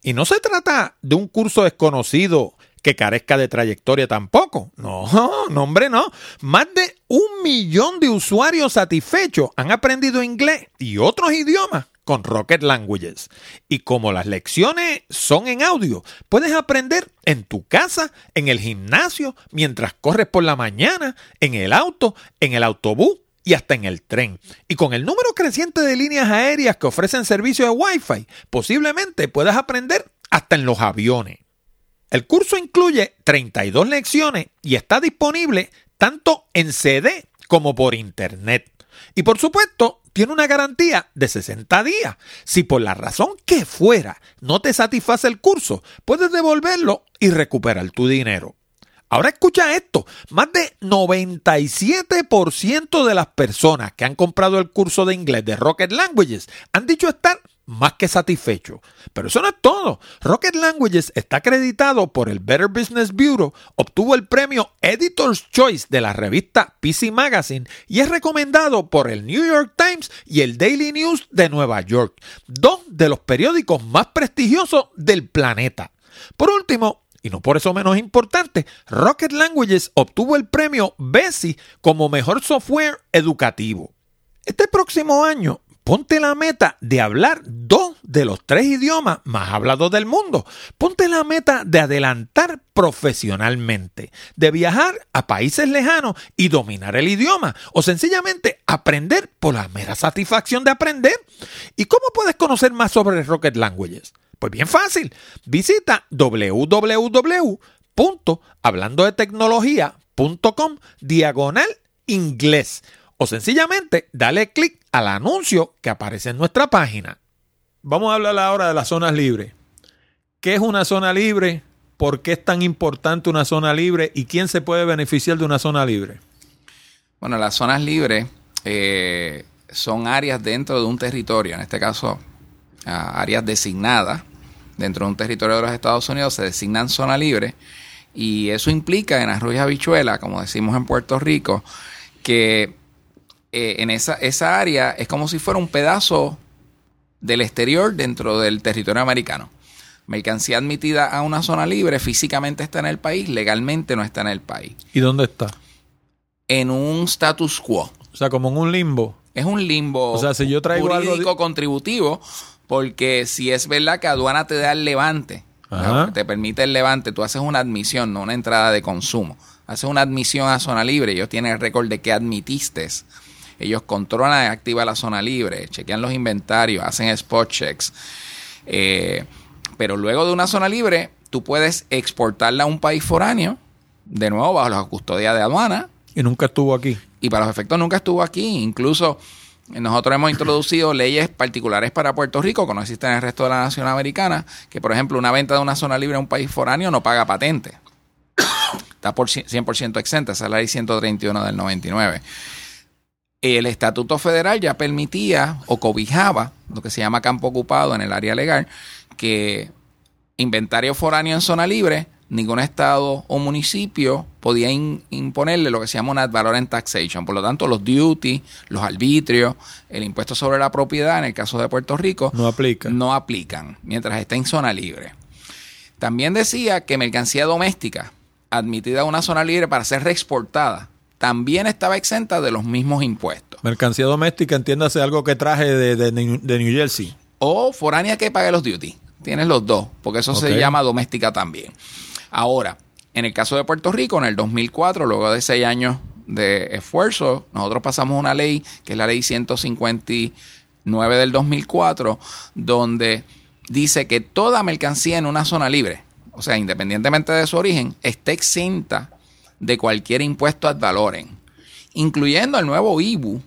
Y no se trata de un curso desconocido que carezca de trayectoria tampoco. No, no, hombre, no. Más de un millón de usuarios satisfechos han aprendido inglés y otros idiomas con Rocket Languages. Y como las lecciones son en audio, puedes aprender en tu casa, en el gimnasio, mientras corres por la mañana, en el auto, en el autobús y hasta en el tren. Y con el número creciente de líneas aéreas que ofrecen servicio de Wi-Fi, posiblemente puedas aprender hasta en los aviones. El curso incluye 32 lecciones y está disponible tanto en CD como por internet. Y por supuesto, tiene una garantía de 60 días. Si por la razón que fuera no te satisface el curso, puedes devolverlo y recuperar tu dinero. Ahora escucha esto, más de 97% de las personas que han comprado el curso de inglés de Rocket Languages han dicho estar más que satisfecho. Pero eso no es todo. Rocket Languages está acreditado por el Better Business Bureau, obtuvo el premio Editor's Choice de la revista PC Magazine y es recomendado por el New York Times y el Daily News de Nueva York, dos de los periódicos más prestigiosos del planeta. Por último, y no por eso menos importante, Rocket Languages obtuvo el premio BESI como mejor software educativo. Este próximo año Ponte la meta de hablar dos de los tres idiomas más hablados del mundo. Ponte la meta de adelantar profesionalmente, de viajar a países lejanos y dominar el idioma, o sencillamente aprender por la mera satisfacción de aprender. ¿Y cómo puedes conocer más sobre Rocket Languages? Pues bien fácil, visita www.hablandodetecnología.com diagonal inglés o sencillamente dale clic al anuncio que aparece en nuestra página. Vamos a hablar ahora de las zonas libres. ¿Qué es una zona libre? ¿Por qué es tan importante una zona libre? ¿Y quién se puede beneficiar de una zona libre? Bueno, las zonas libres eh, son áreas dentro de un territorio, en este caso áreas designadas dentro de un territorio de los Estados Unidos, se designan zona libre y eso implica en arroyo habichuela, como decimos en Puerto Rico, que eh, en esa, esa área es como si fuera un pedazo del exterior dentro del territorio americano. Mercancía admitida a una zona libre físicamente está en el país, legalmente no está en el país. ¿Y dónde está? En un status quo. O sea, como en un limbo. Es un limbo o sea, si yo traigo jurídico contributivo, porque si es verdad que aduana te da el levante, te permite el levante, tú haces una admisión, no una entrada de consumo. Haces una admisión a zona libre, ellos tienen el récord de que admitiste ellos controlan y activan la zona libre, chequean los inventarios, hacen spot checks. Eh, pero luego de una zona libre, tú puedes exportarla a un país foráneo, de nuevo bajo la custodia de aduana. Y nunca estuvo aquí. Y para los efectos nunca estuvo aquí. Incluso nosotros hemos introducido leyes particulares para Puerto Rico que no existen en el resto de la nación americana, que por ejemplo una venta de una zona libre a un país foráneo no paga patente. Está por 100% exenta, esa es la ley 131 del 99 el Estatuto Federal ya permitía o cobijaba lo que se llama campo ocupado en el área legal, que inventario foráneo en zona libre, ningún estado o municipio podía imponerle lo que se llama una valor en taxation. Por lo tanto, los duty, los arbitrios, el impuesto sobre la propiedad, en el caso de Puerto Rico, no aplican. No aplican mientras esté en zona libre. También decía que mercancía doméstica admitida a una zona libre para ser reexportada también estaba exenta de los mismos impuestos. Mercancía doméstica, entiéndase algo que traje de, New Jersey. O foránea que pague los duty. Tienes los dos, porque eso se llama doméstica también. Ahora, en el caso de Puerto Rico, en el 2004, luego de seis años de esfuerzo, nosotros pasamos una ley, que es la ley 159 del 2004, donde dice que toda mercancía en una zona libre, o sea, independientemente de su origen, está exenta de cualquier impuesto ad valorem, incluyendo el nuevo IBU.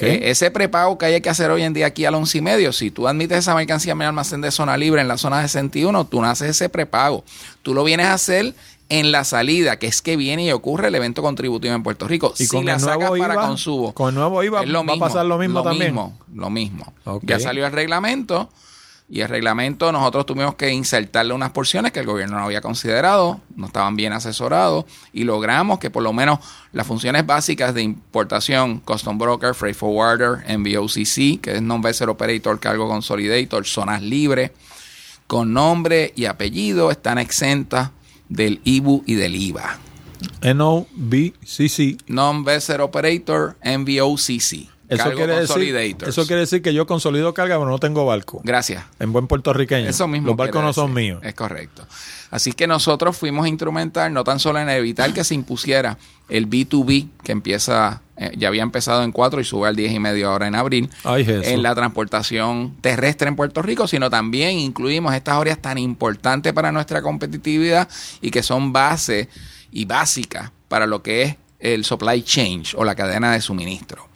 Eh, ese prepago que hay que hacer hoy en día aquí al once y medio, si tú admites esa mercancía en mi almacén de zona libre en la zona 61, tú no haces ese prepago. Tú lo vienes a hacer en la salida, que es que viene y ocurre el evento contributivo en Puerto Rico. ¿Y con el nuevo IVA, para consumo. Con el nuevo IVA va a pasar lo mismo también. lo mismo. Ya salió el reglamento y el reglamento nosotros tuvimos que insertarle unas porciones que el gobierno no había considerado, no estaban bien asesorados y logramos que por lo menos las funciones básicas de importación, Custom Broker, Freight Forwarder, NVOCC, que es Non-Vessel Operator, Cargo Consolidator, zonas libres, con nombre y apellido están exentas del IBU y del IVA. NOVCC. Non-Vessel Operator, NVOCC. Eso quiere, decir, eso quiere decir que yo consolido carga, pero no tengo barco. Gracias. En buen puertorriqueño. Eso mismo. Los barcos no son míos. Es correcto. Así que nosotros fuimos a instrumentar, no tan solo en evitar que se impusiera el B2B, que empieza, eh, ya había empezado en 4 y sube al 10 y medio ahora en abril, en la transportación terrestre en Puerto Rico, sino también incluimos estas áreas tan importantes para nuestra competitividad y que son base y básicas para lo que es el supply chain o la cadena de suministro.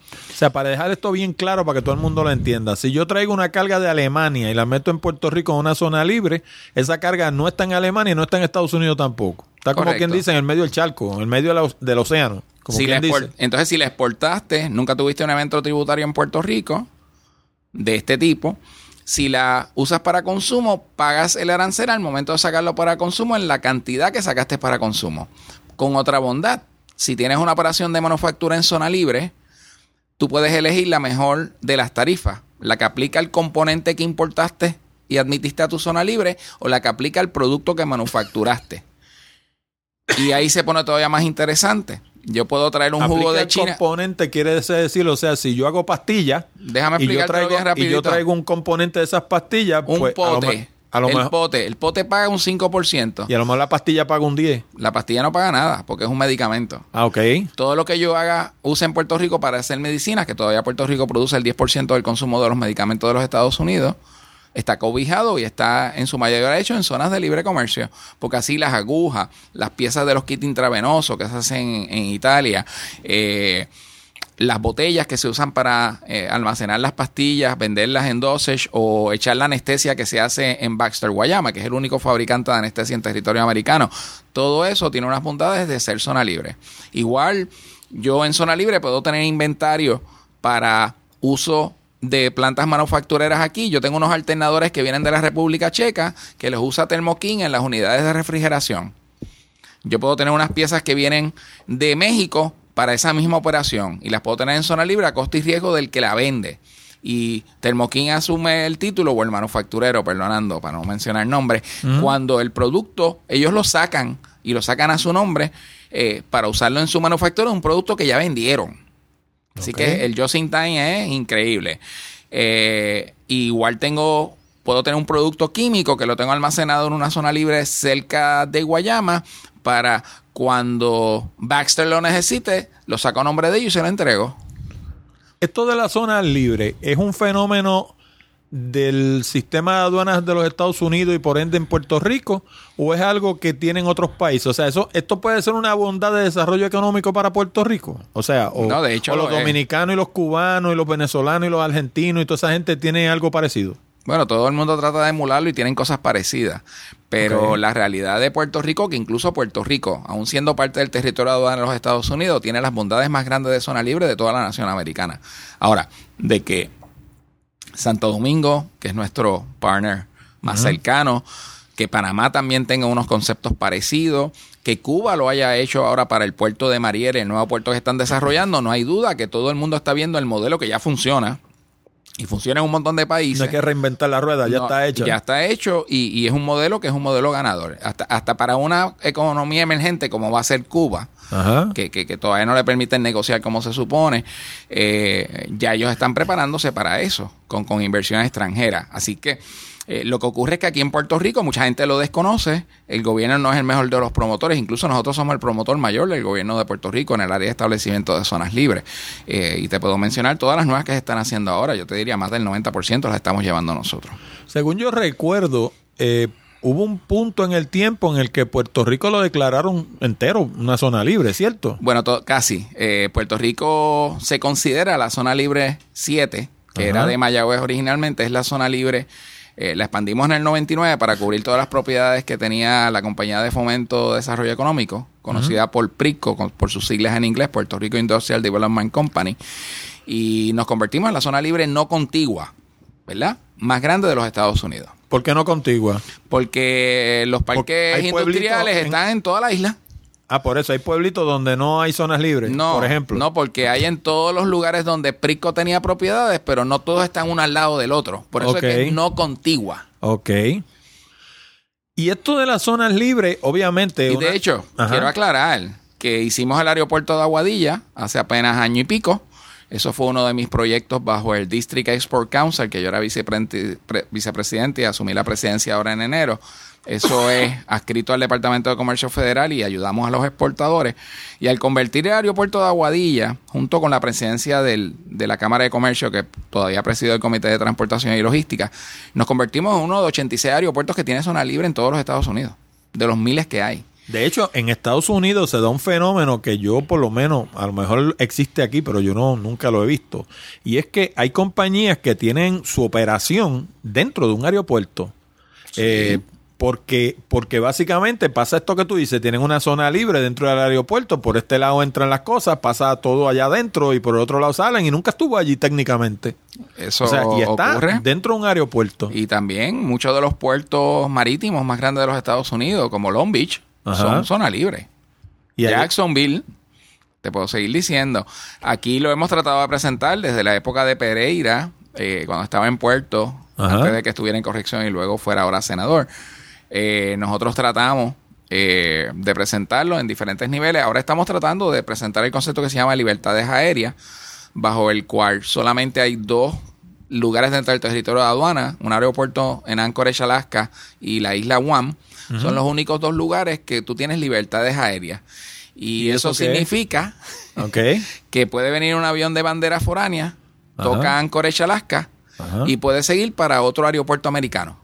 O sea, para dejar esto bien claro, para que todo el mundo lo entienda, si yo traigo una carga de Alemania y la meto en Puerto Rico en una zona libre, esa carga no está en Alemania y no está en Estados Unidos tampoco. Está como quien dice en el medio del charco, en el medio del océano. Como quien dice. Entonces, si la exportaste, nunca tuviste un evento tributario en Puerto Rico de este tipo. Si la usas para consumo, pagas el arancel al momento de sacarlo para consumo en la cantidad que sacaste para consumo. Con otra bondad, si tienes una operación de manufactura en zona libre, tú puedes elegir la mejor de las tarifas, la que aplica el componente que importaste y admitiste a tu zona libre o la que aplica el producto que manufacturaste. Y ahí se pone todavía más interesante. Yo puedo traer un jugo de China. componente quiere decir, o sea, si yo hago pastillas, déjame y yo traigo, y yo traigo un componente de esas pastillas, un pues, pote el pote, el pote paga un 5%. Y a lo mejor la pastilla paga un 10%. La pastilla no paga nada porque es un medicamento. Ah, ok. Todo lo que yo haga, use en Puerto Rico para hacer medicinas, que todavía Puerto Rico produce el 10% del consumo de los medicamentos de los Estados Unidos, está cobijado y está en su mayoría hecho en zonas de libre comercio. Porque así las agujas, las piezas de los kits intravenosos que se hacen en, Italia, eh, las botellas que se usan para eh, almacenar las pastillas, venderlas en dosage o echar la anestesia que se hace en Baxter Guayama, que es el único fabricante de anestesia en territorio americano. Todo eso tiene unas bondades de ser zona libre. Igual, yo en zona libre puedo tener inventario para uso de plantas manufactureras aquí. Yo tengo unos alternadores que vienen de la República Checa que los usa Thermokin en las unidades de refrigeración. Yo puedo tener unas piezas que vienen de México para esa misma operación y las puedo tener en zona libre a costo y riesgo del que la vende. Y Thermokin asume el título o el manufacturero, perdonando, para no mencionar nombre, cuando el producto ellos lo sacan y lo sacan a su nombre eh, para usarlo en su manufactura, un producto que ya vendieron. Así que el Just in Time es increíble. Eh, igual tengo puedo tener un producto químico que lo tengo almacenado en una zona libre cerca de Guayama para cuando Baxter lo necesite, lo saco a nombre de ellos y se lo entrego. Esto de la zona libre es un fenómeno del sistema de aduanas de los Estados Unidos y por ende en Puerto Rico o es algo que tienen otros países? O sea, eso esto puede ser una bondad de desarrollo económico para Puerto Rico. O sea, o, de hecho los dominicanos y los cubanos y los venezolanos y los argentinos y toda esa gente tienen algo parecido. Bueno, todo el mundo trata de emularlo y tienen cosas parecidas. Pero la realidad de Puerto Rico, que incluso Puerto Rico, aún siendo parte del territorio de aduana de los Estados Unidos, tiene las bondades más grandes de zona libre de toda la nación americana. Ahora, de que Santo Domingo, que es nuestro partner más cercano, que Panamá también tenga unos conceptos parecidos, que Cuba lo haya hecho ahora para el puerto de Mariel, el nuevo puerto que están desarrollando, no hay duda que todo el mundo está viendo el modelo que ya funciona y funciona en un montón de países. No hay que reinventar la rueda, ya está hecho. Ya está hecho y, es un modelo que es un modelo ganador. Hasta, hasta para una economía emergente como va a ser Cuba, Ajá. que, que, que todavía no le permiten negociar como se supone, eh, ya ellos están preparándose para eso, con, con inversiones extranjeras. Así que eh, lo que ocurre es que aquí en Puerto Rico mucha gente lo desconoce, el gobierno no es el mejor de los promotores, incluso nosotros somos el promotor mayor del gobierno de Puerto Rico en el área de establecimiento de zonas libres. Eh, y te puedo mencionar todas las nuevas que se están haciendo ahora, yo te diría más del 90% las estamos llevando nosotros. Según yo recuerdo, eh, hubo un punto en el tiempo en el que Puerto Rico lo declararon entero una zona libre, ¿cierto? Bueno, casi. Eh, Puerto Rico se considera la zona libre 7, que Ajá. era de Mayagüez originalmente, es la zona libre. Eh, la expandimos en el 99 para cubrir todas las propiedades que tenía la compañía de fomento de desarrollo económico, conocida por PRICO, con- por sus siglas en inglés, Puerto Rico Industrial Development Company. Y nos convertimos en la zona libre no contigua, ¿verdad? Más grande de los Estados Unidos. ¿Por qué no contigua? Porque los parques industriales en- están en toda la isla. Ah, por eso hay pueblitos donde no hay zonas libres, No, por ejemplo. no, porque hay en todos los lugares donde Prisco tenía propiedades, pero no todos están uno al lado del otro. Por eso es que es no contigua. Ok. Y esto de las zonas libres, obviamente. Y una- de hecho, Ajá. quiero aclarar que hicimos el aeropuerto de Aguadilla hace apenas año y pico. Eso fue uno de mis proyectos bajo el District Export Council, que yo era vicepre- pre- vicepresidente y asumí la presidencia ahora en enero. Eso es adscrito al Departamento de Comercio Federal y ayudamos a los exportadores. Y al convertir el aeropuerto de Aguadilla, junto con la presidencia del- de la Cámara de Comercio, que todavía presido el Comité de Transportación y Logística, nos convertimos en uno de 86 aeropuertos que tiene zona libre en todos los Estados Unidos, de los miles que hay. De hecho, en Estados Unidos se da un fenómeno que yo por lo menos, a lo mejor existe aquí, pero yo no nunca lo he visto. Y es que hay compañías que tienen su operación dentro de un aeropuerto. Eh, porque, porque básicamente pasa esto que tú dices, tienen una zona libre dentro del aeropuerto, por este lado entran las cosas, pasa todo allá adentro y por el otro lado salen y nunca estuvo allí técnicamente. Eso o sea, y está ocurre. dentro de un aeropuerto. Y también muchos de los puertos marítimos más grandes de los Estados Unidos, como Long Beach, Ajá. son zona libre. Y Jacksonville, te puedo seguir diciendo. Aquí lo hemos tratado de presentar desde la época de Pereira, eh, cuando estaba en Puerto, Ajá. antes de que estuviera en corrección y luego fuera ahora senador. Eh, nosotros tratamos eh, de presentarlo en diferentes niveles. Ahora estamos tratando de presentar el concepto que se llama libertades aéreas, bajo el cual solamente hay dos lugares dentro del territorio de aduana, un aeropuerto en Anchorage, Alaska, y la isla Guam. Son los únicos dos lugares que tú tienes libertades aéreas. Y, ¿Y eso, significa (laughs) que puede venir un avión de bandera foránea, Ajá. toca Anchorage, Alaska, y puede seguir para otro aeropuerto americano.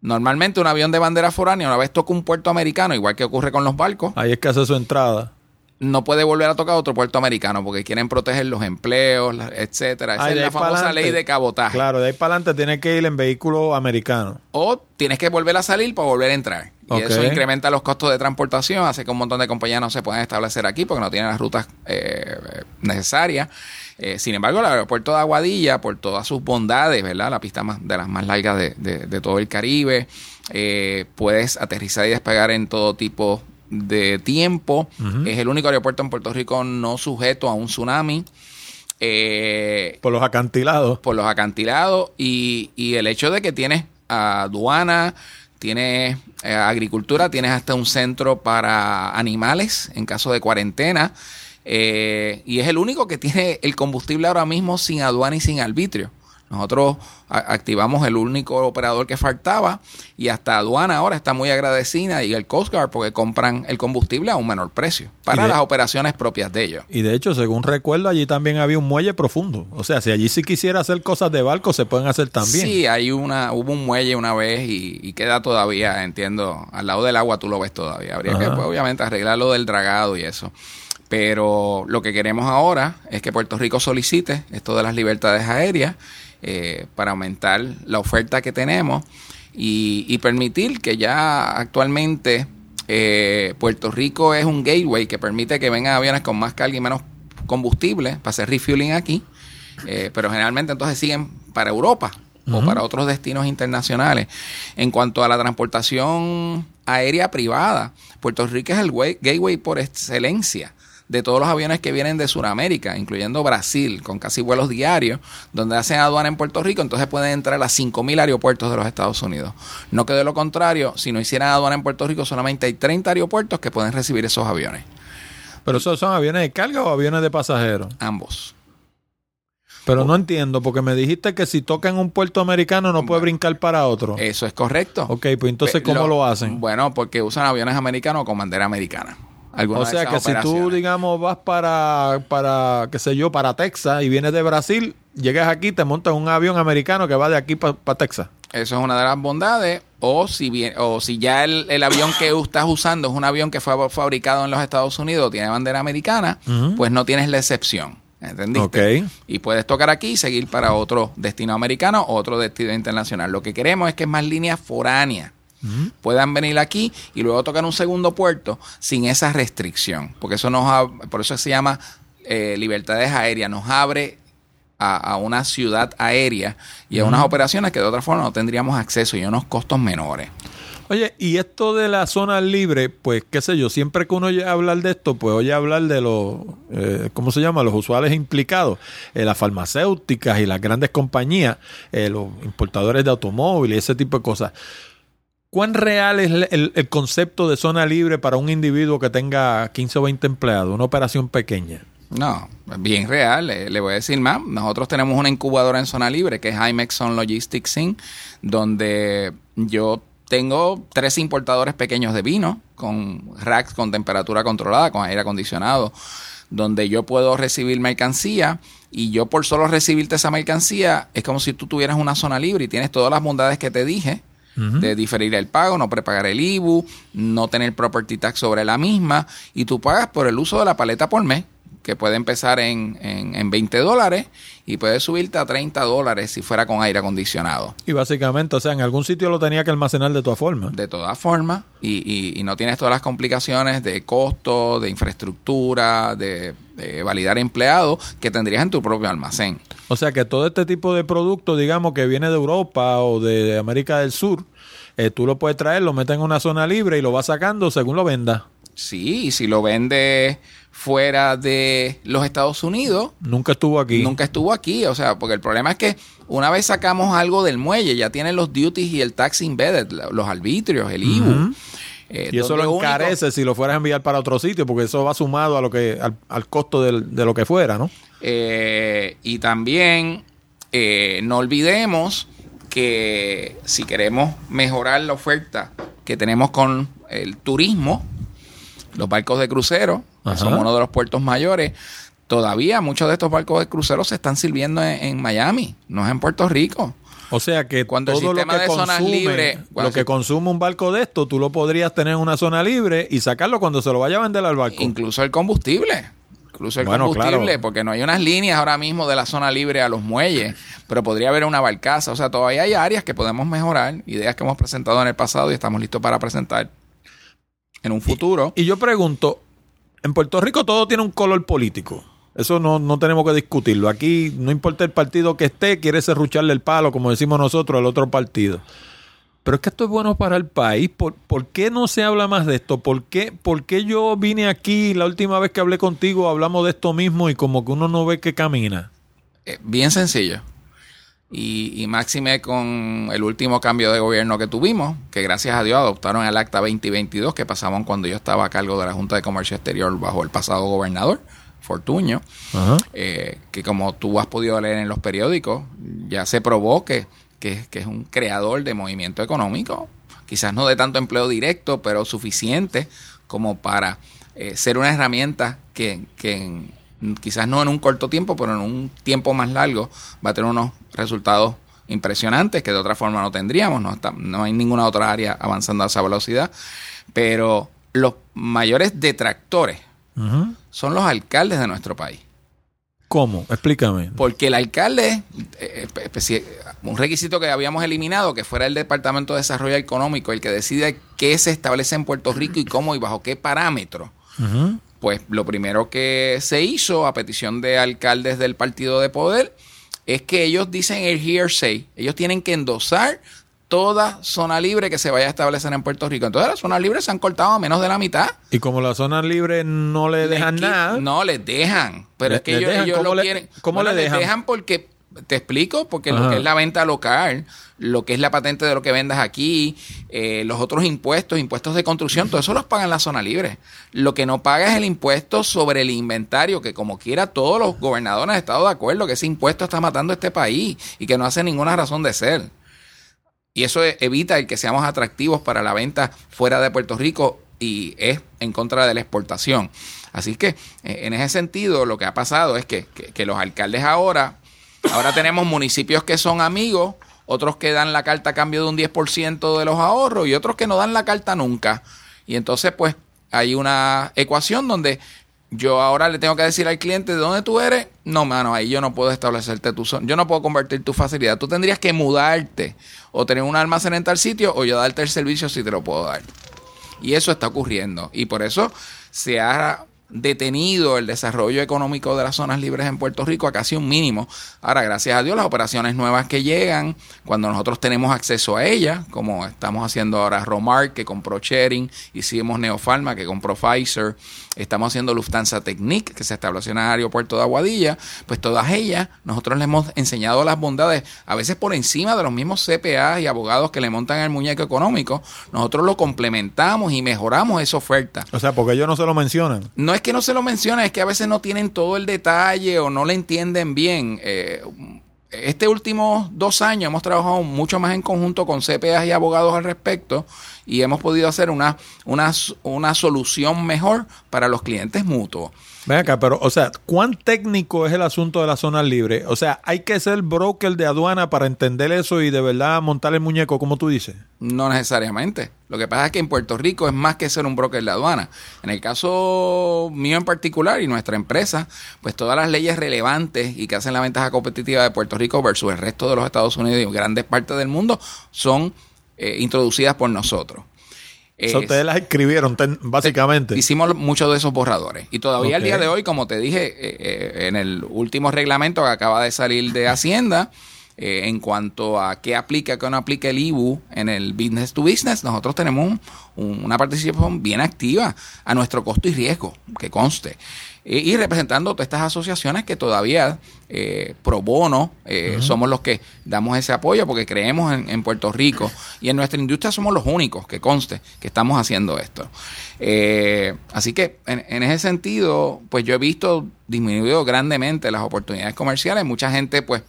Normalmente un avión de bandera foránea, una vez toca un puerto americano, igual que ocurre con los barcos, Ahí es que hace su entrada. no puede volver a tocar otro puerto americano porque quieren proteger los empleos, la- etcétera. Esa es la ahí para famosa adelante. ley de cabotaje. Claro, de ahí para adelante tiene que ir en vehículo americano. O tienes que volver a salir para volver a entrar. Y Ok. eso incrementa los costos de transportación, hace que un montón de compañías no se puedan establecer aquí porque no tienen las rutas eh, necesarias. Eh, sin embargo, el aeropuerto de Aguadilla, por todas sus bondades, ¿verdad? La pista más, de las más largas de, de- de todo el Caribe, eh, puedes aterrizar y despegar en todo tipo de tiempo. Es el único aeropuerto en Puerto Rico no sujeto a un tsunami. Eh, Por los acantilados. por los acantilados y, y el hecho de que tienes aduana, tienes eh, agricultura, tienes hasta un centro para animales en caso de cuarentena eh, y es el único que tiene el combustible ahora mismo sin aduana y sin arbitrio. Nosotros activamos el único operador que faltaba y hasta aduana ahora está muy agradecida y el Coast Guard porque compran el combustible a un menor precio para de- las operaciones propias de ellos. Y de hecho, según recuerdo, allí también había un muelle profundo. O sea, si allí sí quisiera hacer cosas de barco, se pueden hacer también. Sí, hay una, hubo un muelle una vez y, y queda todavía, entiendo, al lado del agua tú lo ves todavía. Habría que, pues, obviamente, arreglar lo del dragado y eso. Pero lo que queremos ahora es que Puerto Rico solicite esto de las libertades aéreas eh, para aumentar la oferta que tenemos y, y permitir que ya actualmente eh, Puerto Rico es un gateway que permite que vengan aviones con más carga y menos combustible para hacer refueling aquí, eh, pero generalmente entonces siguen para Europa o para otros destinos internacionales. En cuanto a la transportación aérea privada, Puerto Rico es el way- gateway por excelencia de todos los aviones que vienen de Sudamérica, incluyendo Brasil, con casi vuelos diarios, donde hacen aduana en Puerto Rico, entonces pueden entrar a 5.000 aeropuertos de los Estados Unidos. No que de lo contrario, si no hicieran aduana en Puerto Rico, solamente hay 30 aeropuertos que pueden recibir esos aviones. ¿Pero esos son aviones de carga o aviones de pasajeros? Ambos. Pero no entiendo, porque me dijiste que si toca en un puerto americano no puede brincar para otro. Eso es correcto. Ok, pues entonces, ¿cómo lo, hacen? Bueno, porque usan aviones americanos con bandera americana. O sea que si tú, digamos, vas para, para, qué sé yo, para Texas y vienes de Brasil, llegas aquí, te montas un avión americano que va de aquí para Texas. Eso es una de las bondades. O si bien, o si ya el, el avión que estás usando es un avión que fue fabricado en los Estados Unidos, tiene bandera americana, pues no tienes la excepción. ¿Entendiste? Y puedes tocar aquí y seguir para otro destino americano o otro destino internacional. Lo que queremos es que más líneas foráneas puedan venir aquí y luego tocar un segundo puerto sin esa restricción. Porque eso nos por eso se llama eh, libertades aéreas, nos abre a, a una ciudad aérea y a unas operaciones que de otra forma no tendríamos acceso y a unos costos menores. Oye, y esto de la zona libre, pues qué sé yo, siempre que uno oye hablar de esto, pues oye hablar de los, eh, ¿cómo se llama? Los usuarios implicados, eh, las farmacéuticas y las grandes compañías, eh, los importadores de automóviles, ese tipo de cosas. ¿Cuán real es el, concepto de zona libre para un individuo que tenga 15 o 20 empleados, una operación pequeña? No, bien real. eh, le voy a decir más. Nosotros tenemos una incubadora en zona libre que es Imexon Logistics Inc., donde yo tengo tres importadores pequeños de vino con racks con temperatura controlada, con aire acondicionado, donde yo puedo recibir mercancía y yo por solo recibirte esa mercancía es como si tú tuvieras una zona libre y tienes todas las bondades que te dije de diferir el pago, no prepagar el IBU, no tener property tax sobre la misma y tú pagas por el uso de la paleta por mes, que puede empezar en, en, en 20 dólares y puede subirte a 30 dólares si fuera con aire acondicionado. Y básicamente, o sea, en algún sitio lo tenía que almacenar de todas formas. De todas formas, y, y- y no tienes todas las complicaciones de costo, de infraestructura, de, de validar empleados que tendrías en tu propio almacén. O sea que todo este tipo de producto, digamos, que viene de Europa o de América del Sur, eh, tú lo puedes traer, lo metes en una zona libre y lo vas sacando según lo vendas. Sí, y si lo vendes fuera de los Estados Unidos, Nunca estuvo aquí. Nunca estuvo aquí, o sea, porque el problema es que una vez sacamos algo del muelle, ya tienen los duties y el tax embedded, los arbitrios, el IBU. Eh, Y eso lo único- encarece si lo fueras a enviar para otro sitio, porque eso va sumado a lo que al, al costo del- de lo que fuera, ¿no? Eh, y también eh, no olvidemos que si queremos mejorar la oferta que tenemos con el turismo, los barcos de crucero, que son uno de los puertos mayores, todavía muchos de estos barcos de crucero se están sirviendo en, en Miami, no es en Puerto Rico. O sea que Cuando el todo lo que de zonas consume, libres- cuando lo que se- consume un barco de esto, tú lo podrías tener en una zona libre y sacarlo cuando se lo vaya a vender al barco. Incluso el combustible. Incluso el Bueno, combustible, claro. porque no hay unas líneas ahora mismo de la zona libre a los muelles, pero podría haber una barcaza. O sea, todavía hay áreas que podemos mejorar, ideas que hemos presentado en el pasado y estamos listos para presentar en un futuro. Y yo pregunto, en Puerto Rico todo tiene un color político. Eso no, no tenemos que discutirlo. Aquí no importa el partido que esté, quiere serrucharle el palo, como decimos nosotros, al otro partido. Pero es que esto es bueno para el país. ¿Por, por qué no se habla más de esto? ¿Por qué, por qué yo vine aquí la última vez que hablé contigo hablamos de esto mismo y como que uno no ve que camina? Eh, bien sencillo. Y, y máxime con el último cambio de gobierno que tuvimos, que gracias a Dios adoptaron el Acta 2022 que pasaban cuando yo estaba a cargo de la Junta de Comercio Exterior bajo el pasado gobernador, Fortuño. Eh, que como tú has podido leer en los periódicos, ya se probó que, que- que es un creador de movimiento económico, quizás no de tanto empleo directo, pero suficiente como para eh, ser una herramienta que, que quizás no en un corto tiempo, pero en un tiempo más largo va a tener unos resultados impresionantes que de otra forma no tendríamos, no, está- no hay ninguna otra área avanzando a esa velocidad, pero los mayores detractores Son los alcaldes de nuestro país. ¿Cómo? Explícame. Porque el alcalde, eh, espe- especi- un requisito que habíamos eliminado, que fuera el Departamento de Desarrollo Económico el que decide qué se establece en Puerto Rico y cómo y bajo qué parámetros, Ujú. pues lo primero que se hizo a petición de alcaldes del partido de poder es que ellos dicen el hearsay, ellos tienen que endosar toda zona libre que se vaya a establecer en Puerto Rico. Entonces las zonas libres se han cortado a menos de la mitad. Y como las zonas libres no le dejan Les nada. No, les dejan. Pero Le- es que ellos, dejan, ellos ¿cómo lo le- quieren. cómo Bueno, le les dejan? dejan porque te explico, porque lo que es la venta local, lo que es la patente de lo que vendas aquí, eh, los otros impuestos, impuestos de construcción, todo eso los pagan la zona libre. Lo que no paga es el impuesto sobre el inventario, que como quiera todos los gobernadores han estado de acuerdo que ese impuesto está matando a este país y que no hace ninguna razón de ser. Y eso e- evita el que seamos atractivos para la venta fuera de Puerto Rico y es en contra de la exportación. Así que eh, en ese sentido lo que ha pasado es que, que- que los alcaldes ahora, ahora tenemos municipios que son amigos, otros que dan la carta a cambio de un 10% de los ahorros y otros que no dan la carta nunca. Y entonces pues hay una ecuación donde yo ahora le tengo que decir al cliente de dónde tú eres. No, mano, ahí yo no puedo establecerte tu zona. Yo no puedo convertir tu facilidad. Tú tendrías que mudarte o tener un almacén en tal sitio o yo darte el servicio si te lo puedo dar. Y eso está ocurriendo. Y por eso se ha detenido el desarrollo económico de las zonas libres en Puerto Rico a casi un mínimo. Ahora, gracias a Dios, las operaciones nuevas que llegan, cuando nosotros tenemos acceso a ellas, como estamos haciendo ahora Romar, que compró Chering, hicimos Neopharma, que compró Pfizer, estamos haciendo Lufthansa Technique, que se estableció en el aeropuerto de Aguadilla, pues todas ellas, nosotros les hemos enseñado las bondades, a veces por encima de los mismos CPA y abogados que le montan el muñeco económico, nosotros lo complementamos y mejoramos esa oferta. O sea, porque ellos no se lo mencionan. No es que no se lo menciona, es que a veces no tienen todo el detalle o no le entienden bien. Eh, este último dos años hemos trabajado mucho más en conjunto con CPAs y abogados al respecto y hemos podido hacer una, una, una solución mejor para los clientes mutuos. Ven acá, pero, o sea, ¿cuán técnico es el asunto de la zona libre? O sea, ¿hay que ser broker de aduana para entender eso y de verdad montar el muñeco, como tú dices? No necesariamente. Lo que pasa es que en Puerto Rico es más que ser un broker de aduana. En el caso mío en particular y nuestra empresa, pues todas las leyes relevantes y que hacen la ventaja competitiva de Puerto Rico versus el resto de los Estados Unidos y grandes partes del mundo son eh, introducidas por nosotros. O sea, Es- ustedes las escribieron, ten- básicamente. Hicimos muchos de esos borradores. Y todavía al Ok. día de hoy, como te dije, eh, eh, en el último reglamento que acaba de salir de Hacienda, eh, en cuanto a qué aplica, qué no aplica el IBU en el business to business, nosotros tenemos un- un- una participación bien activa a nuestro costo y riesgo, que conste. Eh, y representando todas estas asociaciones que todavía eh, pro bono eh, somos los que damos ese apoyo porque creemos en, en Puerto Rico y en nuestra industria somos los únicos que conste que estamos haciendo esto. Eh, así que en, en ese sentido, pues yo he visto disminuido grandemente las oportunidades comerciales. Mucha gente, pues,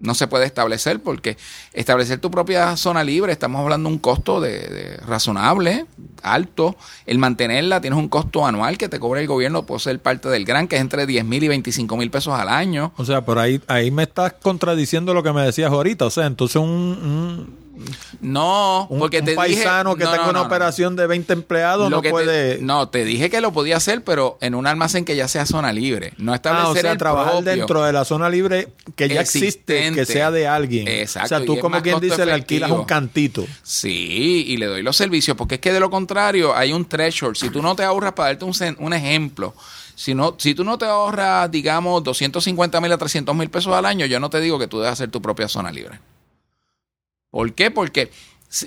no se puede establecer porque establecer tu propia zona libre, estamos hablando de un costo de, de razonable, alto. El mantenerla tienes un costo anual que te cobra el gobierno por ser parte del gran, que es entre 10 mil y 25 mil pesos al año. O sea, por ahí, ahí me estás contradiciendo lo que me decías ahorita. O sea, entonces un, un, No, un- porque un te paisano dije, que no, tenga no, una no, operación de 20 empleados Lo no que te- puede... no, te dije que lo podía hacer, pero en un almacén que ya sea zona libre. No establecer Ah, o sea, el trabajar propio. dentro de la zona libre que ya existe, que sea de alguien. Exacto, O sea, tú como quien dice le alquilas efectivo. un cantito. Sí, y le doy los servicios, porque es que de lo contrario hay un threshold. Si tú no te ahorras, para darte un ejemplo, si, no, si tú no te ahorras, digamos, 250 mil a 300 mil pesos al año, yo no te digo que tú debes hacer tu propia zona libre. ¿Por qué? Porque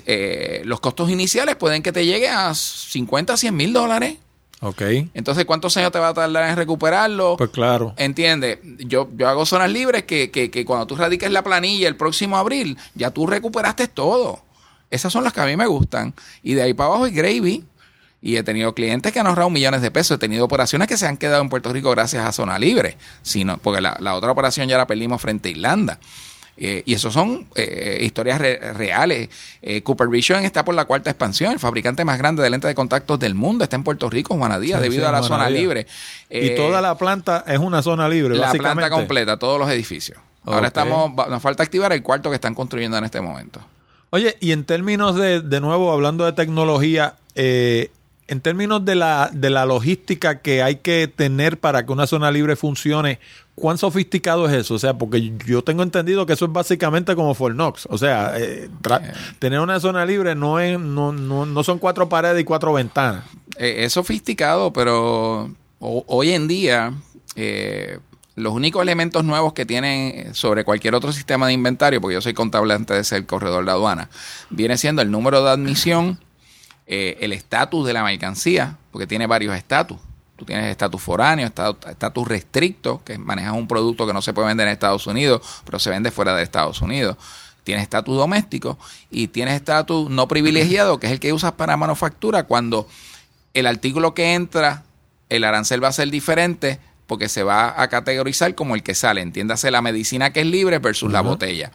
eh, los costos iniciales pueden que te lleguen a 50, 100 mil dólares. Ok. Entonces, ¿cuántos años te va a tardar en recuperarlo? Pues claro. Entiende, yo, yo hago zonas libres que, que, que cuando tú radiques la planilla el próximo abril, ya tú recuperaste todo. Esas son las que a mí me gustan. Y de ahí para abajo es gravy. Y he tenido clientes que han ahorrado millones de pesos. He tenido operaciones que se han quedado en Puerto Rico gracias a zona libre. Sino, porque la, la otra operación ya la perdimos frente a Irlanda. Eh, y eso son eh, historias re- reales. Eh, Cooper Vision está por la cuarta expansión. El fabricante más grande de lentes de contactos del mundo está en Puerto Rico, Juana Díaz, Sí, debido sí, a la Juana zona Díaz. libre. y Eh, toda la planta es una zona libre, la básicamente. planta completa, todos los edificios. Ahora estamos, nos falta activar el cuarto que están construyendo en este momento. Oye, y en términos de, de nuevo, hablando de tecnología, eh, en términos de la, de la logística que hay que tener para que una zona libre funcione, ¿cuán sofisticado es eso? O sea, porque yo tengo entendido que eso es básicamente como Fort Knox. O sea, eh, tra- tener una zona libre no, es, no, no, no son cuatro paredes y cuatro ventanas. Eh, es sofisticado, pero ho- hoy en día eh, los únicos elementos nuevos que tienen sobre cualquier otro sistema de inventario, porque yo soy contable antes de ser corredor de aduana, viene siendo el número de admisión, eh, el estatus de la mercancía, porque tiene varios estatus. Tú tienes estatus foráneo, estatus restricto, que manejas un producto que no se puede vender en Estados Unidos, pero se vende fuera de Estados Unidos. Tienes estatus doméstico y tienes estatus no privilegiado, que es el que usas para manufactura cuando el artículo que entra, el arancel va a ser diferente porque se va a categorizar como el que sale. Entiéndase la medicina que es libre versus la botella.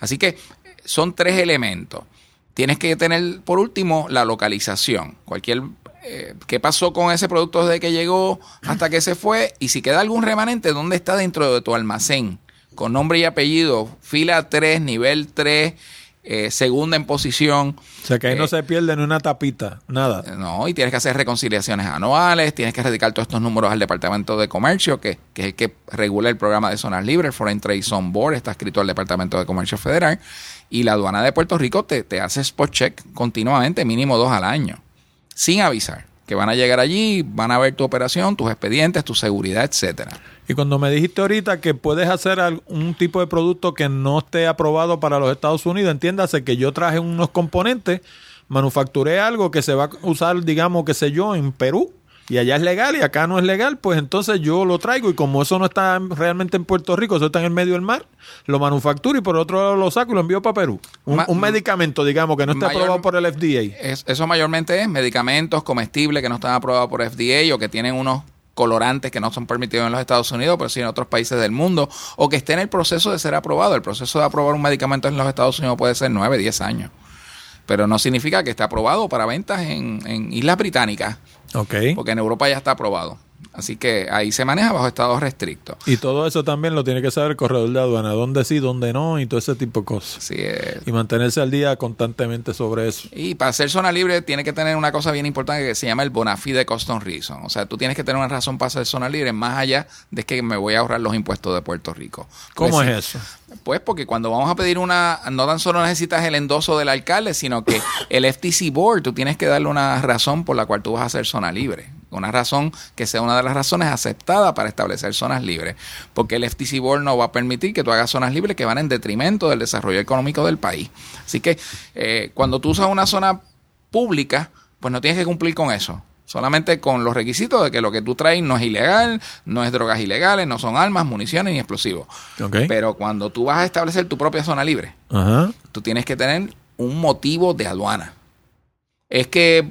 Así que son tres elementos. Tienes que tener, por último, la localización. Cualquier eh, qué pasó con ese producto desde que llegó hasta que se fue y si queda algún remanente, ¿dónde está dentro de tu almacén? Con nombre y apellido, fila 3, nivel 3, eh, segunda en posición. O sea que ahí no eh, se pierde ni una tapita, nada. No, y tienes que hacer reconciliaciones anuales, tienes que dedicar todos estos números al Departamento de Comercio, que, que es el que regula el programa de zonas libres, el Foreign Trade Zone Board, está escrito al Departamento de Comercio Federal, y la aduana de Puerto Rico te, te hace spot check continuamente, mínimo dos al año sin avisar. Que van a llegar allí, van a ver tu operación, tus expedientes, tu seguridad, etcétera. Y cuando me dijiste ahorita que puedes hacer un tipo de producto que no esté aprobado para los Estados Unidos, entiéndase que yo traje unos componentes, manufacturé algo que se va a usar, digamos, qué sé yo, en Perú, y allá es legal y acá no es legal, pues entonces yo lo traigo y como eso no está realmente en Puerto Rico, eso está en el medio del mar, lo manufacturo y por otro lado lo saco y lo envío para Perú. Un, medicamento, digamos, que no esté aprobado por el FDA. eso mayormente es medicamentos comestibles que no están aprobados por FDA o que tienen unos colorantes que no son permitidos en los Estados Unidos, pero sí en otros países del mundo, o que esté en el proceso de ser aprobado. El proceso de aprobar un medicamento en los Estados Unidos puede ser 9, 10 años pero no significa que esté aprobado para ventas en, en Islas Británicas. Ok. Porque en Europa ya está aprobado. Así que ahí se maneja bajo estados restrictos. Y todo eso también lo tiene que saber el corredor de aduana, dónde sí, dónde no y todo ese tipo de cosas. Sí, es. Y mantenerse al día constantemente sobre eso. Y para ser zona libre tiene que tener una cosa bien importante que se llama el bona fide custom reason. O sea, tú tienes que tener una razón para ser zona libre más allá de que me voy a ahorrar los impuestos de Puerto Rico. ¿Cómo pues es eso? Pues porque cuando vamos a pedir una, no tan solo necesitas el endoso del alcalde, sino que (laughs) el FTC Board, tú tienes que darle una razón por la cual tú vas a ser zona libre una razón que sea una de las razones aceptadas para establecer zonas libres, porque el FTC Board no va a permitir que tú hagas zonas libres que van en detrimento del desarrollo económico del país. Así que eh, cuando tú usas una zona pública, pues no tienes que cumplir con eso. Solamente con los requisitos de que lo que tú traes no es ilegal, no es drogas ilegales, no son armas, municiones ni explosivos. Pero cuando tú vas a establecer tu propia zona libre, tú tienes que tener un motivo de aduana. Es que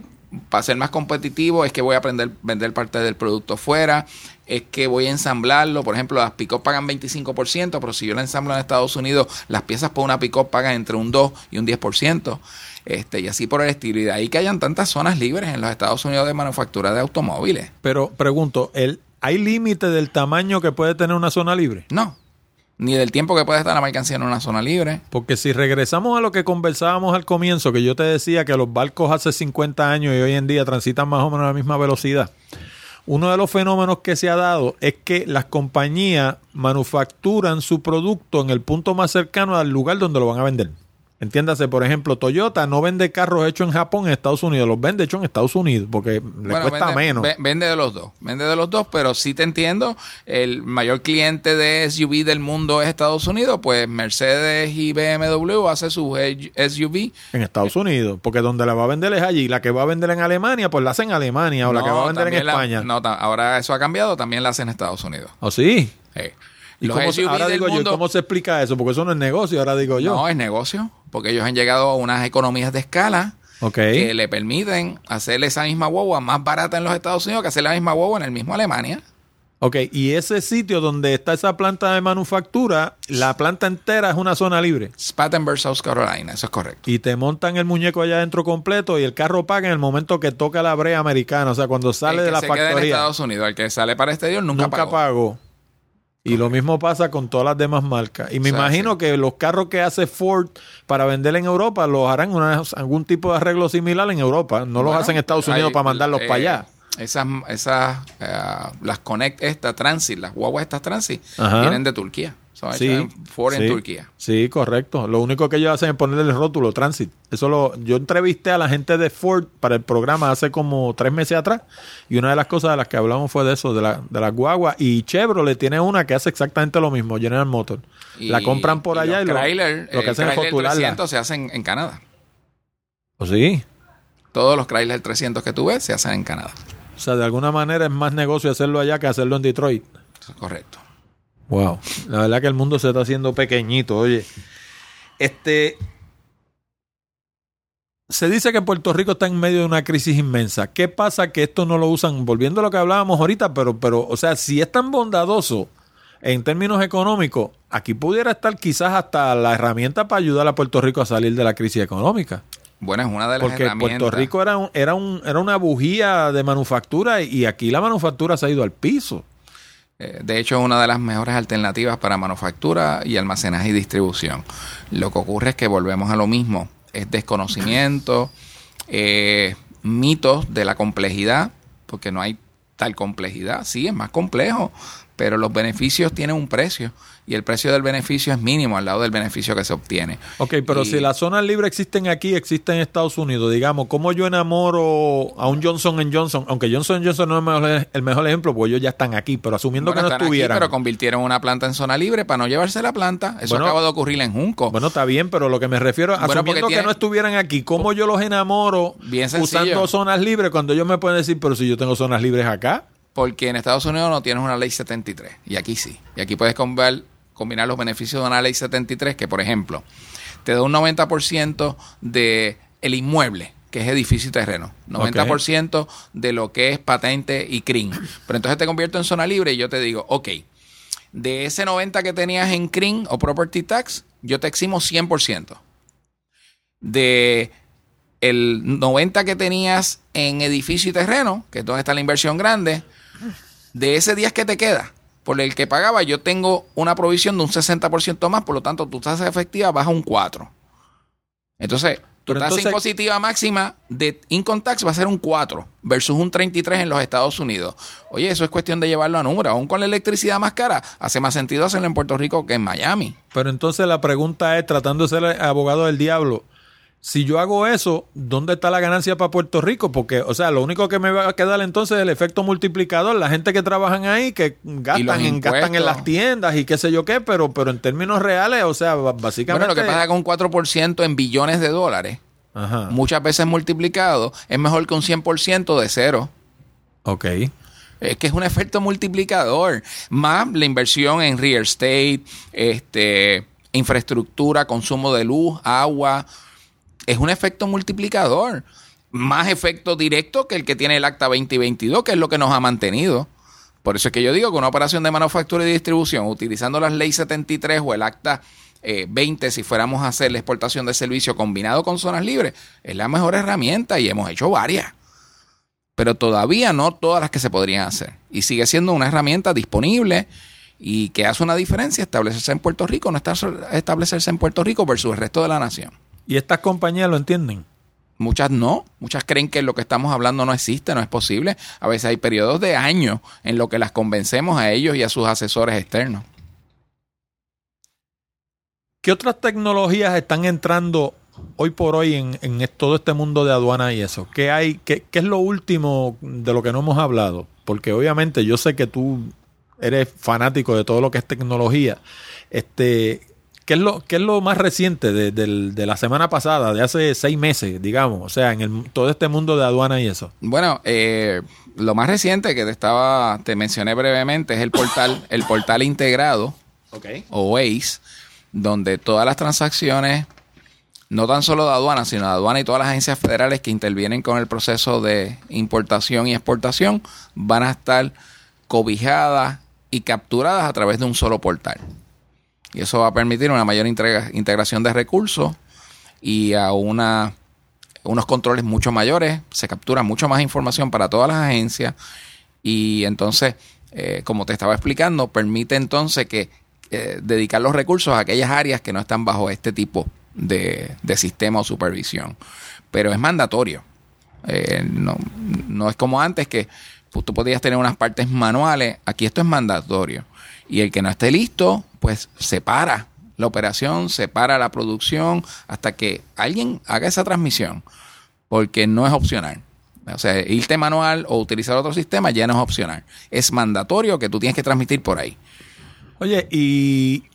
para ser más competitivo es que voy a aprender vender parte del producto fuera, es que voy a ensamblarlo, por ejemplo, las pick pagan 25%, pero si yo la ensamblo en Estados Unidos, las piezas por una pick pagan entre un 2 y un 10%, este, y así por el estilo. Y de ahí que hayan tantas zonas libres en los Estados Unidos de manufactura de automóviles. Pero pregunto, ¿el, ¿hay límite del tamaño que puede tener una zona libre? No, ni del tiempo que puede estar la mercancía en una zona libre. Porque si regresamos a lo que conversábamos al comienzo, que yo te decía que los barcos hace 50 años y hoy en día transitan más o menos a la misma velocidad, uno de los fenómenos que se ha dado es que las compañías manufacturan su producto en el punto más cercano al lugar donde lo van a vender. Entiéndase, por ejemplo, Toyota no vende carros hechos en Japón, en Estados Unidos, los vende hechos en Estados Unidos porque le cuesta menos. Vende de los dos, vende de los dos, pero sí te entiendo, el mayor cliente de SUV del mundo es Estados Unidos, pues Mercedes y BMW hace su SUV en Estados Unidos, porque donde la va a vender es allí, la que va a vender en Alemania, pues la hace en Alemania o la que va a vender en España. no, ahora eso ha cambiado, también la hace en Estados Unidos. ¿Oh, sí? ¿Y cómo, ahora digo yo, ¿cómo se explica eso? Porque eso no es negocio, ahora digo yo. No, es negocio, porque ellos han llegado a unas economías de escala que le permiten hacer esa misma guagua más barata en los Estados Unidos que hacer la misma guagua en el mismo Alemania. Ok, y ese sitio donde está esa planta de manufactura, la planta entera es una zona libre. Spartanburg, South Carolina, eso es correcto. Y te montan el muñeco allá adentro completo y el carro paga en el momento que toca la brea americana, o sea, cuando sale de la se factoría. Queda en Estados Unidos, el que sale para este exterior nunca, nunca pagó. Y lo mismo pasa con todas las demás marcas. Y me imagino que los carros que hace Ford para vender en Europa los harán algún tipo de arreglo similar en Europa. No los hacen en Estados Unidos para mandarlos para allá. Eh, esas, esas eh, las Connect, esta Transit, las guaguas estas Transit, vienen de Turquía sí, Ford en Turquía. Sí, correcto. Lo único que ellos hacen es ponerle el rótulo Transit. Eso lo, yo entrevisté a la gente de Ford para el programa hace como tres meses atrás y una de las cosas de las que hablamos fue de eso, de la, de la guagua. Y Chevrolet tiene una que hace exactamente lo mismo, General Motors. la compran por allá y, lo, que hacen es rotularla. se hacen en Canadá. ¿O sí? Todos los Chrysler 300 que tú ves se hacen en Canadá. sea, de alguna manera es más negocio hacerlo allá que hacerlo en Detroit. Eso es correcto. Wow. La verdad que el mundo se está haciendo pequeñito, oye. Este. Se dice que Puerto Rico está en medio de una crisis inmensa. ¿Qué pasa que esto no lo usan? Volviendo a lo que hablábamos ahorita, pero, pero, o sea, si es tan bondadoso en términos económicos, aquí pudiera estar quizás hasta la herramienta para ayudar a Puerto Rico a salir de la crisis económica. Bueno, es una de las Porque herramientas. Puerto Rico era, un, era, un, era una bujía de manufactura y aquí la manufactura se ha ido al piso. Eh, De hecho, es una de las mejores alternativas para manufactura y almacenaje y distribución. Lo que ocurre es que volvemos a lo mismo. Es desconocimiento, (laughs) eh, mitos de la complejidad, porque no hay tal complejidad. Sí, es más complejo, pero los beneficios tienen un precio y el precio del beneficio es mínimo al lado del beneficio que se obtiene. Ok, pero Y- si las zonas libres existen aquí, existen en Estados Unidos, digamos, ¿cómo yo enamoro a un Johnson Johnson? Aunque Johnson Johnson no es el mejor, el mejor ejemplo, porque ellos ya están aquí, pero asumiendo Bueno, que no están aquí, estuvieran. pero convirtieron una planta en zona libre para no llevarse la planta. Eso Bueno, acaba de ocurrir en Junco. Bueno, está bien, pero lo que me refiero, Bueno, asumiendo que no estuvieran aquí, ¿cómo yo los enamoro Bien usando zonas libres cuando ellos me pueden decir, pero si yo tengo zonas libres acá? Porque en Estados Unidos no tienes una ley 73 y aquí sí. Y aquí puedes combinar, combinar los beneficios de una ley 73 que, por ejemplo, te da un 90% de el inmueble, que es edificio y terreno. 90% de lo que es patente y CRIM. Pero entonces te convierto en zona libre y yo te digo, ok, de ese 90 que tenías en CRIM o Property Tax, yo te eximo 100%. De el 90 que tenías en edificio y terreno, que es donde está la inversión grande, de ese 10 que te queda, por el que pagaba, yo tengo una provisión de un 60% más, por lo tanto, tu tasa efectiva baja un 4. Entonces, tu tasa impositiva máxima de income tax va a ser un 4 versus un 33 en los Estados Unidos. Oye, eso es cuestión de llevarlo a número. Aún con la electricidad más cara, hace más sentido hacerlo en Puerto Rico que en Miami. Pero entonces la pregunta es, tratando de ser abogado del diablo, si yo hago eso, ¿dónde está la ganancia para Puerto Rico? Porque, o sea, lo único que me va a quedar entonces es el efecto multiplicador. La gente que trabajan ahí, que gastan, en, gastan en las tiendas y qué sé yo qué, pero, pero en términos reales, o sea, básicamente... Bueno, lo que pasa es que un 4% en billones de dólares, Ajá, muchas veces multiplicado, es mejor que un 100% de cero. ok. Es que es un efecto multiplicador. Más la inversión en real estate, este, infraestructura, consumo de luz, agua. Es un efecto multiplicador. Más efecto directo que el que tiene el Acta 2022, que es lo que nos ha mantenido. Por eso es que yo digo que una operación de manufactura y distribución, utilizando las leyes 73 o el Acta eh, 20, si fuéramos a hacer la exportación de servicio combinado con zonas libres, es la mejor herramienta y hemos hecho varias pero todavía no todas las que se podrían hacer. Y sigue siendo una herramienta disponible y que hace una diferencia establecerse en Puerto Rico, no establecerse en Puerto Rico versus el resto de la nación. ¿Y estas compañías lo entienden? Muchas no, muchas creen que lo que estamos hablando no existe, no es posible. A veces hay periodos de años en los que las convencemos a ellos y a sus asesores externos. ¿Qué otras tecnologías están entrando hoy por hoy en, todo este mundo de aduana y eso? ¿Qué hay? Qué, qué es lo último de lo que no hemos hablado? Porque obviamente yo sé que tú eres fanático de todo lo que es tecnología. Este, ¿qué es lo, qué es lo más reciente de, del- de la semana pasada, de hace seis meses, digamos? O sea, en el, todo este mundo de aduana y eso. Bueno, eh, lo más reciente que te estaba, te mencioné brevemente es el portal, el portal integrado o Waze, donde todas las transacciones, no tan solo de aduana, sino de aduana y todas las agencias federales que intervienen con el proceso de importación y exportación, van a estar cobijadas y capturadas a través de un solo portal. Y eso va a permitir una mayor integra- integración de recursos y a una, unos controles mucho mayores. Se captura mucho más información para todas las agencias y entonces, eh, como te estaba explicando, permite entonces que eh, dedicar los recursos a aquellas áreas que no están bajo este tipo de, de sistema o supervisión. Pero es mandatorio. Eh, no, no es como antes que pues, tú podías tener unas partes manuales. Aquí esto es mandatorio. Y el que no esté listo, pues separa la operación, separa la producción hasta que alguien haga esa transmisión. Porque no es opcional. O sea, irte manual o utilizar otro sistema ya no es opcional. Es mandatorio que tú tienes que transmitir por ahí. Oye, ¿y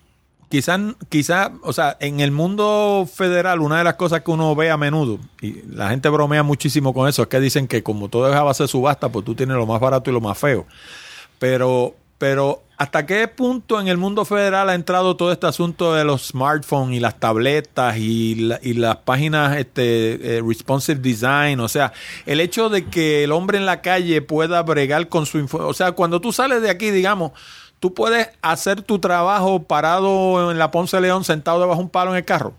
quizás, quizás, o sea, en el mundo federal, una de las cosas que uno ve a menudo, y la gente bromea muchísimo con eso, es que dicen que como todo es a base de subasta, pues tú tienes lo más barato y lo más feo. Pero, pero, ¿hasta qué punto en el mundo federal ha entrado todo este asunto de los smartphones y las tabletas y, la- y las páginas este, eh, responsive design? O sea, el hecho de que el hombre en la calle pueda bregar con su info. O sea, cuando tú sales de aquí, digamos, tú puedes hacer tu trabajo parado en la Ponce León sentado debajo de un palo en el carro.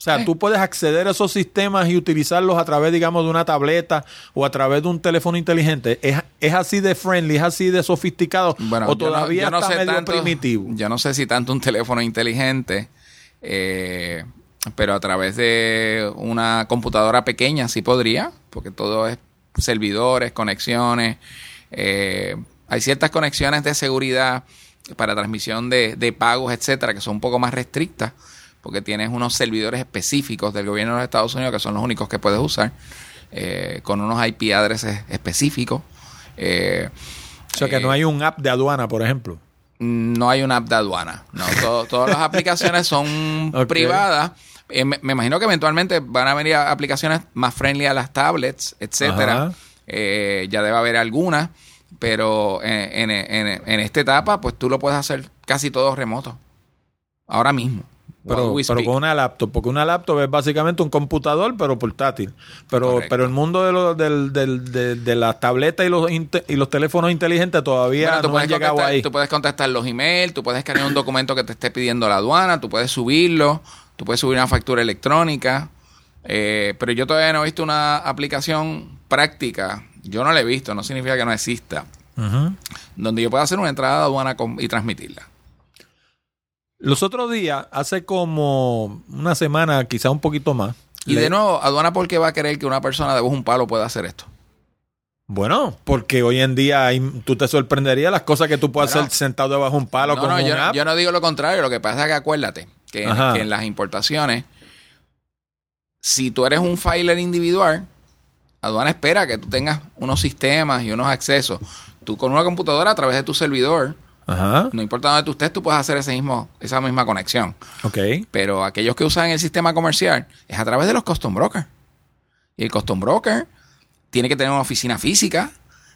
O sea, Sí. tú puedes acceder a esos sistemas y utilizarlos a través, digamos, de una tableta o a través de un teléfono inteligente. ¿Es, es así de friendly, es así de sofisticado Bueno, o yo no- todavía yo no está sé medio tanto- primitivo? Yo no sé si tanto un teléfono inteligente, eh, pero a través de una computadora pequeña sí podría, porque todo es servidores, conexiones. eh, hay ciertas conexiones de seguridad para transmisión de, de pagos, etcétera, que son un poco más restrictas, porque tienes unos servidores específicos del gobierno de los Estados Unidos que son los únicos que puedes usar, eh, con unos IP addresses específicos. Eh, o sea, que no hay un app de aduana, por ejemplo. no hay una app de aduana. No, todo- todas las aplicaciones son (laughs) privadas. Eh, me, me imagino que eventualmente van a venir aplicaciones más friendly a las tablets, etcétera. Eh, ya debe haber algunas, pero en, en- en- en esta etapa, pues tú lo puedes hacer casi todo remoto. Ahora mismo. Pero, pero con una laptop, porque una laptop es básicamente un computador, pero portátil. Pero, Correcto. pero el mundo de, los del, del- de, de las tabletas y los, y los teléfonos inteligentes todavía Bueno, no han llegado ahí. tú puedes contestar los emails, tú puedes escanear un documento que te esté pidiendo la aduana, tú puedes subirlo, tú puedes subir una factura electrónica. eh, pero yo todavía no he visto una aplicación práctica. Yo no la he visto, no significa que no exista. Donde yo pueda hacer una entrada de aduana y transmitirla. Los otros días, hace como una semana, quizá un poquito más. Y le- de nuevo, aduana, ¿por qué va a querer que una persona de un palo pueda hacer esto? Bueno, porque hoy en día hay- tú te sorprenderías las cosas que tú puedes Bueno. hacer sentado debajo de un palo No, con no, un yo, app. yo no digo lo contrario. Lo que pasa es que acuérdate que, en- Ajá. que en las importaciones, si tú eres un filer individual, aduana espera que tú tengas unos sistemas y unos accesos. Tú con una computadora a través de tu servidor, Ajá. no importa dónde tú estés, tú puedes hacer ese mismo, esa misma conexión. Ok. Pero aquellos que usan el sistema comercial es a través de los custom brokers. Y el custom broker tiene que tener una oficina física,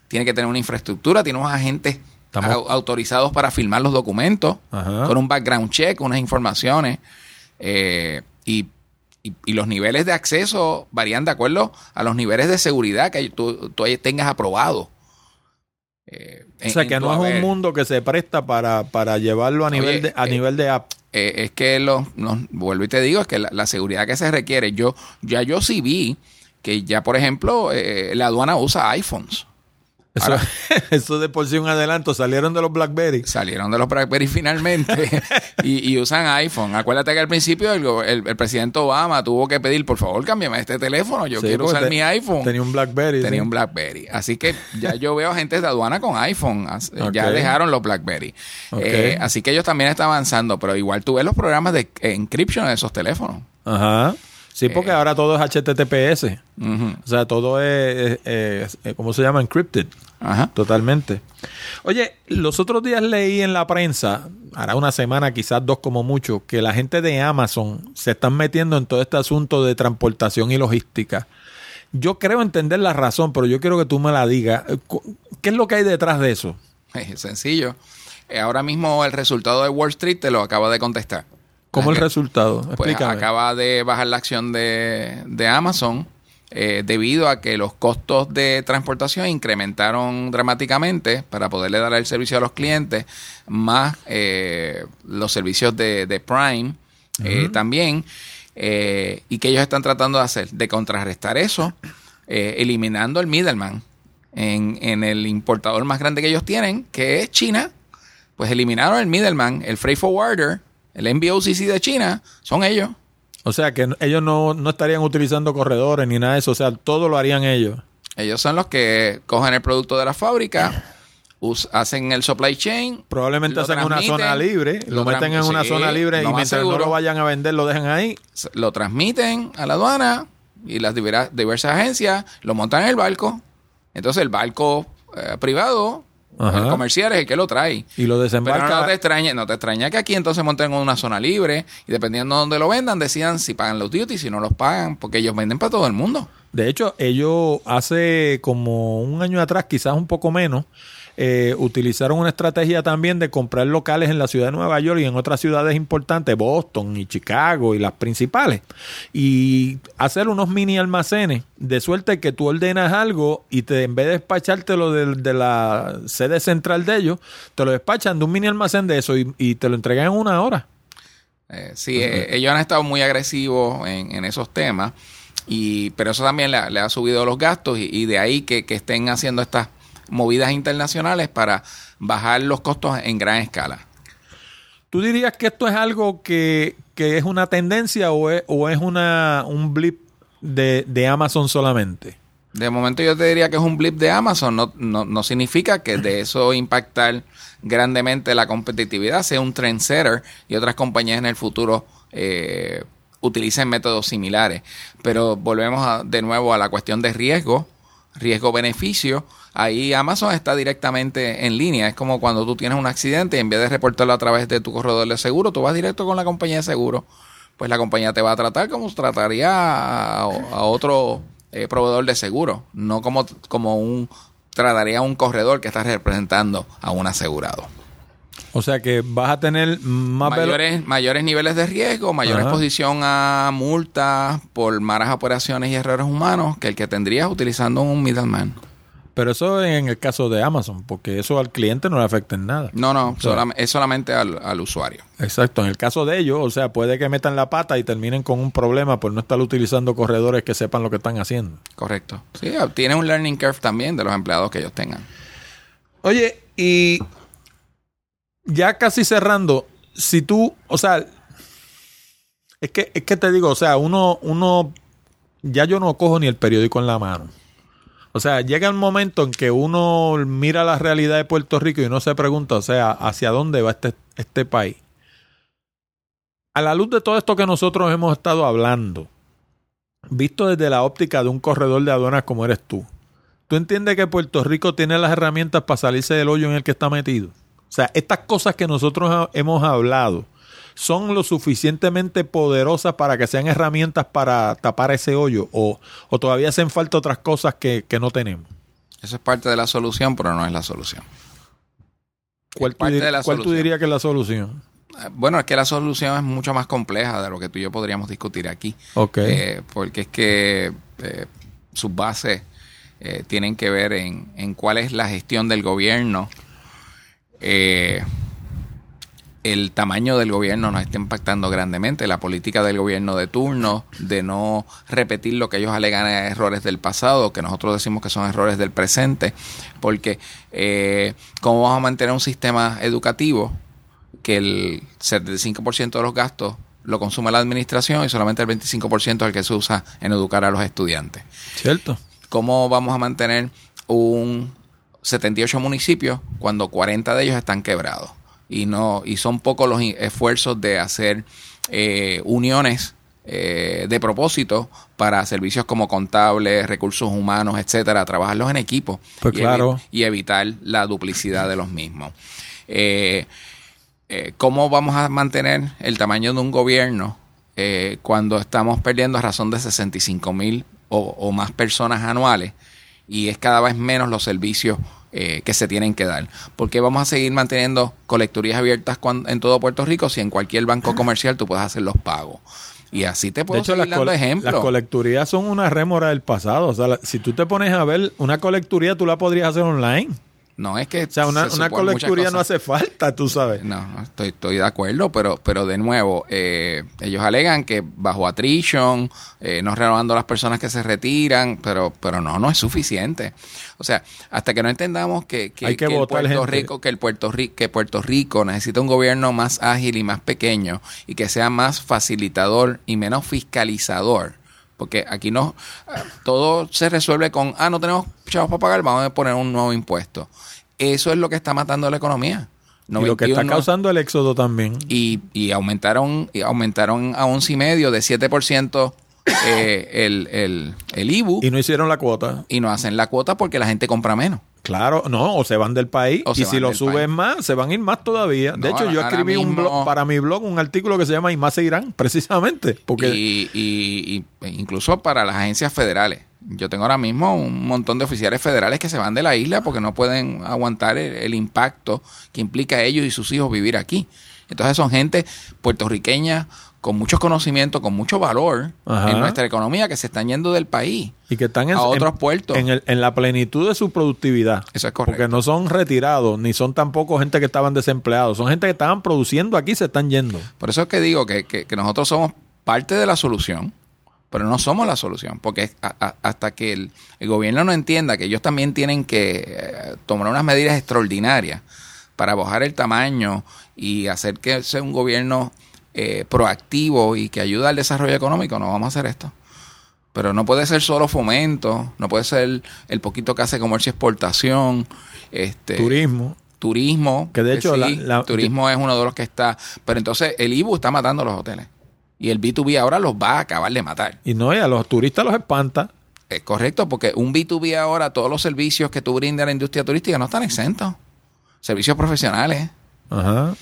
tiene que tener una infraestructura, tiene unos agentes Estamos- autorizados para firmar los documentos, Ajá. con un background check, unas informaciones. eh, y, y- y los niveles de acceso varían de acuerdo a los niveles de seguridad que tú, tú tengas aprobado. Eh, O sea, que no es un mundo que se presta para, para llevarlo a Oye, nivel de, a eh, nivel de app. Eh, es que los, los- vuelvo y te digo, es que la, la seguridad que se requiere, yo ya yo sí vi que ya, por ejemplo, eh, la aduana usa iPhones. Eso, ahora- (laughs) eso de por sí un adelanto. Salieron de los BlackBerry. Salieron de los BlackBerry finalmente (laughs) y, y usan iPhone. Acuérdate que al principio el, el- el presidente Obama tuvo que pedir, por favor, cámbiame este teléfono, yo Sí, quiero usar te- mi iPhone. Tenía un BlackBerry. Tenía sí. un BlackBerry. Así que ya yo veo agentes de aduana con iPhone. Ok. Ya dejaron los BlackBerry. Eh, así que ellos también están avanzando, pero igual tú ves los programas de eh, encryption de esos teléfonos. Ajá. Sí, porque Eh. ahora todo es HTTPS. O sea, todo es, es- es- ¿cómo se llama? Encrypted. Ajá. Totalmente. Oye, los otros días leí en la prensa, hará una semana, quizás dos como mucho, que la gente de Amazon se están metiendo en todo este asunto de transportación y logística. Yo creo entender la razón, pero yo quiero que tú me la digas. Cu- ¿Qué es lo que hay detrás de eso? Es (laughs) sencillo. Eh, ahora mismo el resultado de Wall Street te lo acaba de contestar. ¿Cómo el resultado? Pues Explícame. acaba de bajar la acción de, de Amazon eh, debido a que los costos de transportación incrementaron dramáticamente para poderle dar el servicio a los clientes, más eh, los servicios de, de Prime eh, también, eh, y que ellos están tratando de hacer, de contrarrestar eso, eliminando el middleman en, en el importador más grande que ellos tienen, que es China, pues eliminaron el middleman, el freight forwarder, el MBOCC de China, son ellos. O sea, que ellos no, no estarían utilizando corredores ni nada de eso. O sea, todo lo harían ellos. Ellos son los que cogen el producto de la fábrica, hacen el supply chain. Probablemente hacen una zona libre, lo, meten en una sí, zona libre y mientras no seguro. lo vayan a vender, lo dejan ahí. Lo transmiten a la aduana y las diversas agencias lo montan en el barco. Entonces el barco eh, privado Ajá. El comercial es el que lo trae. Y lo Pero desembarca. no te extraña, no te extraña que aquí entonces monten en una zona libre y dependiendo de dónde lo vendan, decidan si pagan los duties, si no los pagan, porque ellos venden para todo el mundo. De hecho, ellos hace como un año atrás, quizás un poco menos, eh, utilizaron una estrategia también de comprar locales en la ciudad de Nueva York y en otras ciudades importantes, Boston y Chicago y las principales, y hacer unos mini almacenes, de suerte que tú ordenas algo y te, en vez de despachártelo de, de la sede central de ellos, te lo despachan de un mini almacén de eso y, te lo entregan en una hora. Eh, sí, eh, ellos han estado muy agresivos en, esos temas, y, pero eso también le, ha- subido los gastos y, y de ahí que, que estén haciendo estas movidas internacionales para bajar los costos en gran escala. ¿Tú dirías que esto es algo que, que es una tendencia o es, o es una, un blip de, de Amazon solamente? De momento yo te diría que es un blip de Amazon, no, no, no significa que de eso impactar grandemente la competitividad, sea un trendsetter y otras compañías en el futuro eh, utilicen métodos similares. Pero volvemos a- de nuevo a la cuestión de riesgo, riesgo-beneficio. Ahí Amazon está directamente en línea. Es como cuando tú tienes un accidente y en vez de reportarlo a través de tu corredor de seguro, tú vas directo con la compañía de seguro. Pues la compañía te va a tratar como trataría a, otro eh, proveedor de seguro, no como, como un trataría a un corredor que está representando a un asegurado. O sea que vas a tener más Mayores, mayores niveles de riesgo, mayor Ajá. exposición a multas por malas operaciones y errores humanos que el que tendrías utilizando un middleman. Pero eso en el caso de Amazon, porque eso al cliente no le afecta en nada. No, no, sea- solam- es solamente al, al usuario. Exacto, en el caso de ellos, o sea, puede que metan la pata y terminen con un problema por no estar utilizando corredores que sepan lo que están haciendo. Correcto. Sí, tiene un learning curve también de los empleados que ellos tengan. Oye, y ya casi cerrando, si tú, o sea, es que, es que te digo, o sea, uno, uno, ya yo no cojo ni el periódico en la mano. O sea, llega el momento en que uno mira la realidad de Puerto Rico y uno se pregunta, o sea, ¿hacia dónde va este, este país? A la luz de todo esto que nosotros hemos estado hablando, visto desde la óptica de un corredor de aduanas como eres tú, ¿tú entiendes que Puerto Rico tiene las herramientas para salirse del hoyo en el que está metido? O sea, estas cosas que nosotros hemos hablado son lo suficientemente poderosas para que sean herramientas para tapar ese hoyo o, o todavía hacen falta otras cosas que, que no tenemos. Eso es parte de la solución, pero no es la solución. ¿Cuál, tú, dir- cuál tú dirías que es la solución? Eh, Bueno, es que la solución es mucho más compleja de lo que tú y yo podríamos discutir aquí. Ok. Eh, porque es que eh, sus bases eh, tienen que ver en, en cuál es la gestión del gobierno. Eh, el tamaño del gobierno nos está impactando grandemente. La política del gobierno de turno, de no repetir lo que ellos alegan a errores del pasado, que nosotros decimos que son errores del presente, porque eh, ¿cómo vamos a mantener un sistema educativo que el 75% de los gastos lo consume la administración y solamente el 25% es el que se usa en educar a los estudiantes? ¿Cierto? ¿Cómo vamos a mantener un 78 municipios cuando 40 de ellos están quebrados? Y no y son pocos los esfuerzos de hacer eh, uniones eh, de propósito para servicios como contables, recursos humanos, etcétera, trabajarlos en equipo Pues y, claro. evi- y evitar la duplicidad de los mismos. Eh, eh, ¿Cómo vamos a mantener el tamaño de un gobierno cuando estamos perdiendo a razón de 65 mil o, o más personas anuales y es cada vez menos los servicios eh, que se tienen que dar? ¿Por qué vamos a seguir manteniendo colecturías abiertas cuan- en todo Puerto Rico si en cualquier banco comercial tú puedes hacer los pagos? Y así te De puedo hecho, seguir las, dando col- ejemplos. las colecturías son una rémora del pasado. O sea, la- si tú te pones a ver una colecturía, tú la podrías hacer online. No es que O sea, una, se una colecturía no hace falta, tú sabes. No, estoy, estoy de acuerdo, pero, pero de nuevo, eh, ellos alegan que bajo attrition, eh, no renovando las personas que se retiran, pero, pero no, no es suficiente. O sea, hasta que no entendamos que, que, Hay que el Puerto gente. Rico, que el Puerto Rico, que Puerto Rico necesita un gobierno más ágil y más pequeño y que sea más facilitador y menos fiscalizador. Porque aquí no, todo se resuelve con, ah, no tenemos chavos para pagar, vamos a poner un nuevo impuesto. Eso es lo que está matando la economía. y lo que está 91 causando el éxodo también. y, y aumentaron y aumentaron a once y medio de 7% eh, el, el, el IBU Y y, no hicieron la cuota. no hacen la cuota porque la gente compra menos. Claro, no, o se van del país O y si lo país. más, se van a ir más todavía. de No, hecho, yo escribí un blog para mi blog un artículo que se llama Y más se irán, (laughs) precisamente, porque y, y- y incluso para las agencias federales. Yo tengo ahora mismo un montón de oficiales federales que se van de la isla porque no pueden aguantar el, el impacto que implica ellos y sus hijos vivir aquí. Entonces son gente puertorriqueña con muchos conocimientos, con mucho valor Ajá. en nuestra economía que se están yendo del país. y que están en, a otros en- puertos. En, el- en la plenitud de su productividad. Eso es correcto. Porque no son retirados, ni son tampoco gente que estaban desempleados. Son gente que estaban produciendo aquí y se están yendo. Por eso es que digo que, que- que nosotros somos parte de la solución, pero no somos la solución, porque a- a- hasta que el, el gobierno no entienda que ellos también tienen que eh, tomar unas medidas extraordinarias para bajar el tamaño y hacer que sea un gobierno eh, proactivo y que ayude al desarrollo económico, no vamos a hacer esto. Pero no puede ser solo fomento, no puede ser el poquito que hace comercio y exportación, este, Turismo. turismo. Que de hecho sí, la- la- turismo es uno de los que está. Pero entonces el IBU está matando los hoteles. Y el B2B ahora los va a acabar de matar. Y no, y a los turistas los espanta. Es correcto, porque un B2B ahora, todos los servicios que tú brindas a la industria turística no están exentos. Servicios profesionales. Ajá.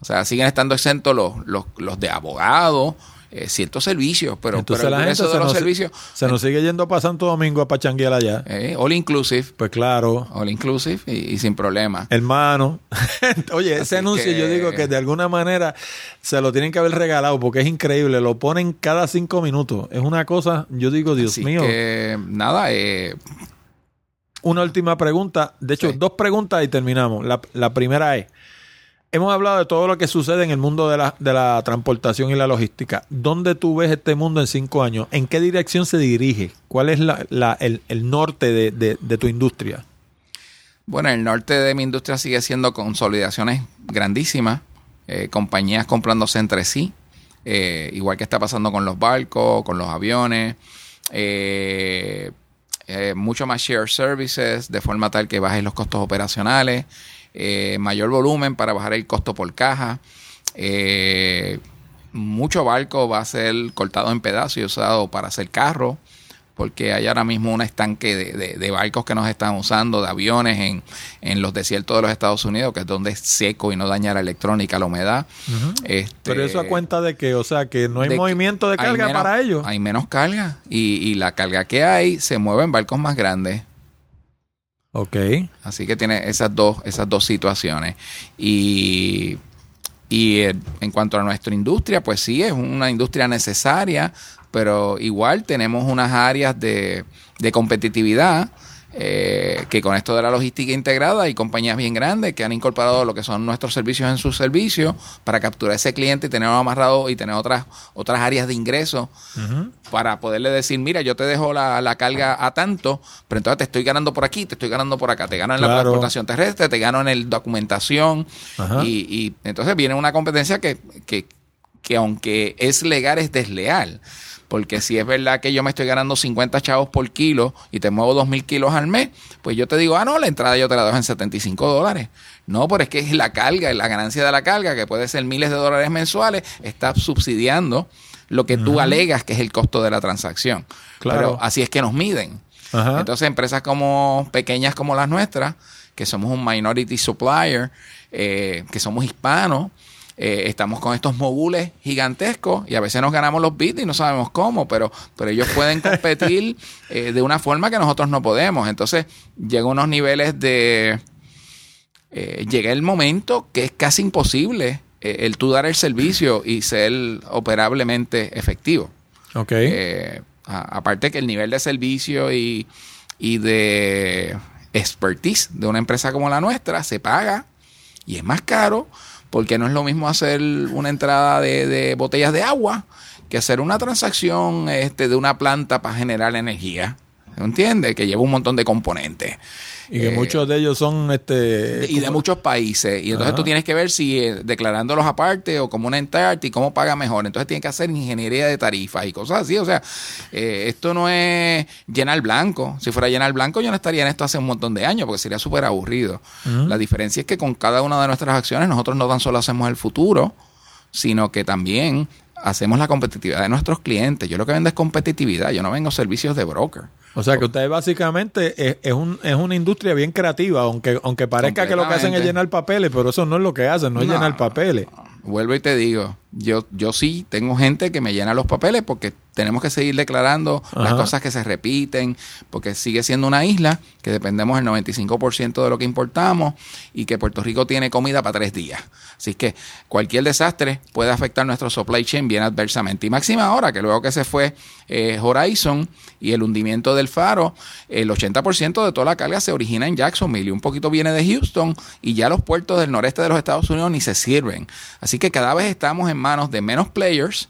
O sea, siguen estando exentos los, los, los de abogados, eh, ciertos servicios, pero, Entonces pero la gente grueso se de los nos, servicios, se nos sigue yendo para Santo Domingo a pachanguear allá. eh, all inclusive, Pues claro. all inclusive y, y sin problema. Hermano, (laughs) oye, ese anuncio que- yo digo que de alguna manera se lo tienen que haber regalado porque es increíble, lo ponen cada cinco minutos. Es una cosa, yo digo, Dios Así mío. que, nada, eh, Una última pregunta, de hecho, Sí. dos preguntas y terminamos. La, la primera es, hemos hablado de todo lo que sucede en el mundo de la, de la transportación y la logística. ¿Dónde tú ves este mundo en cinco años? ¿En qué dirección se dirige? ¿Cuál es la, el, el norte de, de- tu industria? Bueno, el norte de mi industria sigue siendo consolidaciones grandísimas, eh, compañías comprándose entre sí, eh, igual que está pasando con los barcos, con los aviones, eh, mucho más share services, de forma tal que bajen los costos operacionales, eh, mayor volumen para bajar el costo por caja. eh, mucho barco va a ser cortado en pedazos y usado para hacer carros porque hay ahora mismo un estanque de, de- de barcos que nos están usando, de aviones en, en los desiertos de los Estados Unidos, que es donde es seco y no daña la electrónica, la humedad. Este, Pero eso a cuenta de que, o sea, que no hay de movimiento de carga menos- para ellos. Hay menos carga y, y la carga que hay se mueve en barcos más grandes. Ok. Así que tiene esas dos, esas dos situaciones. Y, y eh, en cuanto a nuestra industria, pues sí, es una industria necesaria, pero igual tenemos unas áreas de, de competitividad. Eh, que con esto de la logística integrada hay compañías bien grandes que han incorporado lo que son nuestros servicios en sus servicios para capturar ese cliente y tenerlo amarrado y tener otras otras áreas de ingreso para poderle decir, mira, yo te dejo la, la carga a tanto, pero entonces te estoy ganando por aquí, te estoy ganando por acá, te gano en la transportación terrestre, te gano en la documentación, y, y entonces viene una competencia que, que, que aunque es legal, es desleal. Porque si es verdad que yo me estoy ganando 50 chavos por kilo y te muevo 2.000 kilos al mes, pues yo te digo, ah, no, la entrada yo te la dejo en 75 dólares. No, pero es que es la carga, la ganancia de la carga, que puede ser miles de dólares mensuales, está subsidiando lo que tú alegas que es el costo de la transacción. Claro. Pero así es que nos miden. Ajá. Entonces, empresas como pequeñas como las nuestras, que somos un minority supplier, eh, que somos hispanos, eh, estamos con estos mogules gigantescos y a veces nos ganamos los bits y no sabemos cómo, pero, pero ellos pueden competir (laughs) eh, de una forma que nosotros no podemos. Entonces, llega unos niveles de... eh, llega el momento que es casi imposible el tú dar el servicio y ser operablemente efectivo. ok. A- aparte que el nivel de servicio y, y de expertise de una empresa como la nuestra se paga y es más caro porque no es lo mismo hacer una entrada de, de botellas de agua que hacer una transacción este, de una planta para generar energía. ¿Entiendes? Que lleva un montón de componentes. Y que eh, muchos de ellos son este y de muchos países. Y entonces Ajá. tú tienes que ver si eh, declarándolos aparte o como una entidad y cómo paga mejor. Entonces tienes que hacer ingeniería de tarifas y cosas así. O sea, eh, esto no es llenar blanco. Si fuera llenar blanco, yo no estaría en esto hace un montón de años porque sería súper aburrido. La diferencia es que con cada una de nuestras acciones nosotros no tan solo hacemos el futuro, sino que también hacemos la competitividad de nuestros clientes. Yo lo que vendo es competitividad. Yo no vengo servicios de broker. O sea que ustedes básicamente es, es, un, es una industria bien creativa, aunque, aunque parezca que lo que hacen es llenar papeles, pero eso no es lo que hacen, no, es llenar papeles. Vuelvo y te digo, yo, yo sí tengo gente que me llena los papeles porque tenemos que seguir declarando las cosas que se repiten, porque sigue siendo una isla que dependemos del 95% de lo que importamos y que Puerto Rico tiene comida para tres días. Así que cualquier desastre puede afectar nuestro supply chain bien adversamente. Y máxima ahora, que luego que se fue eh, Horizon y el hundimiento del faro, el 80% de toda la carga se origina en Jacksonville y un poquito viene de Houston y ya los puertos del noreste de los Estados Unidos ni se sirven. Así que cada vez estamos en manos de menos players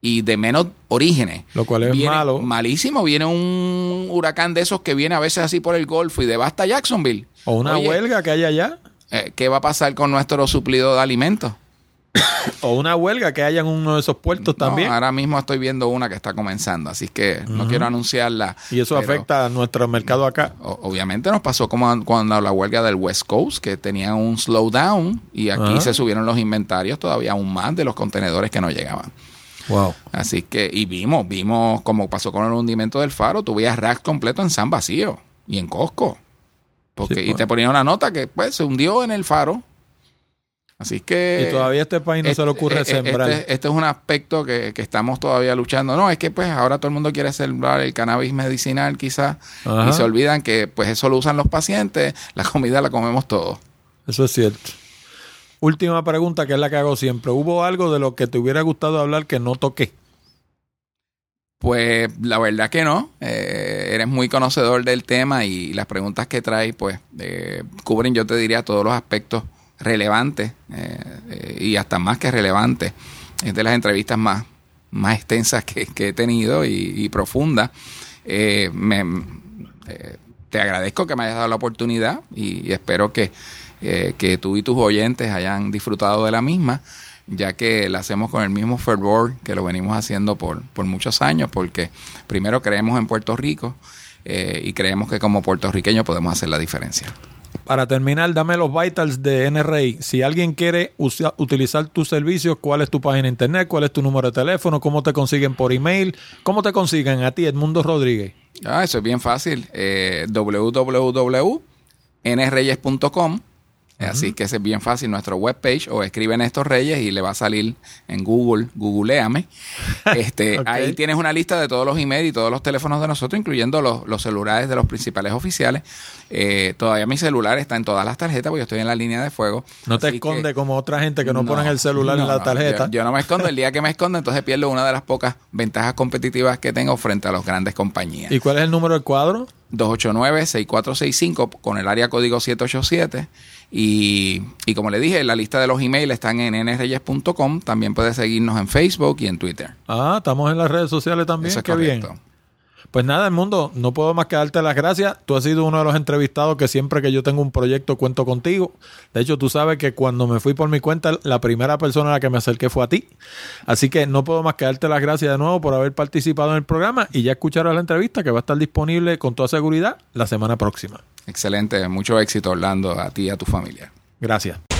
y de menos orígenes. Lo cual es malo. Malísimo. Viene un huracán de esos que viene a veces así por el Golfo y devasta Jacksonville. O una huelga que haya allá. Eh, ¿Qué va a pasar con nuestro suplido de alimentos? (coughs) o una huelga que haya en uno de esos puertos también. Ahora mismo estoy viendo una que está comenzando, así que no quiero anunciarla. Y eso afecta a nuestro mercado acá. Obviamente nos pasó como cuando la huelga del West Coast, que tenía un slowdown y aquí se subieron los inventarios todavía aún más de los contenedores que no llegaban. Wow. Así que, y vimos, vimos como pasó con el hundimiento del faro, tú veías racks completo en San Vacío y en Costco. Porque, Y te ponía una nota que pues se hundió en el faro Así que... Y todavía este país no se le ocurre este, sembrar. Este, este, es un aspecto que, estamos todavía luchando. No, es que pues ahora todo el mundo quiere sembrar el cannabis medicinal quizás y se olvidan que pues eso lo usan los pacientes, la comida la comemos todos. Eso es cierto. Última pregunta que es la que hago siempre. ¿Hubo algo de lo que te hubiera gustado hablar que no toqué? Pues la verdad que no. Eh, eres muy conocedor del tema y las preguntas que traes pues eh, cubren, yo te diría, todos los aspectos relevante eh, eh, y hasta más que relevante. Es de las entrevistas más, más extensas que, he tenido y, profundas. Eh, te agradezco que me hayas dado la oportunidad y, espero que, que tú y tus oyentes hayan disfrutado de la misma ya que la hacemos con el mismo fervor que lo venimos haciendo por, por muchos años, porque primero creemos en Puerto Rico y creemos que como puertorriqueños podemos hacer la diferencia. Para terminar, dame los vitals de NRI. Si alguien quiere utilizar tus servicios, ¿cuál es tu página de internet? ¿Cuál es tu número de teléfono? ¿Cómo te consiguen por email? ¿Cómo te consiguen a ti, Edmundo Rodríguez? Ah, eso es bien fácil. Eh, www.nreyes.com Así que es bien fácil nuestro webpage o escriben estos Reyes y le va a salir en Google, googleame. (laughs) Este, Ahí tienes una lista de todos los emails y todos los teléfonos de nosotros, incluyendo los, celulares de los principales oficiales. Eh, todavía mi celular está en todas las tarjetas porque yo estoy en la línea de fuego. No te esconde como otra gente que no, ponen el celular en la tarjeta. Yo, no me escondo. El día que me escondo, entonces pierdo una de las pocas ventajas competitivas que tengo frente a las grandes compañías. ¿Y cuál es el número del cuadro? 289-6465 con el área código 787. Y, y, como le dije, la lista de los emails están en nreyes.com. También puedes seguirnos en Facebook y en Twitter. Ah, estamos en las redes sociales también. Qué bien. Pues nada, el mundo, no puedo más que darte las gracias. Tú has sido uno de los entrevistados que siempre que yo tengo un proyecto cuento contigo. De hecho, tú sabes que cuando me fui por mi cuenta, la primera persona a la que me acerqué fue a ti. Así que no puedo más que darte las gracias de nuevo por haber participado en el programa y ya escucharás la entrevista que va a estar disponible con toda seguridad la semana próxima. Excelente, mucho éxito Orlando, a ti y a tu familia. Gracias.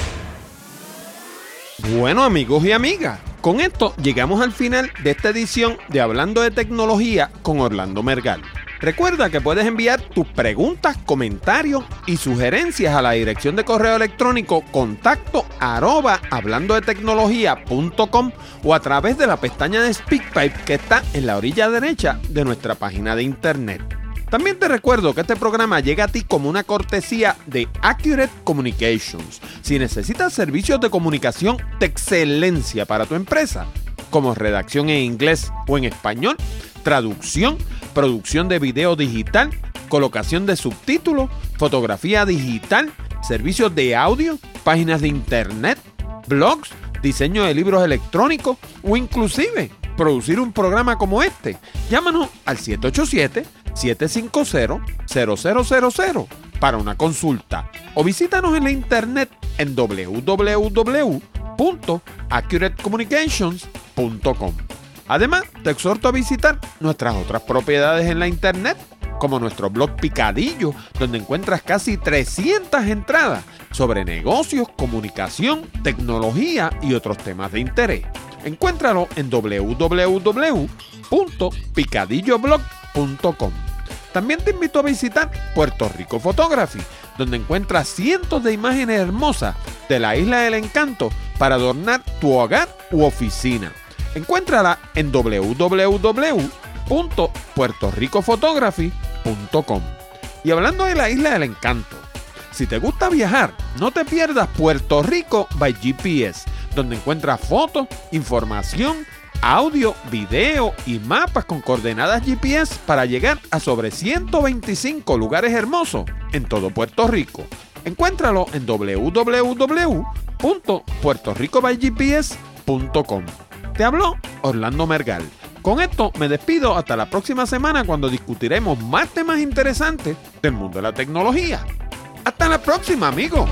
Bueno amigos y amigas, con esto llegamos al final de esta edición de Hablando de Tecnología con Orlando Mergal. Recuerda que puedes enviar tus preguntas, comentarios y sugerencias a la dirección de correo electrónico contacto arroba hablando de tecnología.com o a través de la pestaña de SpeakPipe que está en la orilla derecha de nuestra página de internet. También te recuerdo que este programa llega a ti como una cortesía de Accurate Communications. Si necesitas servicios de comunicación de excelencia para tu empresa, como redacción en inglés o en español, traducción, producción de video digital, colocación de subtítulos, fotografía digital, servicios de audio, páginas de internet, blogs, diseño de libros electrónicos o inclusive producir un programa como este. Llámanos al 787 750-0000 para una consulta o visítanos en la internet en www.accuratecommunications.com. Además, te exhorto a visitar nuestras otras propiedades en la internet, como nuestro blog Picadillo, donde encuentras casi 300 entradas sobre negocios, comunicación, tecnología y otros temas de interés. Encuéntralo en www.picadilloblog.com. También te invito a visitar Puerto Rico Photography, donde encuentras cientos de imágenes hermosas de la isla del encanto para adornar tu hogar u oficina. Encuéntrala en www.puertoricophotography.com. Y hablando de la isla del encanto, si te gusta viajar, no te pierdas Puerto Rico by GPS, donde encuentras fotos, información, audio, video y mapas con coordenadas GPS para llegar a sobre 125 lugares hermosos en todo Puerto Rico. Encuéntralo en www.puertoricobygps.com. Te habló Orlando Mergal. Con esto me despido hasta la próxima semana cuando discutiremos más temas interesantes del mundo de la tecnología. Hasta la próxima, amigos.